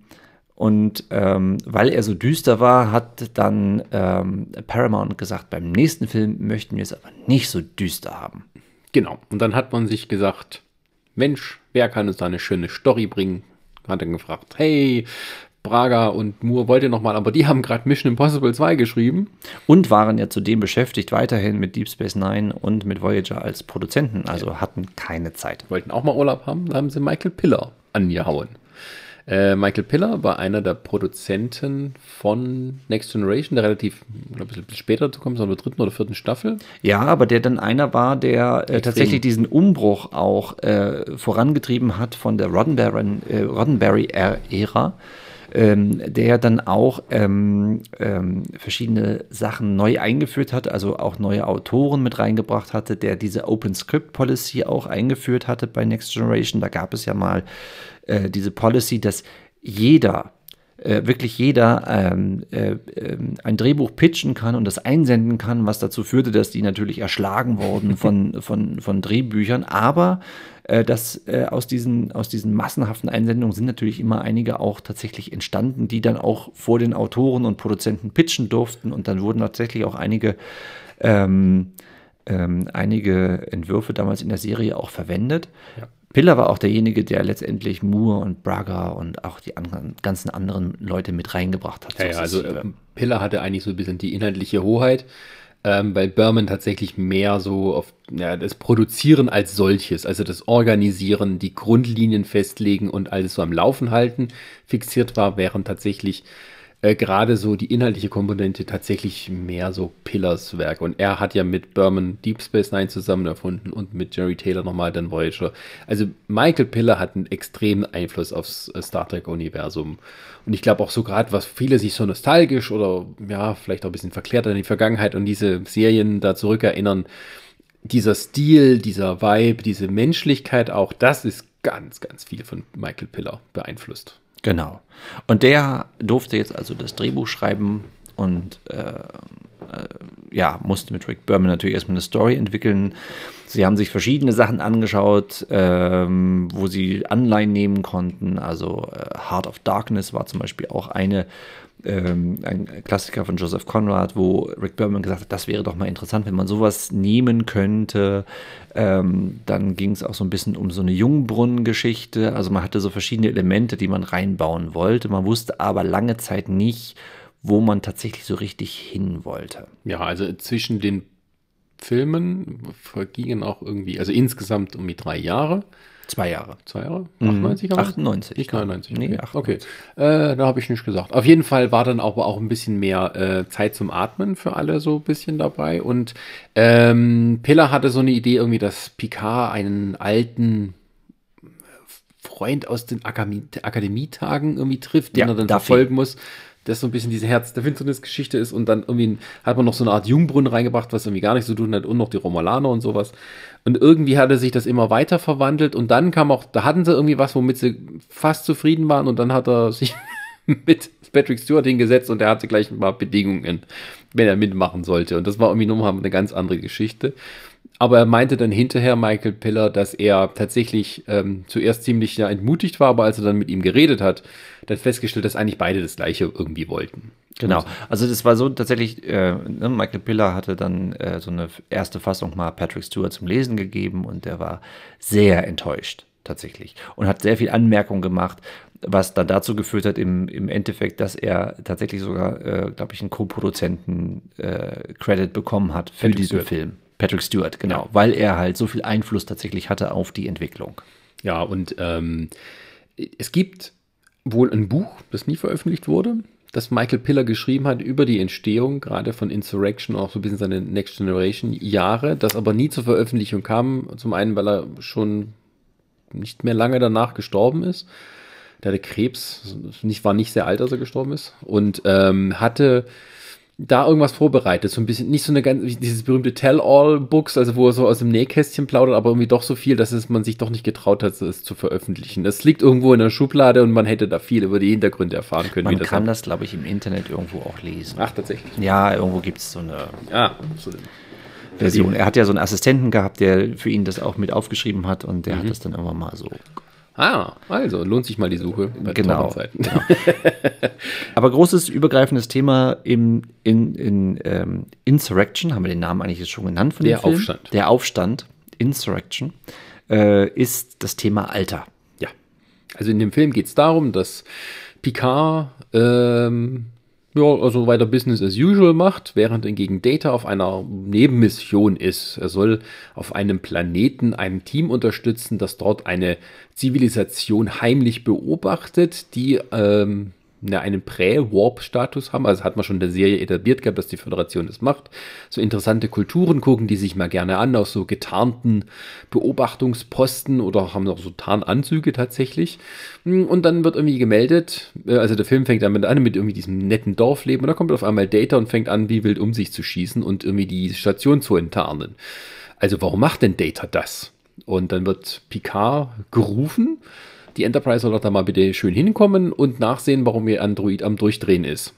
und ähm, weil er so düster war, hat dann ähm, Paramount gesagt, beim nächsten Film möchten wir es aber nicht so düster haben. Genau. Und dann hat man sich gesagt, Mensch, wer kann uns da eine schöne Story bringen? Hat dann gefragt, hey, Braga und Moore wollt ihr nochmal, aber die haben gerade Mission Impossible 2 geschrieben. Und waren ja zudem beschäftigt weiterhin mit Deep Space Nine und mit Voyager als Produzenten, also hatten keine Zeit. Wollten auch mal Urlaub haben, da haben sie Michael Piller angehauen. Äh, Michael Piller war einer der Produzenten von Next Generation, der relativ, glaube ich, ein bisschen später dazu kommt, so in der dritten oder vierten Staffel. Ja, aber der dann einer war, der äh, tatsächlich diesen Umbruch auch äh, vorangetrieben hat von der Roddenberry-Ära. Ähm, der dann auch ähm, ähm, verschiedene Sachen neu eingeführt hat, also auch neue Autoren mit reingebracht hatte, der diese Open Script Policy auch eingeführt hatte bei Next Generation. Da gab es ja mal äh, diese Policy, dass jeder äh, wirklich jeder ähm, äh, äh, ein Drehbuch pitchen kann und das einsenden kann, was dazu führte, dass die natürlich erschlagen wurden von, von, von Drehbüchern. Aber äh, dass äh, aus, diesen, aus diesen massenhaften Einsendungen sind natürlich immer einige auch tatsächlich entstanden, die dann auch vor den Autoren und Produzenten pitchen durften. Und dann wurden tatsächlich auch einige ähm, ähm, einige Entwürfe damals in der Serie auch verwendet. Ja. Piller war auch derjenige, der letztendlich Moore und Braga und auch die anderen, ganzen anderen Leute mit reingebracht hat. Ja, ja also äh, Piller hatte eigentlich so ein bisschen die inhaltliche Hoheit, ähm, weil Berman tatsächlich mehr so auf ja, das Produzieren als solches, also das Organisieren, die Grundlinien festlegen und alles so am Laufen halten fixiert war, während tatsächlich äh, gerade so die inhaltliche Komponente tatsächlich mehr so Pillars Werk. Und er hat ja mit Berman Deep Space Nine zusammen erfunden und mit Jerry Taylor nochmal dann Voyager. Also Michael Piller hat einen extremen Einfluss aufs äh, Star Trek-Universum. Und ich glaube auch so gerade, was viele sich so nostalgisch oder ja, vielleicht auch ein bisschen verklärt an die Vergangenheit und diese Serien da zurückerinnern, dieser Stil, dieser Vibe, diese Menschlichkeit auch, das ist ganz, ganz viel von Michael Piller beeinflusst. Genau. Und der durfte jetzt also das Drehbuch schreiben und äh, äh, ja, musste mit Rick Berman natürlich erstmal eine Story entwickeln. Sie haben sich verschiedene Sachen angeschaut, ähm, wo sie Anleihen nehmen konnten. Also äh, Heart of Darkness war zum Beispiel auch eine, ähm, ein Klassiker von Joseph Conrad, wo Rick Berman gesagt hat, das wäre doch mal interessant, wenn man sowas nehmen könnte. Ähm, dann ging es auch so ein bisschen um so eine Jungbrunnengeschichte. Also man hatte so verschiedene Elemente, die man reinbauen wollte. Man wusste aber lange Zeit nicht, wo man tatsächlich so richtig hin wollte. Ja, also zwischen den Filmen vergingen auch irgendwie, also insgesamt um die drei Jahre. Zwei Jahre. Zwei Jahre? 98? 98. Nicht 99. Okay. Nee, 98. Okay, äh, da habe ich nicht gesagt. Auf jeden Fall war dann aber auch ein bisschen mehr äh, Zeit zum Atmen für alle so ein bisschen dabei. Und ähm, Piller hatte so eine Idee irgendwie, dass Picard einen alten Freund aus den Akademie Akademietagen irgendwie trifft, den ja, er dann verfolgen muss das so ein bisschen diese Herz der Finsternis-Geschichte ist und dann irgendwie hat man noch so eine Art Jungbrunnen reingebracht, was irgendwie gar nichts zu tun hat und noch die Romulaner und sowas. Und irgendwie hatte sich das immer weiter verwandelt und dann kam auch, da hatten sie irgendwie was, womit sie fast zufrieden waren und dann hat er sich mit Patrick Stewart hingesetzt und er hatte gleich ein paar Bedingungen, wenn er mitmachen sollte. Und das war irgendwie nochmal eine ganz andere Geschichte. Aber er meinte dann hinterher, Michael Piller, dass er tatsächlich ähm, zuerst ziemlich ja, entmutigt war, aber als er dann mit ihm geredet hat, dann festgestellt, dass eigentlich beide das Gleiche irgendwie wollten. Genau. Also das war so tatsächlich, äh, ne, Michael Piller hatte dann äh, so eine erste Fassung mal Patrick Stewart zum Lesen gegeben und der war sehr enttäuscht tatsächlich und hat sehr viel Anmerkungen gemacht, was dann dazu geführt hat im, im Endeffekt, dass er tatsächlich sogar, äh, glaube ich, einen Co-Produzenten-Credit äh, bekommen hat für Patrick diesen Stewart. Film. Patrick Stewart, genau, ja. weil er halt so viel Einfluss tatsächlich hatte auf die Entwicklung. Ja, und ähm, es gibt wohl ein Buch, das nie veröffentlicht wurde, das Michael Piller geschrieben hat über die Entstehung gerade von Insurrection, auch so ein bisschen seine Next Generation Jahre, das aber nie zur Veröffentlichung kam. Zum einen, weil er schon nicht mehr lange danach gestorben ist. Der hatte Krebs, nicht, war nicht sehr alt, als er gestorben ist. Und ähm, hatte da irgendwas vorbereitet. So ein bisschen, nicht so eine ganz, dieses berühmte Tell-All-Books, also wo er so aus dem Nähkästchen plaudert, aber irgendwie doch so viel, dass es man sich doch nicht getraut hat, es zu veröffentlichen. Das liegt irgendwo in der Schublade und man hätte da viel über die Hintergründe erfahren können. Man das kann das, glaube ich, im Internet irgendwo auch lesen. Ach, tatsächlich. Ja, irgendwo gibt es so eine. Ja, so eine Version. Er hat ja so einen Assistenten gehabt, der für ihn das auch mit aufgeschrieben hat und der mhm. hat das dann irgendwann mal so Ah, also lohnt sich mal die Suche. genau. genau. Aber großes übergreifendes Thema im in, in ähm, Insurrection, haben wir den Namen eigentlich jetzt schon genannt von Der Film? Aufstand. Der Aufstand Insurrection, äh, ist das Thema Alter. Ja. Also in dem Film geht es darum, dass Picard ähm, ja, also weiter Business as usual macht, während hingegen Data auf einer Nebenmission ist. Er soll auf einem Planeten ein Team unterstützen, das dort eine Zivilisation heimlich beobachtet, die ähm, ja, einen Prä-Warp-Status haben. Also hat man schon in der Serie etabliert gehabt, dass die Föderation das macht. So interessante Kulturen gucken die sich mal gerne an, aus so getarnten Beobachtungsposten oder haben auch so Tarnanzüge tatsächlich. Und dann wird irgendwie gemeldet, äh, also der Film fängt damit an mit irgendwie diesem netten Dorfleben und dann kommt auf einmal Data und fängt an, wie wild um sich zu schießen und irgendwie die Station zu enttarnen. Also warum macht denn Data das? Und dann wird Picard gerufen die Enterprise soll doch da mal bitte schön hinkommen und nachsehen, warum ihr Android am Durchdrehen ist.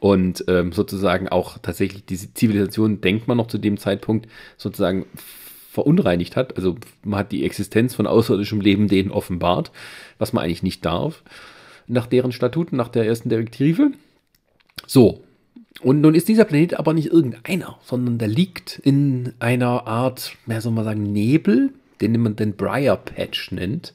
Und ähm, sozusagen auch tatsächlich diese Zivilisation, denkt man noch zu dem Zeitpunkt, sozusagen verunreinigt hat. Also man hat die Existenz von außerirdischem Leben denen offenbart, was man eigentlich nicht darf, nach deren Statuten, nach der ersten Direktive. So. Und nun ist dieser Planet aber nicht irgendeiner, sondern der liegt in einer Art, mehr soll man sagen, Nebel, den man den Briar Patch nennt.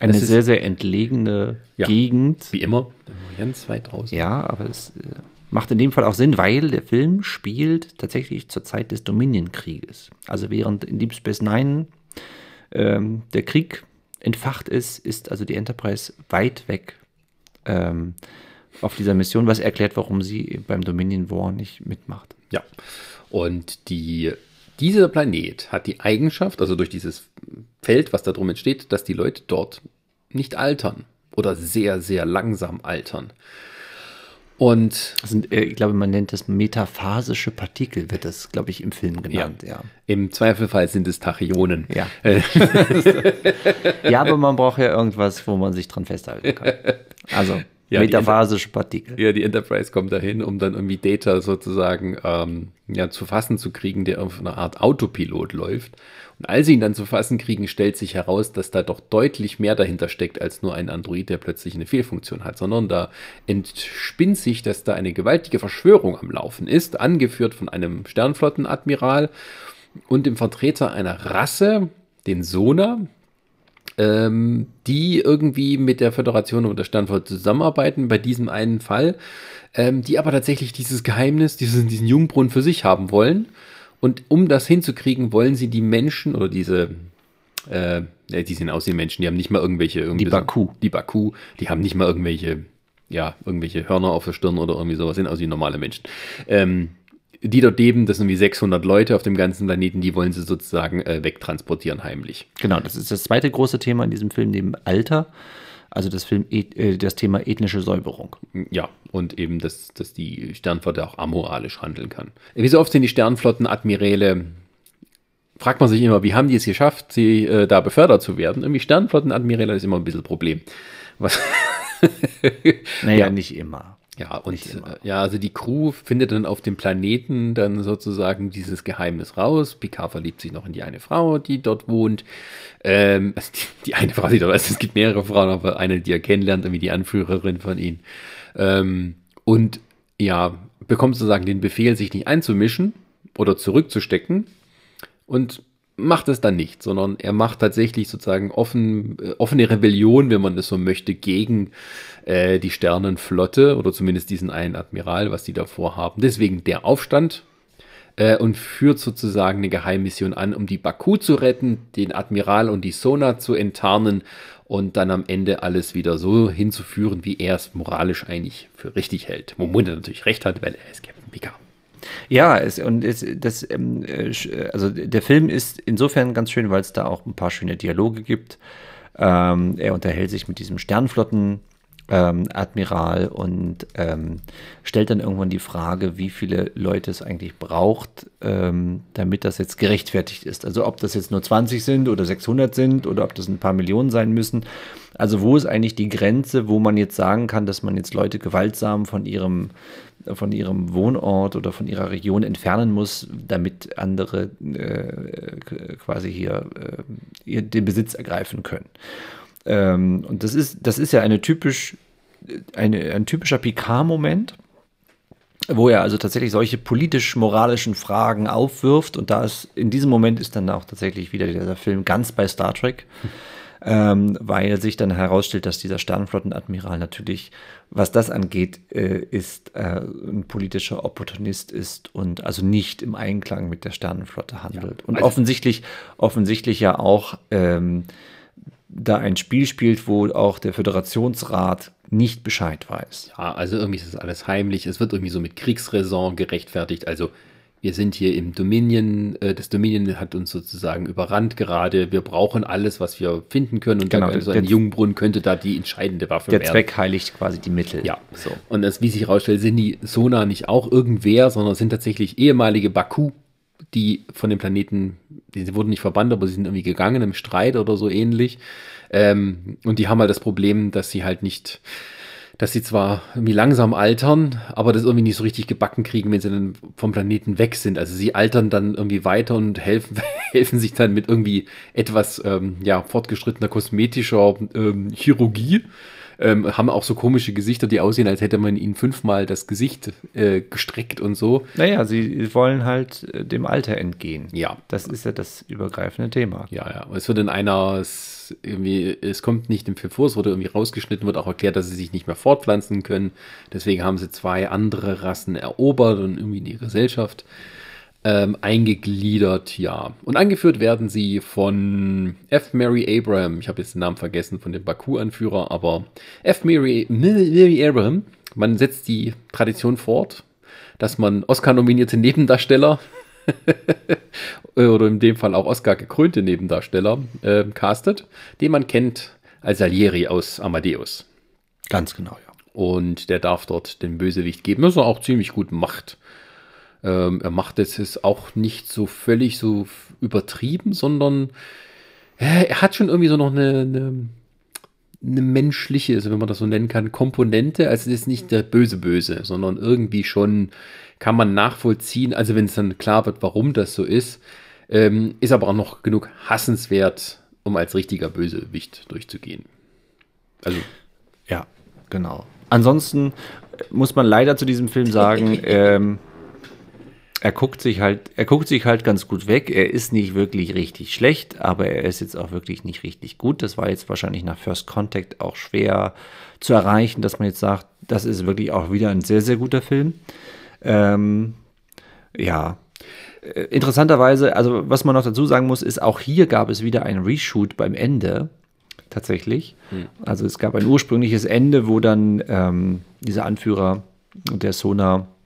Eine das sehr, sehr entlegene ja, Gegend. Wie immer, ganz weit draußen. Ja, aber es äh, macht in dem Fall auch Sinn, weil der Film spielt tatsächlich zur Zeit des Dominion-Krieges. Also während in Deep Space Nine ähm, der Krieg entfacht ist, ist also die Enterprise weit weg ähm, auf dieser Mission, was erklärt, warum sie beim Dominion War nicht mitmacht. Ja, und die dieser Planet hat die Eigenschaft, also durch dieses Feld, was da drum entsteht, dass die Leute dort nicht altern oder sehr, sehr langsam altern. Und sind, äh, ich glaube, man nennt das metaphasische Partikel, wird das, glaube ich, im Film genannt. Ja. ja. Im Zweifelfall sind es Tachyonen. Ja. ja, aber man braucht ja irgendwas, wo man sich dran festhalten kann. Also ja, metaphasische Partikel. Ja, die Enterprise kommt dahin, um dann irgendwie Data sozusagen ähm, ja, zu fassen zu kriegen, der auf einer Art Autopilot läuft. Und als sie ihn dann zu fassen kriegen, stellt sich heraus, dass da doch deutlich mehr dahinter steckt als nur ein Android, der plötzlich eine Fehlfunktion hat, sondern da entspinnt sich, dass da eine gewaltige Verschwörung am Laufen ist, angeführt von einem Sternflottenadmiral und dem Vertreter einer Rasse, den Sona, ähm, die irgendwie mit der Föderation oder Sternflotte zusammenarbeiten, bei diesem einen Fall, ähm, die aber tatsächlich dieses Geheimnis, diesen, diesen Jungbrunnen für sich haben wollen und um das hinzukriegen, wollen sie die Menschen oder diese, äh, die sehen aus wie Menschen, die haben nicht mal irgendwelche. Die Baku. Die Baku, die haben nicht mal irgendwelche, ja, irgendwelche Hörner auf der Stirn oder irgendwie sowas, sind aus wie normale Menschen. Ähm, die dort leben, das sind wie 600 Leute auf dem ganzen Planeten, die wollen sie sozusagen äh, wegtransportieren heimlich. Genau, das ist das zweite große Thema in diesem Film neben Alter. Also das, Film, äh, das Thema ethnische Säuberung. Ja, und eben, dass, dass die Sternflotte auch amoralisch handeln kann. Wie so oft sind die Sternflottenadmiräle, fragt man sich immer, wie haben die es geschafft, sie äh, da befördert zu werden? Irgendwie Sternflottenadmiräle ist immer ein bisschen ein Problem. Was naja, ja. nicht immer. Ja, und äh, ja, also die Crew findet dann auf dem Planeten dann sozusagen dieses Geheimnis raus. Picard verliebt sich noch in die eine Frau, die dort wohnt. Ähm, also die, die, eine Frau, die dort ist, es gibt mehrere Frauen, aber eine, die er kennenlernt, irgendwie die Anführerin von ihnen. Ähm, und ja, bekommt sozusagen den Befehl, sich nicht einzumischen oder zurückzustecken. Und macht es dann nicht, sondern er macht tatsächlich sozusagen offen, äh, offene Rebellion, wenn man das so möchte, gegen äh, die Sternenflotte oder zumindest diesen einen Admiral, was die davor haben. Deswegen der Aufstand äh, und führt sozusagen eine Geheimmission an, um die Baku zu retten, den Admiral und die Sona zu enttarnen und dann am Ende alles wieder so hinzuführen, wie er es moralisch eigentlich für richtig hält. Womit er natürlich recht hat, weil er ist Captain Picard. Ja, es, und es, das, ähm, äh, also der Film ist insofern ganz schön, weil es da auch ein paar schöne Dialoge gibt. Ähm, er unterhält sich mit diesem Sternflotten ähm, Admiral und ähm, stellt dann irgendwann die Frage, wie viele Leute es eigentlich braucht, ähm, damit das jetzt gerechtfertigt ist. Also ob das jetzt nur 20 sind oder 600 sind oder ob das ein paar Millionen sein müssen. Also wo ist eigentlich die Grenze, wo man jetzt sagen kann, dass man jetzt Leute gewaltsam von ihrem von ihrem Wohnort oder von ihrer Region entfernen muss, damit andere äh, quasi hier äh, den Besitz ergreifen können. Ähm, und das ist, das ist ja eine typisch, eine, ein typischer Picard-Moment. wo er also tatsächlich solche politisch-moralischen Fragen aufwirft. Und da ist in diesem Moment ist dann auch tatsächlich wieder dieser Film ganz bei Star Trek. Ähm, weil sich dann herausstellt, dass dieser Sternflottenadmiral natürlich, was das angeht, äh, ist äh, ein politischer Opportunist ist und also nicht im Einklang mit der Sternenflotte handelt. Ja, und also offensichtlich, offensichtlich ja auch ähm, da ein Spiel spielt, wo auch der Föderationsrat nicht Bescheid weiß. Ja, also irgendwie ist das alles heimlich. Es wird irgendwie so mit Kriegsräson gerechtfertigt. Also wir sind hier im Dominion, äh, das Dominion hat uns sozusagen überrannt gerade. Wir brauchen alles, was wir finden können. Und genau, so also ein Jungbrunnen könnte da die entscheidende Waffe der werden. Der Zweck heiligt quasi die Mittel. Ja, so. Und das, wie sich herausstellt, sind die Sona nicht auch irgendwer, sondern sind tatsächlich ehemalige Baku, die von dem Planeten, die wurden nicht verbannt, aber sie sind irgendwie gegangen im Streit oder so ähnlich. Ähm, und die haben halt das Problem, dass sie halt nicht, dass sie zwar irgendwie langsam altern, aber das irgendwie nicht so richtig gebacken kriegen, wenn sie dann vom Planeten weg sind. Also sie altern dann irgendwie weiter und helfen, helfen sich dann mit irgendwie etwas ähm, ja, fortgeschrittener kosmetischer ähm, Chirurgie ähm, haben auch so komische Gesichter, die aussehen, als hätte man ihnen fünfmal das Gesicht äh, gestreckt und so. Naja, sie wollen halt äh, dem Alter entgehen. Ja. Das ist ja das übergreifende Thema. Ja, ja. Es wird in einer, es, irgendwie, es kommt nicht im Film vor, es wurde irgendwie rausgeschnitten, wird auch erklärt, dass sie sich nicht mehr fortpflanzen können. Deswegen haben sie zwei andere Rassen erobert und irgendwie in die Gesellschaft ähm, eingegliedert, ja. Und angeführt werden sie von F. Mary Abraham. Ich habe jetzt den Namen vergessen von dem Baku-Anführer, aber F. Mary, Mary Abraham. Man setzt die Tradition fort, dass man Oscar-nominierte Nebendarsteller oder in dem Fall auch Oscar gekrönte Nebendarsteller äh, castet, den man kennt als Salieri aus Amadeus. Ganz genau, ja. Und der darf dort den Bösewicht geben, was er auch ziemlich gut macht. Ähm, er macht es jetzt auch nicht so völlig so übertrieben, sondern äh, er hat schon irgendwie so noch eine, eine, eine menschliche, also wenn man das so nennen kann, Komponente. Also es ist nicht der böse Böse, sondern irgendwie schon kann man nachvollziehen. Also wenn es dann klar wird, warum das so ist, ähm, ist aber auch noch genug hassenswert, um als richtiger Bösewicht durchzugehen. Also ja, genau. Ansonsten muss man leider zu diesem Film sagen, ähm, er guckt sich halt, er guckt sich halt ganz gut weg. Er ist nicht wirklich richtig schlecht, aber er ist jetzt auch wirklich nicht richtig gut. Das war jetzt wahrscheinlich nach First Contact auch schwer zu erreichen, dass man jetzt sagt, das ist wirklich auch wieder ein sehr, sehr guter Film. Ähm, ja. Äh, interessanterweise, also was man noch dazu sagen muss, ist, auch hier gab es wieder ein Reshoot beim Ende. Tatsächlich. Hm. Also es gab ein ursprüngliches Ende, wo dann ähm, dieser Anführer der Sonar äh,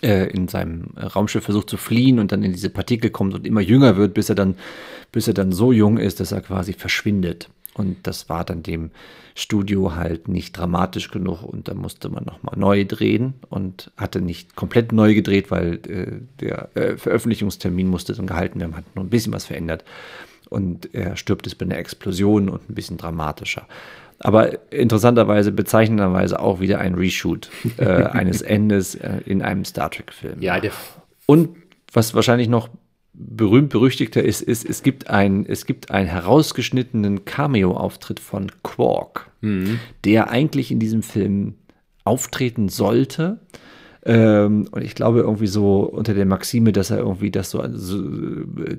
in seinem Raumschiff versucht zu fliehen und dann in diese Partikel kommt und immer jünger wird, bis er dann, bis er dann so jung ist, dass er quasi verschwindet. Und das war dann dem Studio halt nicht dramatisch genug und da musste man nochmal neu drehen und hatte nicht komplett neu gedreht, weil äh, der äh, Veröffentlichungstermin musste dann gehalten werden, hat nur ein bisschen was verändert. Und er stirbt es bei einer Explosion und ein bisschen dramatischer. Aber interessanterweise, bezeichnenderweise auch wieder ein Reshoot äh, eines Endes äh, in einem Star Trek-Film. Ja, der Und was wahrscheinlich noch berühmt berüchtigter ist, ist, es gibt, ein, es gibt einen herausgeschnittenen Cameo-Auftritt von Quark, mhm. der eigentlich in diesem Film auftreten sollte. Ähm, und ich glaube irgendwie so unter der Maxime, dass er irgendwie das so, so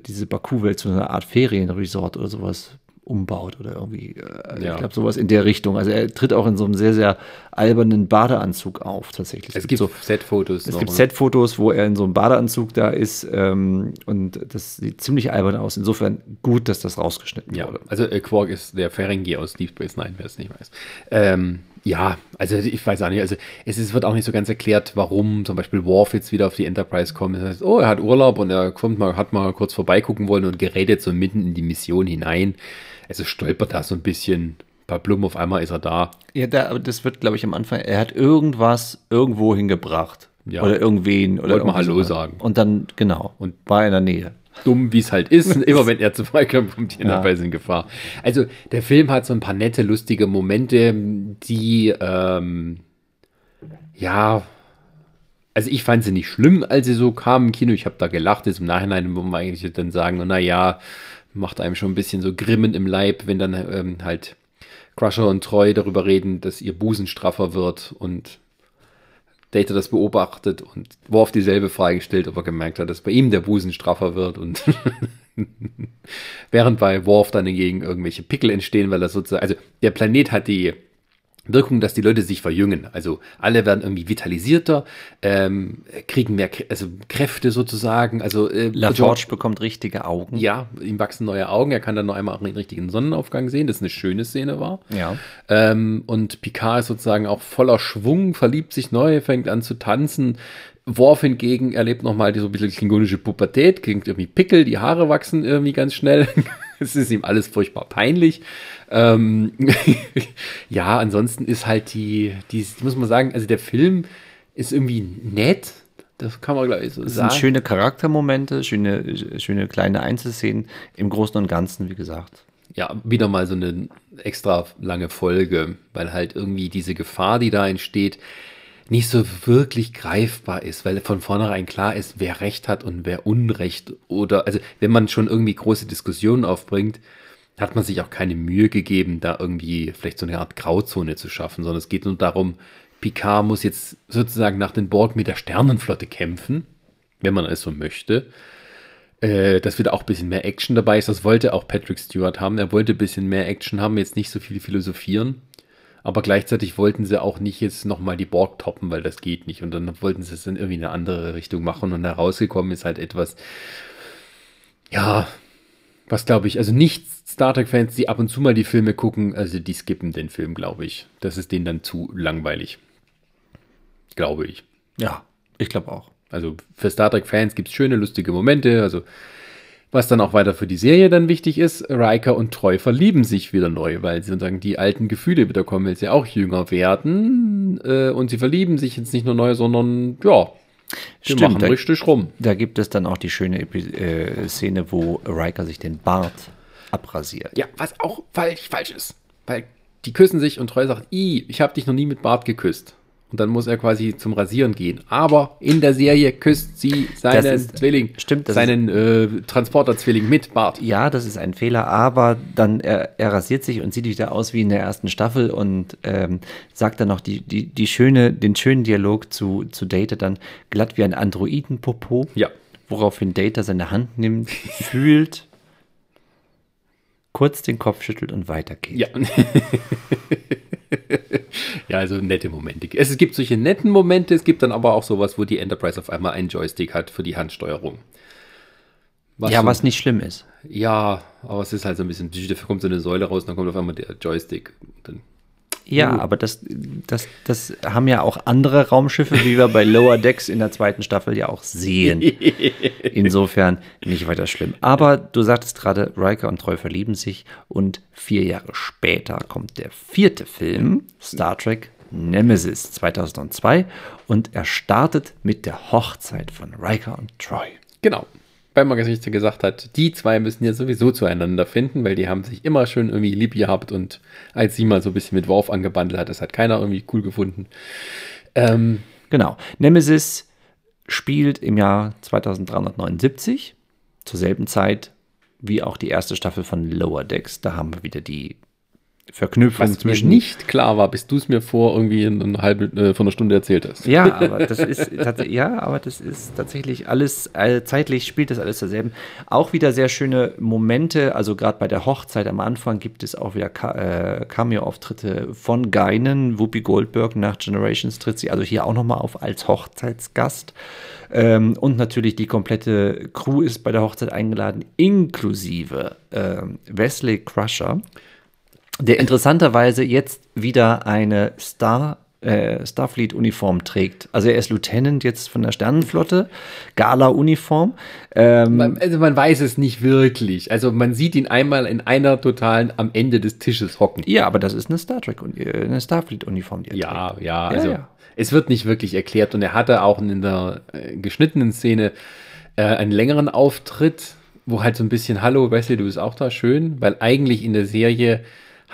diese Baku-Welt zu einer Art Ferienresort oder sowas umbaut oder irgendwie. Äh, ja. Ich glaube, sowas in der Richtung. Also er tritt auch in so einem sehr, sehr albernen Badeanzug auf, tatsächlich. Es, es gibt, gibt so Set-Fotos. Es gibt ne? Set-Fotos, wo er in so einem Badeanzug da ist ähm, und das sieht ziemlich albern aus. Insofern gut, dass das rausgeschnitten ja. wurde. Also äh, Quark ist der Ferengi aus Deep Space Nine, wer es nicht weiß. Ähm, ja, also ich weiß auch nicht, also es ist, wird auch nicht so ganz erklärt, warum zum Beispiel Worf jetzt wieder auf die Enterprise kommt. Das heißt, oh, er hat Urlaub und er kommt mal, hat mal kurz vorbeigucken wollen und gerät jetzt so mitten in die Mission hinein also stolpert da so ein bisschen. Bei Blum auf einmal ist er da. Ja, da, das wird, glaube ich, am Anfang, er hat irgendwas irgendwo hingebracht. Ja. Oder irgendwen. Oder Wollte mal Hallo so. sagen. Und dann, genau, und war in der Nähe. Dumm, wie es halt ist. Immer wenn er zu weit kommt, kommt die ja. in Gefahr. Also, der Film hat so ein paar nette, lustige Momente, die, ähm, ja, also ich fand sie nicht schlimm, als sie so kamen im Kino. Ich habe da gelacht. Jetzt im Nachhinein wo man eigentlich dann sagen, na ja, macht einem schon ein bisschen so Grimmen im Leib, wenn dann ähm, halt Crusher und Treu darüber reden, dass ihr Busen straffer wird und Data das beobachtet und Worf dieselbe Frage stellt, ob er gemerkt hat, dass bei ihm der Busen straffer wird und während bei Worf dann hingegen irgendwelche Pickel entstehen, weil er sozusagen, also der Planet hat die Wirkung, dass die Leute sich verjüngen. Also alle werden irgendwie vitalisierter, ähm, kriegen mehr also Kräfte sozusagen. Also äh, LaForge bekommt richtige Augen. Ja, ihm wachsen neue Augen. Er kann dann noch einmal auch den richtigen Sonnenaufgang sehen. Das ist eine schöne Szene war. Ja. Ähm, und Picard ist sozusagen auch voller Schwung, verliebt sich neu, fängt an zu tanzen. Worf hingegen erlebt nochmal die so ein bisschen klingonische Pubertät, kriegt irgendwie Pickel, die Haare wachsen irgendwie ganz schnell. es ist ihm alles furchtbar peinlich. Ähm, ja, ansonsten ist halt die, die, muss man sagen, also der Film ist irgendwie nett. Das kann man, glaube ich, so es sagen. sind schöne Charaktermomente, schöne, schöne kleine Einzelszenen. Im Großen und Ganzen, wie gesagt. Ja, wieder mal so eine extra lange Folge, weil halt irgendwie diese Gefahr, die da entsteht, nicht so wirklich greifbar ist, weil von vornherein klar ist, wer Recht hat und wer Unrecht oder, also wenn man schon irgendwie große Diskussionen aufbringt, hat man sich auch keine Mühe gegeben, da irgendwie vielleicht so eine Art Grauzone zu schaffen, sondern es geht nur darum, Picard muss jetzt sozusagen nach den Borg mit der Sternenflotte kämpfen, wenn man es so möchte. Äh, dass wieder auch ein bisschen mehr Action dabei ist. Das wollte auch Patrick Stewart haben. Er wollte ein bisschen mehr Action haben, jetzt nicht so viel philosophieren. Aber gleichzeitig wollten sie auch nicht jetzt nochmal die Borg toppen, weil das geht nicht. Und dann wollten sie es in irgendwie eine andere Richtung machen. Und herausgekommen ist halt etwas, ja, was glaube ich, also nicht Star Trek-Fans, die ab und zu mal die Filme gucken, also die skippen den Film, glaube ich. Das ist denen dann zu langweilig. Glaube ich. Ja, ich glaube auch. Also für Star Trek-Fans gibt es schöne, lustige Momente. Also was dann auch weiter für die Serie dann wichtig ist, Riker und Treu verlieben sich wieder neu, weil sie sozusagen die alten Gefühle wieder kommen, weil sie auch jünger werden. Äh, und sie verlieben sich jetzt nicht nur neu, sondern ja, die machen da, richtig rum. Da gibt es dann auch die schöne äh, Szene, wo Riker sich den Bart abrasiert. Ja, was auch falsch, falsch ist. Weil die küssen sich und Treu sagt, ich habe dich noch nie mit Bart geküsst. Und dann muss er quasi zum Rasieren gehen. Aber in der Serie küsst sie seinen ist, Zwilling, stimmt, seinen äh, Transporter-Zwilling mit Bart. Ja, das ist ein Fehler, aber dann er, er rasiert sich und sieht wieder aus wie in der ersten Staffel und ähm, sagt dann noch die, die, die schöne, den schönen Dialog zu, zu Data dann glatt wie ein Androidenpopo. Ja. Woraufhin Data seine Hand nimmt, fühlt, kurz den Kopf schüttelt und weitergeht. Ja. ja, also nette Momente. Es gibt solche netten Momente, es gibt dann aber auch sowas, wo die Enterprise auf einmal einen Joystick hat für die Handsteuerung. Was ja, so, was nicht schlimm ist. Ja, aber es ist halt so ein bisschen, dafür kommt so eine Säule raus und dann kommt auf einmal der Joystick. Dann ja, uh. aber das, das, das haben ja auch andere Raumschiffe, wie wir bei Lower Decks in der zweiten Staffel ja auch sehen. Insofern nicht weiter schlimm. Aber du sagtest gerade, Riker und Treu verlieben sich und vier Jahre später kommt der vierte Film, Star Trek Nemesis 2002 und er startet mit der Hochzeit von Riker und Troy. Genau man gesagt hat, die zwei müssen ja sowieso zueinander finden, weil die haben sich immer schön irgendwie lieb gehabt und als sie mal so ein bisschen mit Worf angebandelt hat, das hat keiner irgendwie cool gefunden. Ähm, genau. Nemesis spielt im Jahr 2379, zur selben Zeit wie auch die erste Staffel von Lower Decks. Da haben wir wieder die Verknüpfung Was zwischen. mir nicht klar war, bis du es mir vor irgendwie eine halbe, äh, von einer Stunde erzählt hast. Ja, aber das ist, ja, aber das ist tatsächlich alles, äh, zeitlich spielt das alles derselben. Auch wieder sehr schöne Momente, also gerade bei der Hochzeit am Anfang gibt es auch wieder äh, Cameo-Auftritte von Geinen. Whoopi Goldberg nach Generations tritt sie also hier auch nochmal auf als Hochzeitsgast. Ähm, und natürlich die komplette Crew ist bei der Hochzeit eingeladen, inklusive ähm, Wesley Crusher der interessanterweise jetzt wieder eine Star äh, Starfleet-Uniform trägt. Also er ist Lieutenant jetzt von der Sternenflotte, Gala-Uniform. Ähm, also man weiß es nicht wirklich. Also man sieht ihn einmal in einer totalen am Ende des Tisches hocken. Ja, aber das ist eine Star Trek, äh, eine Starfleet-Uniform. Ja, trägt. ja, also ja, ja. es wird nicht wirklich erklärt und er hatte auch in der äh, geschnittenen Szene äh, einen längeren Auftritt, wo halt so ein bisschen, hallo Wesley, du bist auch da, schön, weil eigentlich in der Serie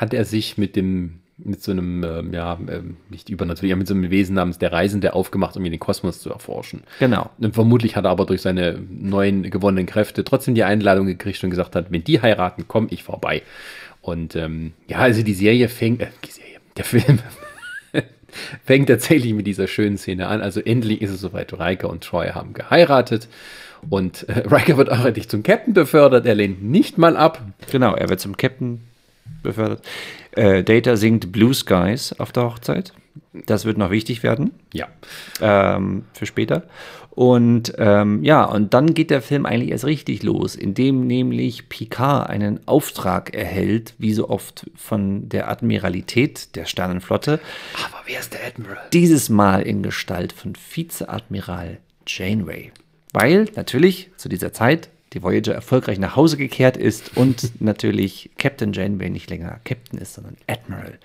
hat er sich mit dem, mit so einem, ähm, ja, ähm, nicht übernatürlich, mit so einem Wesen namens der Reisende aufgemacht, um ihn den Kosmos zu erforschen. Genau. Und vermutlich hat er aber durch seine neuen gewonnenen Kräfte trotzdem die Einladung gekriegt und gesagt hat, wenn die heiraten, komme ich vorbei. Und ähm, ja, also die Serie fängt, äh, die Serie, der Film fängt tatsächlich mit dieser schönen Szene an. Also endlich ist es soweit, Riker und Troy haben geheiratet. Und äh, Riker wird auch endlich zum Captain befördert. Er lehnt nicht mal ab. Genau, er wird zum Captain befördert. Äh, Data singt Blue Skies auf der Hochzeit. Das wird noch wichtig werden. Ja. Ähm, für später. Und ähm, ja, und dann geht der Film eigentlich erst richtig los, indem nämlich Picard einen Auftrag erhält, wie so oft von der Admiralität der Sternenflotte. Aber wer ist der Admiral? Dieses Mal in Gestalt von Vizeadmiral Janeway. Weil natürlich zu dieser Zeit die Voyager erfolgreich nach Hause gekehrt ist und natürlich Captain Janeway nicht länger Captain ist, sondern Admiral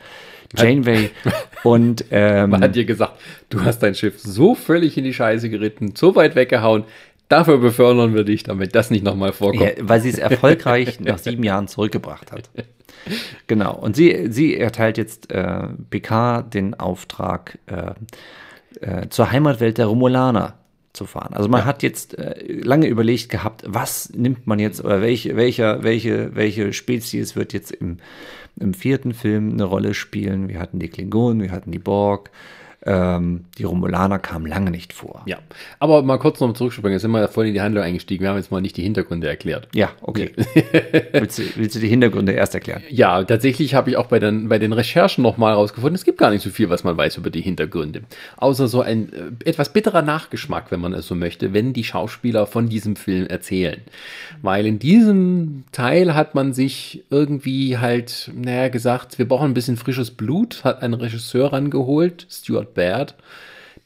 Janeway. und ähm, Man hat dir gesagt, du hast dein Schiff so völlig in die Scheiße geritten, so weit weggehauen. Dafür befördern wir dich, damit das nicht nochmal vorkommt. Ja, weil sie es erfolgreich nach sieben Jahren zurückgebracht hat. Genau. Und sie, sie erteilt jetzt äh, Picard den Auftrag, äh, äh, zur Heimatwelt der Romulaner zu fahren. Also man ja. hat jetzt äh, lange überlegt gehabt, was nimmt man jetzt oder welche, welcher, welche, welche Spezies wird jetzt im, im vierten Film eine Rolle spielen. Wir hatten die Klingonen, wir hatten die Borg, ähm, die Romulaner kamen lange nicht vor. Ja, aber mal kurz noch zurückspringen. Jetzt sind wir voll in die Handlung eingestiegen. Wir haben jetzt mal nicht die Hintergründe erklärt. Ja, okay. willst, du, willst, du, die Hintergründe erst erklären? Ja, tatsächlich habe ich auch bei den, bei den Recherchen nochmal herausgefunden, es gibt gar nicht so viel, was man weiß über die Hintergründe. Außer so ein äh, etwas bitterer Nachgeschmack, wenn man es so möchte, wenn die Schauspieler von diesem Film erzählen. Weil in diesem Teil hat man sich irgendwie halt, naja, gesagt, wir brauchen ein bisschen frisches Blut, hat ein Regisseur rangeholt, Stuart Baird,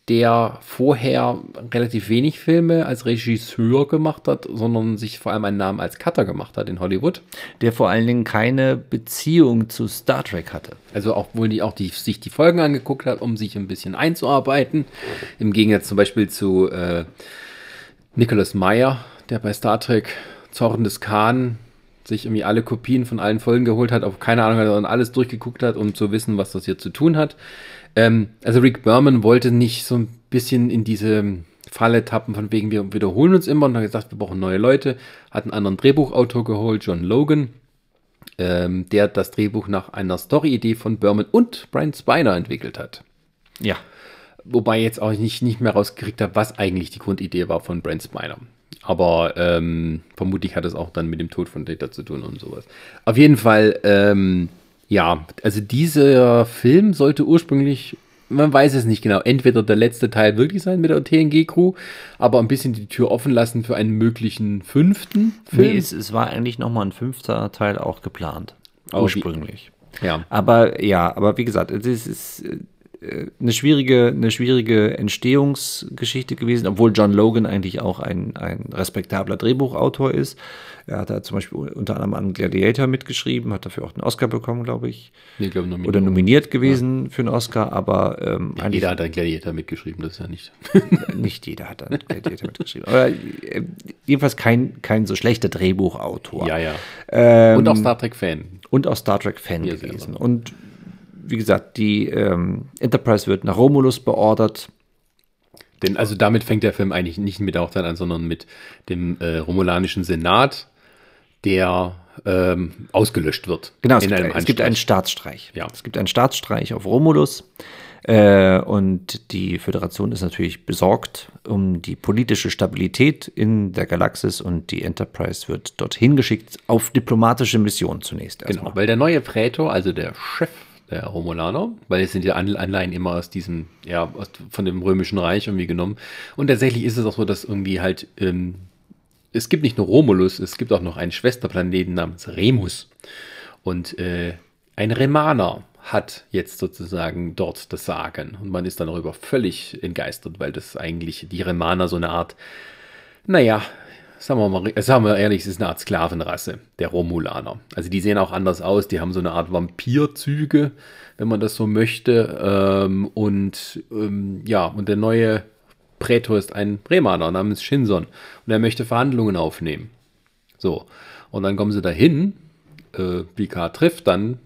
der vorher relativ wenig Filme als Regisseur gemacht hat, sondern sich vor allem einen Namen als Cutter gemacht hat in Hollywood. Der vor allen Dingen keine Beziehung zu Star Trek hatte. Also auch wohl die auch die, sich die Folgen angeguckt hat, um sich ein bisschen einzuarbeiten. Im Gegensatz zum Beispiel zu äh, Nicholas Meyer, der bei Star Trek Zorn des Khan sich irgendwie alle Kopien von allen Folgen geholt hat, auf keine Ahnung, sondern alles durchgeguckt hat, um zu wissen, was das hier zu tun hat. Ähm, also Rick Berman wollte nicht so ein bisschen in diese Falle tappen, von wegen wir wiederholen uns immer und hat gesagt, wir brauchen neue Leute, hat einen anderen Drehbuchautor geholt, John Logan, ähm, der das Drehbuch nach einer Story-Idee von Berman und Brian Spiner entwickelt hat. Ja. Wobei jetzt auch nicht, nicht mehr rausgekriegt habe, was eigentlich die Grundidee war von Brian Spiner. Aber ähm, vermutlich hat es auch dann mit dem Tod von Data zu tun und sowas. Auf jeden Fall ähm, ja, also dieser Film sollte ursprünglich, man weiß es nicht genau, entweder der letzte Teil wirklich sein mit der TNG-Crew, aber ein bisschen die Tür offen lassen für einen möglichen fünften Film. Nee, es, es war eigentlich nochmal ein fünfter Teil auch geplant. Ursprünglich. Ja. Aber ja, aber wie gesagt, es ist eine schwierige, eine schwierige Entstehungsgeschichte gewesen, obwohl John Logan eigentlich auch ein, ein respektabler Drehbuchautor ist. Er hat da zum Beispiel unter anderem an Gladiator mitgeschrieben, hat dafür auch einen Oscar bekommen, glaube ich. Nee, glaube nominiert. Oder nominiert gewesen ja. für einen Oscar, aber ähm, ja, jeder hat an Gladiator mitgeschrieben, das ist ja nicht. nicht jeder hat an Gladiator mitgeschrieben. Aber äh, jedenfalls kein, kein so schlechter Drehbuchautor. Ja, ja. Ähm, und auch Star Trek-Fan. Und auch Star Trek-Fan gewesen. Selber. Und wie gesagt, die ähm, Enterprise wird nach Romulus beordert. Denn also damit fängt der Film eigentlich nicht mit Aufzeit an, sondern mit dem äh, romulanischen Senat, der ähm, ausgelöscht wird. Genau, es, gibt, es gibt, einen Staatsstreich. Ja. Es gibt einen Staatsstreich auf Romulus. Äh, und die Föderation ist natürlich besorgt um die politische Stabilität in der Galaxis und die Enterprise wird dorthin geschickt auf diplomatische Mission zunächst. Genau, erstmal. Genau, weil der neue Prätor, also der Chef der Romulaner, weil es sind ja Anleihen immer aus diesem, ja, von dem Römischen Reich irgendwie genommen. Und tatsächlich ist es auch so, dass irgendwie halt, ähm, es gibt nicht nur Romulus, es gibt auch noch einen Schwesterplaneten namens Remus. Und äh, ein Remaner hat jetzt sozusagen dort das Sagen. Und man ist dann darüber völlig entgeistert, weil das eigentlich die Remaner so eine Art, naja, sagen wir mal, sagen wir ehrlich, es ist eine Art Sklavenrasse, der Romulaner. Also die sehen auch anders aus, die haben so eine Art Vampirzüge, wenn man das so möchte. Ähm, und ähm, ja, und der neue Prätor ist ein Remaner namens Shinson und er möchte Verhandlungen aufnehmen. So, und dann kommen sie dahin, äh, Picard trifft dann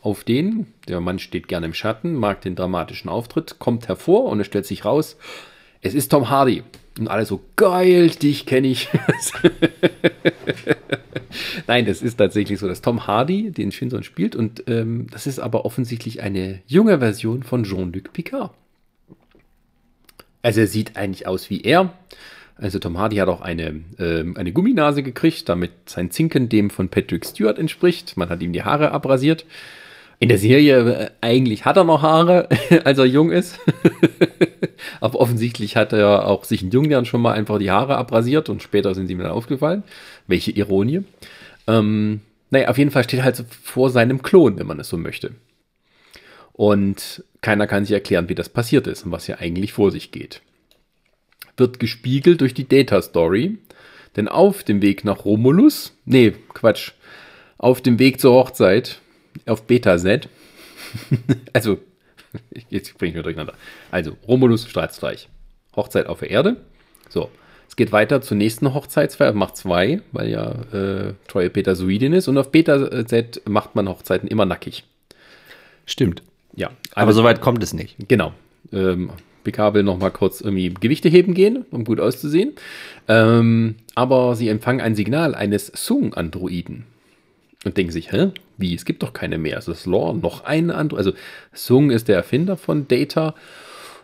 auf den, der Mann steht gerne im Schatten, mag den dramatischen Auftritt, kommt hervor und es stellt sich raus, es ist Tom Hardy. Und alle so, geil, dich kenne ich. Nein, es ist tatsächlich so, dass Tom Hardy den Shinson spielt und ähm, das ist aber offensichtlich eine junge Version von Jean-Luc Picard. Also er sieht eigentlich aus wie er. Also Tom Hardy hat auch eine, ähm, eine Gumminase gekriegt, damit sein Zinken dem von Patrick Stewart entspricht. Man hat ihm die Haare abrasiert. In der Serie äh, eigentlich hat er noch Haare, als er jung ist. Aber offensichtlich hat er auch sich in jungen Jahren schon mal einfach die Haare abrasiert und später sind sie mir dann aufgefallen. Welche Ironie. Ähm, naja, auf jeden Fall steht er halt so vor seinem Klon, wenn man es so möchte. Und keiner kann sich erklären, wie das passiert ist und was hier eigentlich vor sich geht. Wird gespiegelt durch die Data Story, denn auf dem Weg nach Romulus, nee, Quatsch, auf dem Weg zur Hochzeit, auf Beta Z, also, jetzt bringe ich mir durcheinander. Also, Romulus Staatsstreich, Hochzeit auf der Erde. So, es geht weiter zur nächsten Hochzeitsfeier, macht zwei, weil ja äh, Troy Peter Suidin ist. Und auf Beta Z macht man Hochzeiten immer nackig. Stimmt. Ja. Aber soweit kommt es nicht. Genau. Ähm, Picard will noch mal kurz irgendwie Gewichte heben gehen, um gut auszusehen. Ähm, aber sie empfangen ein Signal eines Sung-Androiden. Und denken sich, hä? Wie? Es gibt doch keine mehr. Es ist Lore, noch ein Android. Also Sung ist der Erfinder von Data.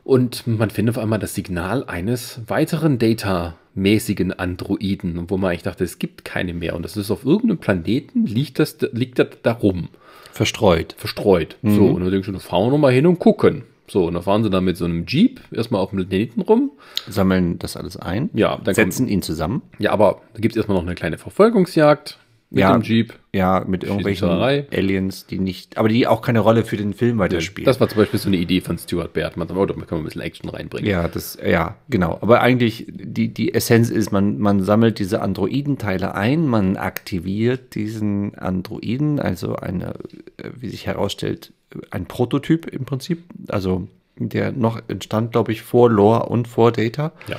Und man findet auf einmal das Signal eines weiteren Data-mäßigen Androiden, wo man eigentlich dachte, es gibt keine mehr. Und das ist auf irgendeinem Planeten, liegt das, liegt das da rum. Verstreut. Verstreut. Mhm. So, und dann denke ich schon, fahren wir nochmal hin und gucken. So, und dann fahren sie dann mit so einem Jeep erstmal auf dem Planeten rum. Sammeln das alles ein. Ja, dann setzen kommt, ihn zusammen. Ja, aber da gibt es erstmal noch eine kleine Verfolgungsjagd mit ja, dem Jeep. Ja, mit irgendwelchen Aliens, die nicht, aber die auch keine Rolle für den Film weiterspielen. Das war zum Beispiel so eine Idee von Stuart Baird. Man sagt, oh, da kann man ein bisschen Action reinbringen. Ja, das, ja, genau. Aber eigentlich, die, die Essenz ist, man, man sammelt diese Androidenteile ein, man aktiviert diesen Androiden, also eine, äh, wie sich herausstellt, ein Prototyp im Prinzip. Also der noch entstand, glaube ich, vor Lore und vor Data. Ja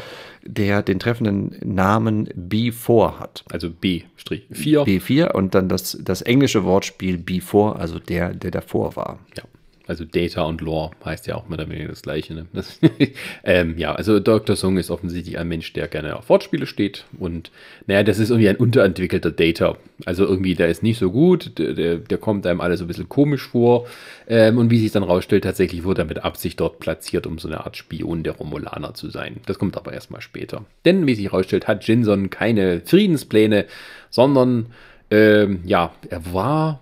der den treffenden Namen B4 hat. Also B-4. B4 und dann das, das englische Wortspiel B4, also der, der davor war. Ja. Also Data und Lore heißt ja auch mehr oder weniger das Gleiche. Ne? Das, ähm, ja, also Dr. Sung ist offensichtlich ein Mensch, der gerne auf Wortspiele steht. Und naja, das ist irgendwie ein unterentwickelter Data. Also irgendwie, der ist nicht so gut, der, der, der kommt einem alles so ein bisschen komisch vor. Ähm, und wie sich dann rausstellt, tatsächlich wurde er mit Absicht dort platziert, um so eine Art Spion der Romulaner zu sein. Das kommt aber erstmal später. Denn wie sich rausstellt, hat Jinson keine Friedenspläne, sondern ähm, ja, er war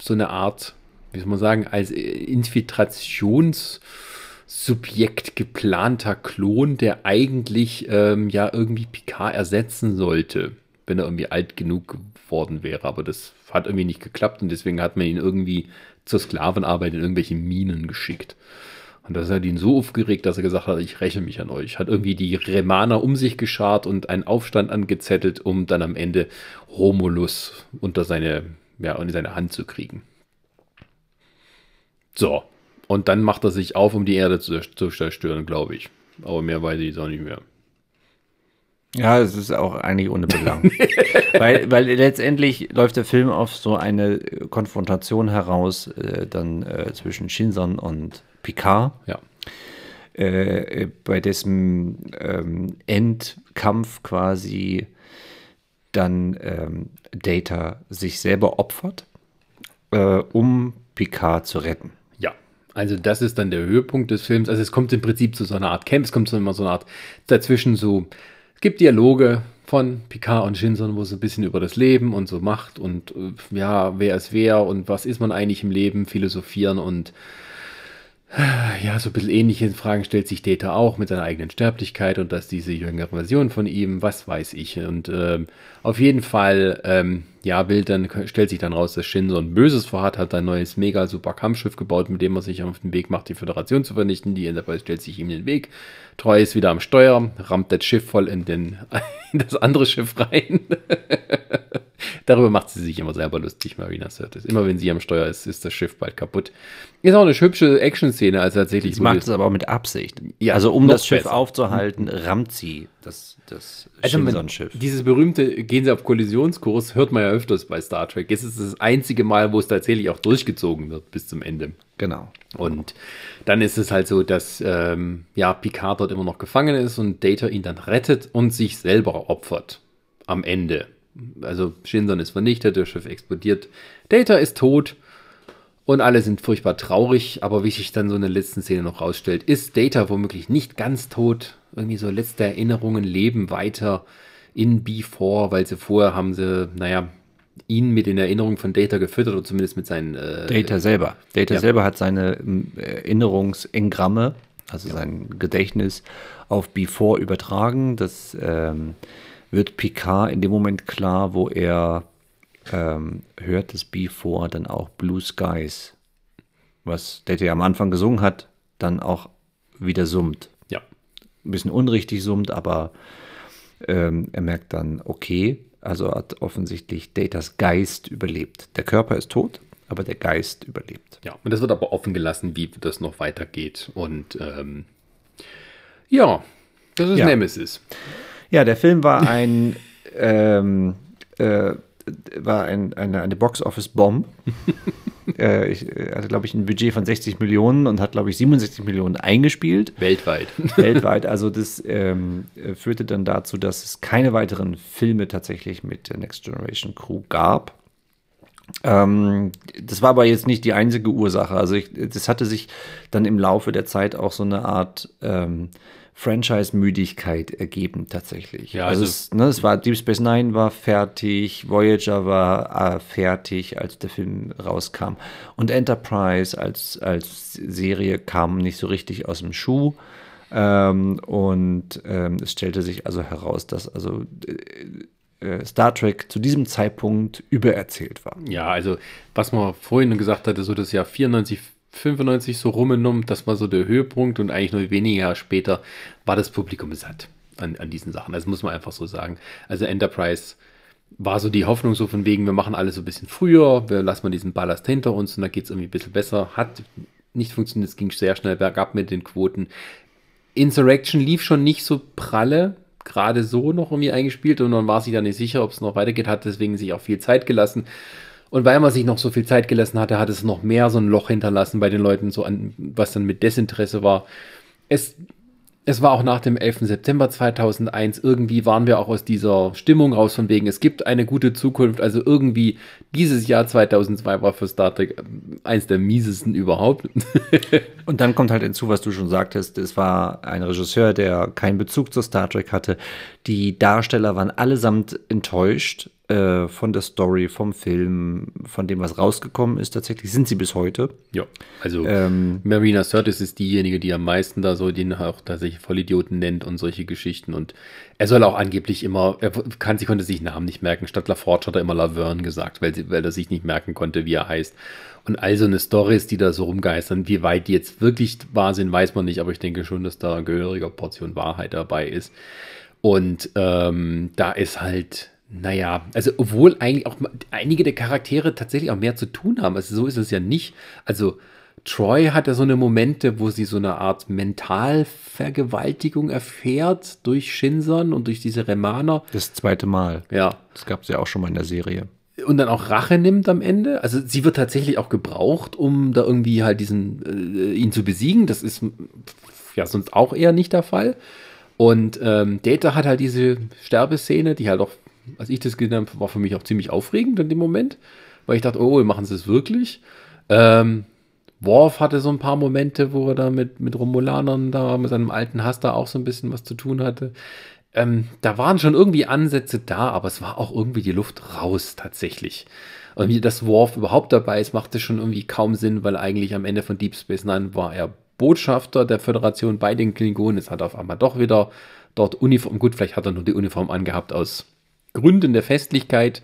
so eine Art wie soll man sagen, als Infiltrationssubjekt geplanter Klon, der eigentlich ähm, ja irgendwie Picard ersetzen sollte, wenn er irgendwie alt genug geworden wäre. Aber das hat irgendwie nicht geklappt und deswegen hat man ihn irgendwie zur Sklavenarbeit in irgendwelche Minen geschickt. Und das hat ihn so aufgeregt, dass er gesagt hat, ich räche mich an euch. Hat irgendwie die Remaner um sich geschart und einen Aufstand angezettelt, um dann am Ende Romulus unter seine, ja, in seine Hand zu kriegen. So. Und dann macht er sich auf, um die Erde zu, zu zerstören, glaube ich. Aber mehr weiß ich auch nicht mehr. Ja, es ist auch eigentlich ohne Belang. weil, weil letztendlich läuft der Film auf so eine Konfrontation heraus, äh, dann äh, zwischen Shinson und Picard. Ja. Äh, bei dessen ähm, Endkampf quasi dann ähm, Data sich selber opfert, äh, um Picard zu retten. Also das ist dann der Höhepunkt des Films. Also es kommt im Prinzip zu so einer Art Camp, es kommt zu immer so einer Art dazwischen so, es gibt Dialoge von Picard und Shinson, wo es ein bisschen über das Leben und so macht und äh, ja, wer ist wer und was ist man eigentlich im Leben, philosophieren und ja, so ein bisschen ähnliche Fragen stellt sich Data auch mit seiner eigenen Sterblichkeit und dass diese jüngere Version von ihm, was weiß ich. Und ähm, auf jeden Fall, ähm, ja, will dann, stellt sich dann raus, dass Shin so ein Böses vorhat, hat ein neues mega super Kampfschiff gebaut, mit dem er sich auf den Weg macht, die Föderation zu vernichten. Die Enterprise stellt sich ihm den Weg. Treu ist wieder am Steuer, rammt das Schiff voll in, den, in das andere Schiff rein. Darüber macht sie sich immer selber lustig, Marina Sirtis. Immer wenn sie am Steuer ist, ist das Schiff bald kaputt. Ist auch eine hübsche Action-Szene, als tatsächlich. Sie macht es aber auch mit Absicht. Ja, also um das Schiff besser. aufzuhalten, rammt sie das, das also Schiff. Dieses berühmte Gehen sie auf Kollisionskurs hört man ja öfters bei Star Trek. Es ist das einzige Mal, wo es tatsächlich auch durchgezogen wird bis zum Ende. Genau. Und dann ist es halt so, dass ähm, ja, Picard dort immer noch gefangen ist und Data ihn dann rettet und sich selber opfert am Ende Also Shinson ist vernichtet, das Schiff explodiert, Data ist tot und alle sind furchtbar traurig, aber wie sich dann so in der letzten Szene noch rausstellt, ist Data womöglich nicht ganz tot. Irgendwie so letzte Erinnerungen leben weiter in B4, weil sie vorher haben sie, naja, ihn mit den Erinnerungen von Data gefüttert oder zumindest mit seinen. Äh, Data selber. Data ja. selber hat seine Erinnerungsengramme, also ja. sein Gedächtnis, auf B4 übertragen. Das ähm, wird Picard in dem Moment klar, wo er ähm, hört, dass B4 dann auch Blue Skies, was Data ja am Anfang gesungen hat, dann auch wieder summt. Ja. Ein bisschen unrichtig summt, aber ähm, er merkt dann, okay, also hat offensichtlich Datas Geist überlebt. Der Körper ist tot, aber der Geist überlebt. Ja, und das wird aber offen gelassen, wie das noch weitergeht. Und ähm, ja, das ist ja. Nemesis. Ja, der Film war ein, ähm, äh, war ein, eine, eine Box-Office-Bomb. äh, ich, hatte, glaube ich, ein Budget von 60 Millionen und hat, glaube ich, 67 Millionen eingespielt. Weltweit. Weltweit. Also das ähm, führte dann dazu, dass es keine weiteren Filme tatsächlich mit der Next Generation Crew gab. Ähm, das war aber jetzt nicht die einzige Ursache. Also ich, das hatte sich dann im Laufe der Zeit auch so eine Art ähm, Franchise-Müdigkeit ergeben tatsächlich. Ja, also, also es, ne, es war Deep Space Nine war fertig, Voyager war äh, fertig, als der Film rauskam und Enterprise als als Serie kam nicht so richtig aus dem Schuh. Ähm, und ähm, es stellte sich also heraus, dass also äh, äh Star Trek zu diesem Zeitpunkt übererzählt war. Ja, also was man vorhin gesagt hatte, so das Jahr 94, 95 so rumgenommen, das war so der Höhepunkt und eigentlich nur wenige Jahre später war das Publikum satt an, an diesen Sachen. Das muss man einfach so sagen. Also Enterprise war so die Hoffnung so von wegen, wir machen alles so ein bisschen früher, wir lassen mal diesen Ballast hinter uns und dann geht es irgendwie ein bisschen besser. Hat nicht funktioniert, es ging sehr schnell bergab mit den Quoten. Insurrection lief schon nicht so pralle, gerade so noch irgendwie eingespielt und man war sich dann nicht sicher, ob es noch weitergeht, hat deswegen sich auch viel Zeit gelassen. Und weil man sich noch so viel Zeit gelassen hatte, hat es noch mehr so ein Loch hinterlassen bei den Leuten, so an, was dann mit Desinteresse war. Es es war auch nach dem 11. September 2001, irgendwie waren wir auch aus dieser Stimmung raus von wegen, es gibt eine gute Zukunft, also irgendwie dieses Jahr 2002 war für Star Trek ähm, eins der miesesten überhaupt. Und dann kommt halt hinzu, was du schon sagtest, es war ein Regisseur, der keinen Bezug zu Star Trek hatte. Die Darsteller waren allesamt enttäuscht äh, von der Story, vom Film, von dem, was rausgekommen ist. Tatsächlich sind sie bis heute. Ja, also ähm, Marina Sirtis ist diejenige, die am meisten da so den auch tatsächlich Vollidioten nennt und solche Geschichten. Und er soll auch angeblich immer, er kann, sie konnte sich Namen nicht merken. Statt LaForge hat er immer Laverne gesagt, weil, sie, weil er sich nicht merken konnte, wie er heißt. Und all so eine Stories, die da so rumgeistern, wie weit die jetzt wirklich wahr sind, weiß man nicht, aber ich denke schon, dass da eine gehörige Portion Wahrheit dabei ist. Und ähm, da ist halt naja, also obwohl eigentlich auch einige der Charaktere tatsächlich auch mehr zu tun haben. Also so ist es ja nicht. Also Troy hat ja so eine Momente, wo sie so eine Art Mentalvergewaltigung erfährt durch Shinson und durch diese Remaner. Das zweite Mal. Ja. Das gab es ja auch schon mal in der Serie. Und dann auch Rache nimmt am Ende. Also sie wird tatsächlich auch gebraucht, um da irgendwie halt diesen, äh, ihn zu besiegen. Das ist ja sonst auch eher nicht der Fall. Und ähm, Data hat halt diese Sterbeszene, die halt auch als ich das gesehen habe, war für mich auch ziemlich aufregend in dem Moment, weil ich dachte, oh, machen sie es wirklich. Ähm, Worf hatte so ein paar Momente, wo er da mit, mit Romulanern da, mit seinem alten Hass da auch so ein bisschen was zu tun hatte. Ähm, da waren schon irgendwie Ansätze da, aber es war auch irgendwie die Luft raus tatsächlich. Und wie das Worf überhaupt dabei ist, machte schon irgendwie kaum Sinn, weil eigentlich am Ende von Deep Space Nine war er Botschafter der Föderation bei den Klingonen. Es hat auf einmal doch wieder dort Uniform, gut, vielleicht hat er nur die Uniform angehabt aus Gründen der Festlichkeit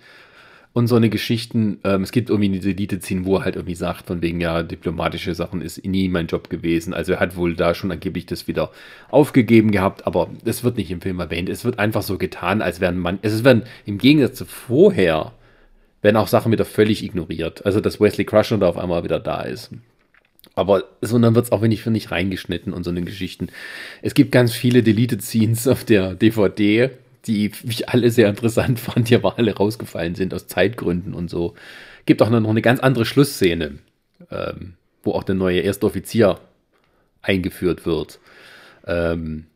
und so eine Geschichten. Ähm, es gibt irgendwie diese Elite-Szene, wo er halt irgendwie sagt, von wegen, ja, diplomatische Sachen ist nie mein Job gewesen. Also er hat wohl da schon angeblich das wieder aufgegeben gehabt, aber es wird nicht im Film erwähnt. Es wird einfach so getan, als wären man, es werden im Gegensatz zu vorher, werden auch Sachen wieder völlig ignoriert. Also, dass Wesley Crusher da auf einmal wieder da ist. Aber so, dann wird es auch wenig für nicht reingeschnitten und so eine Geschichten. Es gibt ganz viele Deleted Scenes auf der DVD, die ich alle sehr interessant fand, die aber alle rausgefallen sind aus Zeitgründen und so. Gibt auch noch eine ganz andere Schlussszene, ähm, wo auch der neue erste Offizier eingeführt wird. Ähm,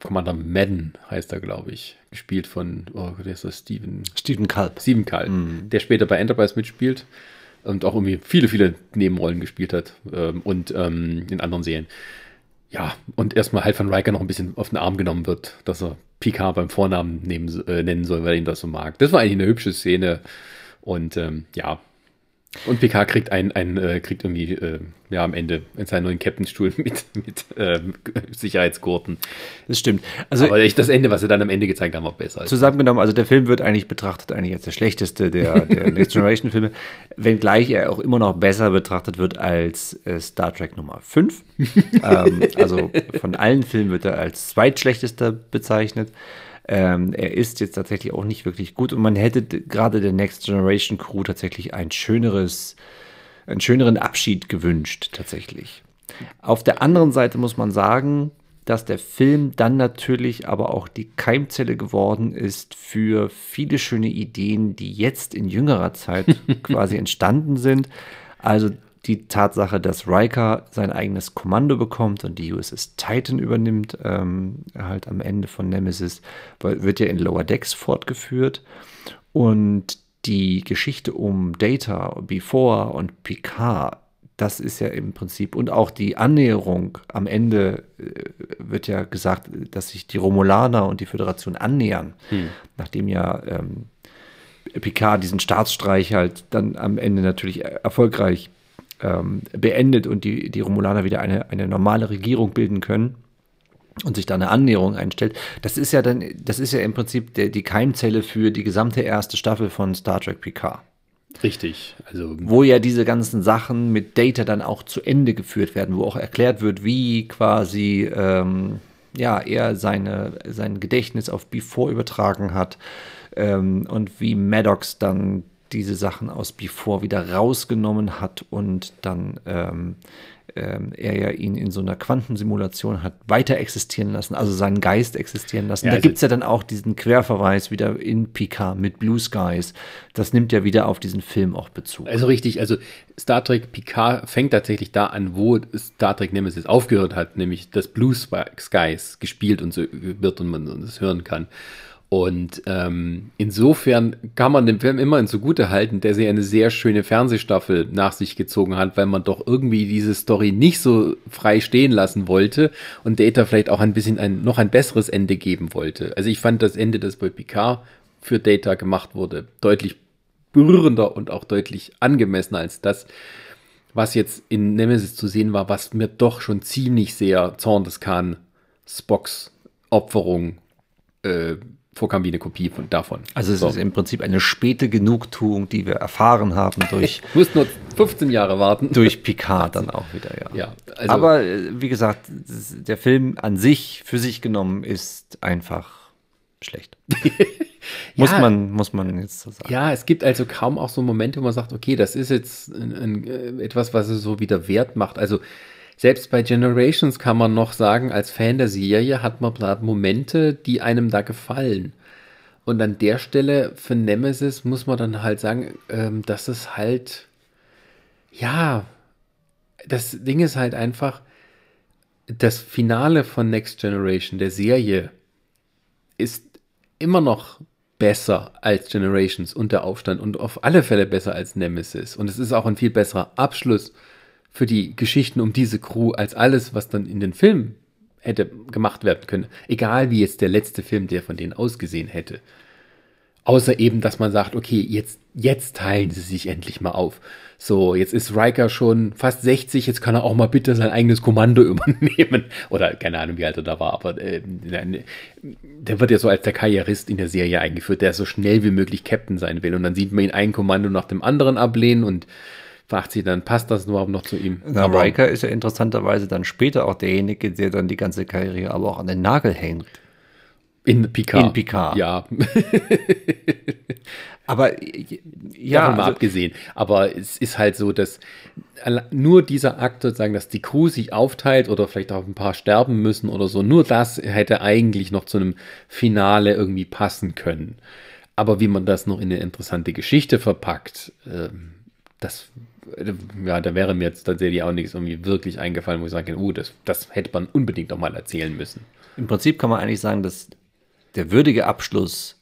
Commander Madden heißt er, glaube ich. Gespielt von, oh, der ist das Steven. Steven Kalb. Steven Kalb, mhm. der später bei Enterprise mitspielt und auch irgendwie viele, viele Nebenrollen gespielt hat ähm, und ähm, in anderen Serien. Ja, und erstmal halt von Riker noch ein bisschen auf den Arm genommen wird, dass er Picard beim Vornamen nehmen, äh, nennen soll, weil er ihn das so mag. Das war eigentlich eine hübsche Szene. Und ähm, ja, und PK kriegt ein, ein äh, kriegt irgendwie äh, ja am Ende in seinen neuen Captainstuhl mit, mit äh, Sicherheitsgurten. Das stimmt. Also Aber echt das Ende, was sie dann am Ende gezeigt haben, war besser. Zusammengenommen, also der Film wird eigentlich betrachtet eigentlich als der schlechteste der, der Next Generation Filme, wenngleich er auch immer noch besser betrachtet wird als äh, Star Trek Nummer 5. ähm, also von allen Filmen wird er als zweitschlechtester bezeichnet. Ähm, er ist jetzt tatsächlich auch nicht wirklich gut und man hätte gerade der Next Generation Crew tatsächlich ein schöneres, einen schöneren Abschied gewünscht, tatsächlich. Auf der anderen Seite muss man sagen, dass der Film dann natürlich aber auch die Keimzelle geworden ist für viele schöne Ideen, die jetzt in jüngerer Zeit quasi entstanden sind. Also die Tatsache, dass Riker sein eigenes Kommando bekommt und die USS Titan übernimmt, ähm, halt am Ende von Nemesis, wird ja in Lower Decks fortgeführt. Und die Geschichte um Data, Before und Picard, das ist ja im Prinzip, und auch die Annäherung am Ende äh, wird ja gesagt, dass sich die Romulaner und die Föderation annähern, hm. nachdem ja ähm, Picard diesen Staatsstreich halt dann am Ende natürlich erfolgreich ähm, beendet und die, die Romulaner wieder eine, eine normale Regierung bilden können und sich da eine Annäherung einstellt, das ist ja dann, das ist ja im Prinzip der, die Keimzelle für die gesamte erste Staffel von Star Trek Picard. Richtig, also. Wo ja diese ganzen Sachen mit Data dann auch zu Ende geführt werden, wo auch erklärt wird, wie quasi, ähm, ja, er seine, sein Gedächtnis auf Before übertragen hat ähm, und wie Maddox dann diese Sachen aus Before wieder rausgenommen hat und dann ähm, ähm, er ja ihn in so einer Quantensimulation hat weiter existieren lassen, also seinen Geist existieren lassen. Ja, da also gibt es ja dann auch diesen Querverweis wieder in Picard mit Blue Skies. Das nimmt ja wieder auf diesen Film auch Bezug. Also richtig, also Star Trek Picard fängt tatsächlich da an, wo Star Trek Nemesis aufgehört hat, nämlich dass Blue Skies gespielt und so wird und man das hören kann. Und ähm, insofern kann man dem Film immerhin zugute halten, dass er eine sehr schöne Fernsehstaffel nach sich gezogen hat, weil man doch irgendwie diese Story nicht so frei stehen lassen wollte und Data vielleicht auch ein bisschen ein, noch ein besseres Ende geben wollte. Also ich fand das Ende, das bei Picard für Data gemacht wurde, deutlich berührender und auch deutlich angemessener als das, was jetzt in Nemesis zu sehen war, was mir doch schon ziemlich sehr Zorn des Khan Spocks Opferung äh, vorkam wie eine Kopie von, davon. Also es so. ist im Prinzip eine späte Genugtuung, die wir erfahren haben durch. du musst nur 15 Jahre warten. Durch Picard dann auch wieder, ja. ja also Aber äh, wie gesagt, der Film an sich, für sich genommen, ist einfach schlecht. muss, ja, man, muss man jetzt so sagen. Ja, es gibt also kaum auch so Momente, wo man sagt, okay, das ist jetzt ein, ein, äh, etwas, was es so wieder wert macht. Also selbst bei Generations kann man noch sagen, als Fan der Serie hat man da Momente, die einem da gefallen. Und an der Stelle für Nemesis muss man dann halt sagen, ähm, dass es halt, ja, das Ding ist halt einfach, das Finale von Next Generation, der Serie, ist immer noch besser als Generations und der Aufstand und auf alle Fälle besser als Nemesis. Und es ist auch ein viel besserer Abschluss für die Geschichten um diese Crew als alles, was dann in den Filmen hätte gemacht werden können. Egal wie jetzt der letzte Film, der von denen ausgesehen hätte. Außer eben, dass man sagt, okay, jetzt, jetzt teilen sie sich endlich mal auf. So, jetzt ist Riker schon fast 60, jetzt kann er auch mal bitte sein eigenes Kommando übernehmen. Oder keine Ahnung, wie alt er da war, aber äh, der wird ja so als der Karrierist in der Serie eingeführt, der so schnell wie möglich Captain sein will. Und dann sieht man ihn ein Kommando nach dem anderen ablehnen und fragt sie dann, passt das überhaupt noch zu ihm? Na, aber Riker ist ja interessanterweise dann später auch derjenige, der dann die ganze Karriere aber auch an den Nagel hängt. In Picard. In Picard. Ja. aber ja, davon mal also, abgesehen. Aber es ist halt so, dass nur dieser Akt sozusagen, dass die Crew sich aufteilt oder vielleicht auch ein paar sterben müssen oder so, nur das hätte eigentlich noch zu einem Finale irgendwie passen können. Aber wie man das noch in eine interessante Geschichte verpackt, ähm, das ja, da wäre mir jetzt tatsächlich auch nichts irgendwie wirklich eingefallen, wo ich sage, uh, das, das hätte man unbedingt noch mal erzählen müssen. Im Prinzip kann man eigentlich sagen, dass der würdige Abschluss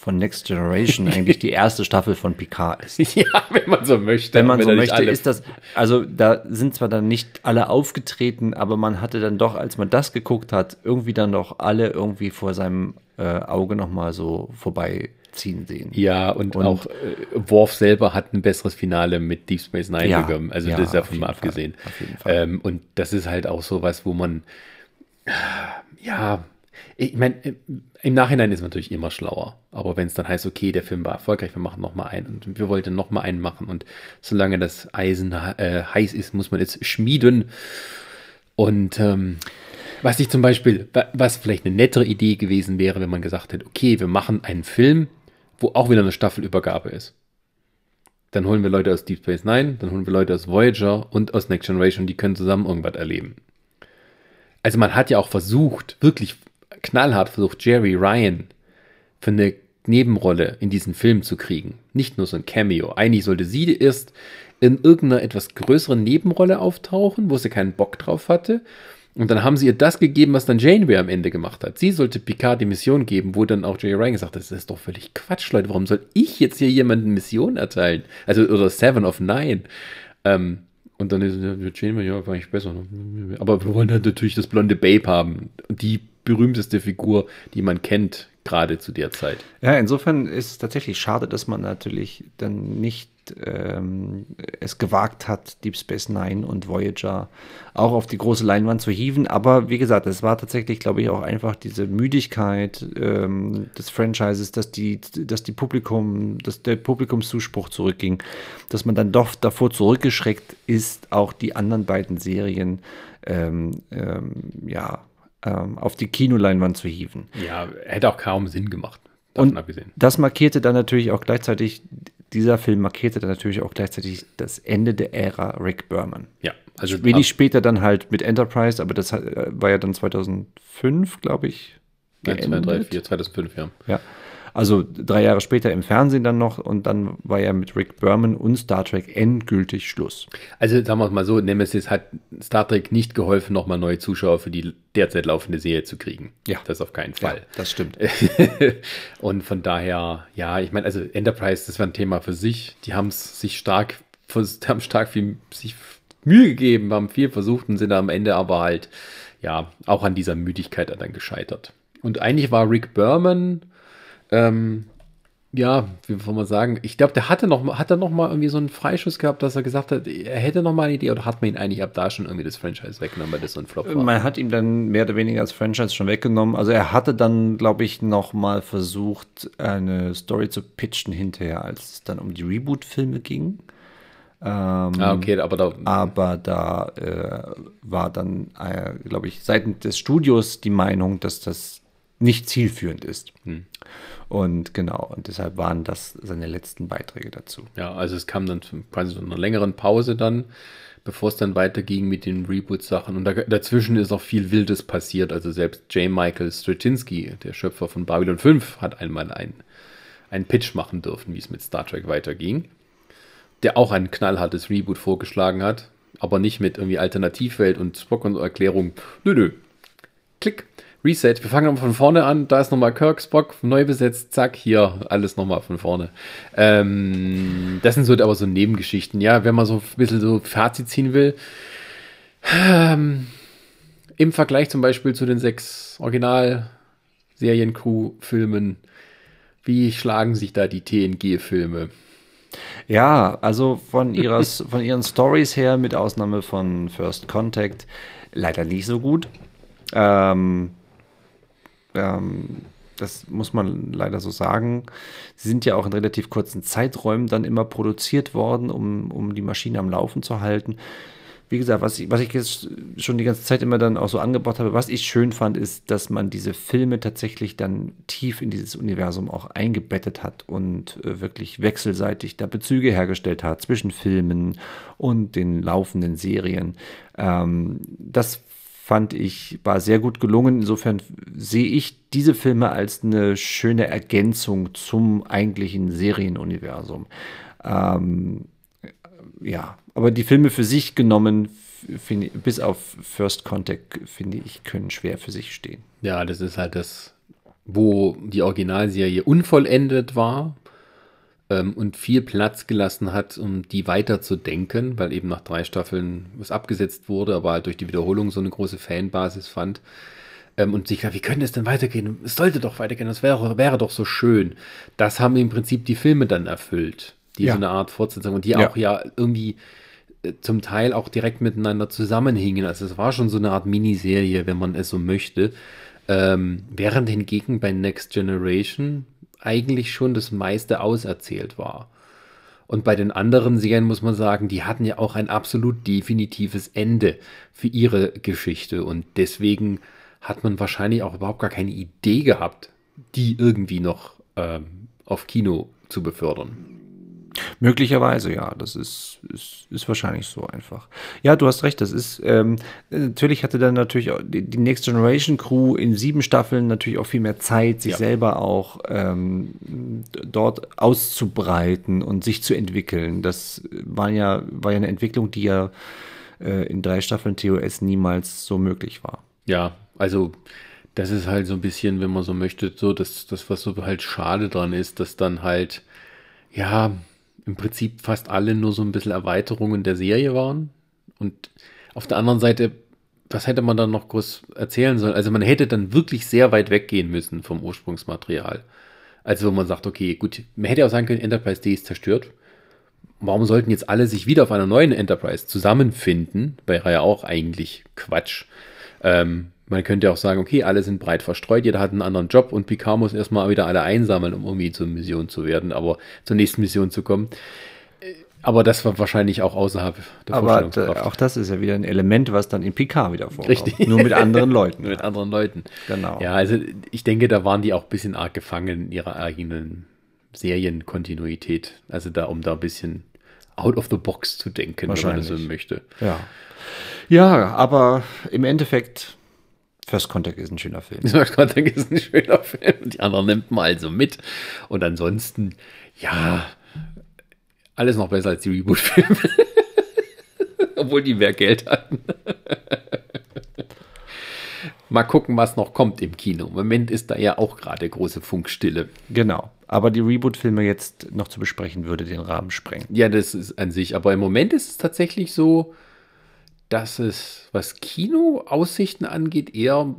von Next Generation eigentlich die erste Staffel von Picard ist. Ja, wenn man so möchte. Wenn man wenn so möchte, ist das, also da sind zwar dann nicht alle aufgetreten, aber man hatte dann doch, als man das geguckt hat, irgendwie dann doch alle irgendwie vor seinem äh, Auge nochmal so vorbeiziehen sehen. Ja, und, und auch äh, Worf selber hat ein besseres Finale mit Deep Space Nine ja, bekommen. Also ja, das ist davon mal abgesehen. Fall, auf jeden Fall. Ähm, und das ist halt auch so was, wo man ja, ich meine, im Nachhinein ist man natürlich immer schlauer. Aber wenn es dann heißt, okay, der Film war erfolgreich, wir machen nochmal einen und wir wollten nochmal einen machen und solange das Eisen äh, heiß ist, muss man es schmieden. Und ähm, was ich zum Beispiel, was vielleicht eine nettere Idee gewesen wäre, wenn man gesagt hätte, okay, wir machen einen Film, wo auch wieder eine Staffelübergabe ist. Dann holen wir Leute aus Deep Space Nine, dann holen wir Leute aus Voyager und aus Next Generation, die können zusammen irgendwas erleben. Also man hat ja auch versucht, wirklich knallhart versucht, Jerry Ryan für eine Nebenrolle in diesen Film zu kriegen. Nicht nur so ein Cameo. Eigentlich sollte sie erst in irgendeiner etwas größeren Nebenrolle auftauchen, wo sie keinen Bock drauf hatte. Und dann haben sie ihr das gegeben, was dann Janeway am Ende gemacht hat. Sie sollte Picard die Mission geben, wo dann auch Jerry Ryan gesagt hat, das ist doch völlig Quatsch, Leute. Warum soll ich jetzt hier jemanden Mission erteilen? Also, oder Seven of Nine. Ähm, und dann ist ja, Janeway, ja, war eigentlich besser. Ne? Aber wir wollen halt natürlich das blonde Babe haben. Die berühmteste Figur, die man kennt, gerade zu der Zeit. Ja, insofern ist es tatsächlich schade, dass man natürlich dann nicht ähm, es gewagt hat, Deep Space Nine und Voyager auch auf die große Leinwand zu hieven. Aber wie gesagt, es war tatsächlich, glaube ich, auch einfach diese Müdigkeit ähm, des Franchises, dass die, dass die Publikum, dass der Publikumszuspruch zurückging, dass man dann doch davor zurückgeschreckt ist, auch die anderen beiden Serien ähm, ähm ja ähm, auf die Kinoleinwand zu hieven. Ja, hätte auch kaum Sinn gemacht. Und abgesehen. das markierte dann natürlich auch gleichzeitig, dieser Film markierte dann natürlich auch gleichzeitig das Ende der Ära Rick Berman. Ja, also wenig später dann halt mit Enterprise, aber das äh, war ja dann 2005, glaube ich. 1, 2, 3, 4, 2005, ja. Ja. Also drei Jahre später im Fernsehen dann noch und dann war ja mit Rick Berman und Star Trek endgültig Schluss. Also sagen wir es mal so, Nemesis hat Star Trek nicht geholfen, nochmal neue Zuschauer für die derzeit laufende Serie zu kriegen. Ja. Das auf keinen Fall. Ja, das stimmt. und von daher, ja, ich meine, also Enterprise, das war ein Thema für sich. Die haben es sich stark, haben stark viel sich Mühe gegeben, haben viel versucht und sind am Ende aber halt, ja, auch an dieser Müdigkeit dann gescheitert. Und eigentlich war Rick Berman ähm, ja, wie soll man sagen, ich glaube, der hatte noch, hat er noch mal irgendwie so einen Freischuss gehabt, dass er gesagt hat, er hätte noch mal eine Idee oder hat man ihn eigentlich ab da schon irgendwie das Franchise weggenommen, weil das so ein Flop war? Man hat ihm dann mehr oder weniger als Franchise schon weggenommen. Also er hatte dann, glaube ich, noch mal versucht, eine Story zu pitchen hinterher, als es dann um die Reboot-Filme ging. Ähm, ah, okay, aber da. Aber da äh, war dann, äh, glaube ich, seitens des Studios die Meinung, dass das nicht zielführend ist. Hm. Und genau, und deshalb waren das seine letzten Beiträge dazu. Ja, also es kam dann quasi so einer längeren Pause dann, bevor es dann weiterging mit den Reboot-Sachen. Und da, dazwischen ist auch viel Wildes passiert. Also selbst J. Michael Straczynski, der Schöpfer von Babylon 5, hat einmal einen, einen Pitch machen dürfen, wie es mit Star Trek weiterging. Der auch ein knallhartes Reboot vorgeschlagen hat, aber nicht mit irgendwie Alternativwelt und Spock und Erklärung. Nö, nö. Klick. Reset. Wir fangen von vorne an. Da ist nochmal Kirk, Spock, neu besetzt. Zack, hier, alles nochmal von vorne. Ähm, das sind so aber so Nebengeschichten. Ja, wenn man so ein bisschen so Fazit ziehen will. Ähm, Im Vergleich zum Beispiel zu den sechs Original-Serien-Crew-Filmen, wie schlagen sich da die TNG-Filme? Ja, also von, ihrer, von ihren Stories her, mit Ausnahme von First Contact, leider nicht so gut. Ähm, ähm, das muss man leider so sagen. Sie sind ja auch in relativ kurzen Zeiträumen dann immer produziert worden, um, um die Maschine am Laufen zu halten. Wie gesagt, was ich, was ich jetzt schon die ganze Zeit immer dann auch so angebracht habe, was ich schön fand, ist, dass man diese Filme tatsächlich dann tief in dieses Universum auch eingebettet hat und äh, wirklich wechselseitig da Bezüge hergestellt hat zwischen Filmen und den laufenden Serien. Ähm, das fand ich, war sehr gut gelungen. Insofern sehe ich diese Filme als eine schöne Ergänzung zum eigentlichen Serienuniversum. Ähm, ja, aber die Filme für sich genommen, finde bis auf First Contact, finde ich, können schwer für sich stehen. Ja, das ist halt das, wo die Originalserie unvollendet war ähm, und viel Platz gelassen hat, um die weiterzudenken, weil eben nach drei Staffeln was abgesetzt wurde, aber halt durch die Wiederholung so eine große Fanbasis fand. Ähm, und sich gedacht, wie könnte es denn weitergehen? Es sollte doch weitergehen, das wäre, wäre doch so schön. Das haben im Prinzip die Filme dann erfüllt, die ja. so eine Art Fortsetzung und die ja. auch ja irgendwie äh, zum Teil auch direkt miteinander zusammenhingen. Also es war schon so eine Art Miniserie, wenn man es so möchte. Ähm, während hingegen bei Next Generation eigentlich schon das meiste auserzählt war. Und bei den anderen Serien muss man sagen, die hatten ja auch ein absolut definitives Ende für ihre Geschichte. Und deswegen hat man wahrscheinlich auch überhaupt gar keine Idee gehabt, die irgendwie noch ähm, auf Kino zu befördern. Möglicherweise, ja, das ist, ist, ist wahrscheinlich so einfach. Ja, du hast recht, das ist, ähm, natürlich hatte dann natürlich auch die, die, Next Generation Crew in sieben Staffeln natürlich auch viel mehr Zeit, sich ja. selber auch ähm, dort auszubreiten und sich zu entwickeln. Das war ja, war ja eine Entwicklung, die ja äh, in drei Staffeln TOS niemals so möglich war. Ja, also das ist halt so ein bisschen, wenn man so möchte, so das, das was so halt schade dran ist, dass dann halt, ja, im Prinzip fast alle nur so ein bisschen Erweiterungen der Serie waren. Und auf der anderen Seite, was hätte man dann noch groß erzählen sollen? Also man hätte dann wirklich sehr weit weggehen müssen vom Ursprungsmaterial. Also wo man sagt, okay, gut, man hätte auch sagen können, Enterprise D ist zerstört. Warum sollten jetzt alle sich wieder auf einer neuen Enterprise zusammenfinden? Wäre ja auch eigentlich Quatsch. Ähm, man könnte auch sagen, okay, alle sind breit verstreut, jeder hat einen anderen Job und Picard muss erstmal wieder alle einsammeln, um irgendwie zur Mission zu werden, aber zur nächsten Mission zu kommen. Aber das war wahrscheinlich auch außerhalb der Aber auch das ist ja wieder ein Element, was dann in Picard wieder vorkommt. Richtig. Nur mit anderen Leuten. Nur mit anderen Leuten. Genau. Ja, also ich denke, da waren die auch ein bisschen arg gefangen in ihrer eigenen Serienkontinuität. Also da, um da ein bisschen out of the box zu denken, wenn man das so möchte. Ja. Ja, aber im Endeffekt First Contact ist ein schöner Film. First Contact ist ein schöner Film. Die anderen nimmt man also mit. Und ansonsten, ja, alles noch besser als die Reboot-Filme. Obwohl die mehr Geld hatten. Mal gucken, was noch kommt im Kino. Im Moment ist da ja auch gerade große Funkstille. Genau. Aber die Reboot-Filme jetzt noch zu besprechen, würde den Rahmen sprengen. Ja, das ist an sich. Aber im Moment ist es tatsächlich so, dass es, was Kinoaussichten angeht, eher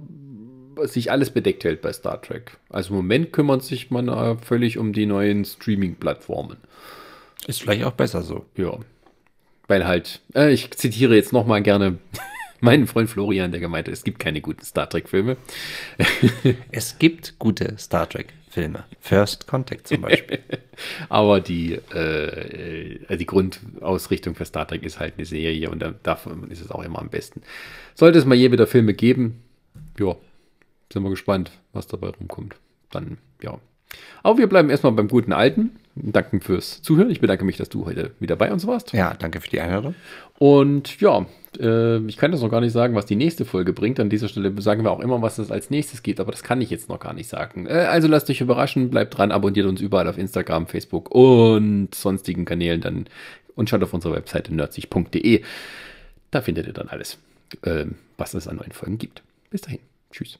sich alles bedeckt hält bei Star Trek. Also im Moment kümmert sich man äh, völlig um die neuen Streaming-Plattformen. Ist vielleicht auch besser so. Ja. Weil halt, äh, ich zitiere jetzt nochmal gerne meinen Freund Florian, der gemeint hat, es gibt keine guten Star Trek-Filme. es gibt gute Star Trek. Filme. First Contact zum Beispiel. Aber die, äh, äh, die Grundausrichtung für Star Trek ist halt eine Serie und davon ist es auch immer am besten. Sollte es mal je wieder Filme geben, ja, sind wir gespannt, was dabei rumkommt. Dann, ja. Aber wir bleiben erstmal beim guten Alten. Danke fürs Zuhören. Ich bedanke mich, dass du heute wieder bei uns warst. Ja, danke für die Einladung. Und ja, äh, ich kann das noch gar nicht sagen, was die nächste Folge bringt. An dieser Stelle sagen wir auch immer, was es als nächstes geht, aber das kann ich jetzt noch gar nicht sagen. Äh, also lasst euch überraschen, bleibt dran, abonniert uns überall auf Instagram, Facebook und sonstigen Kanälen dann und schaut auf unsere Webseite nerdsig.de. Da findet ihr dann alles, äh, was es an neuen Folgen gibt. Bis dahin. Tschüss.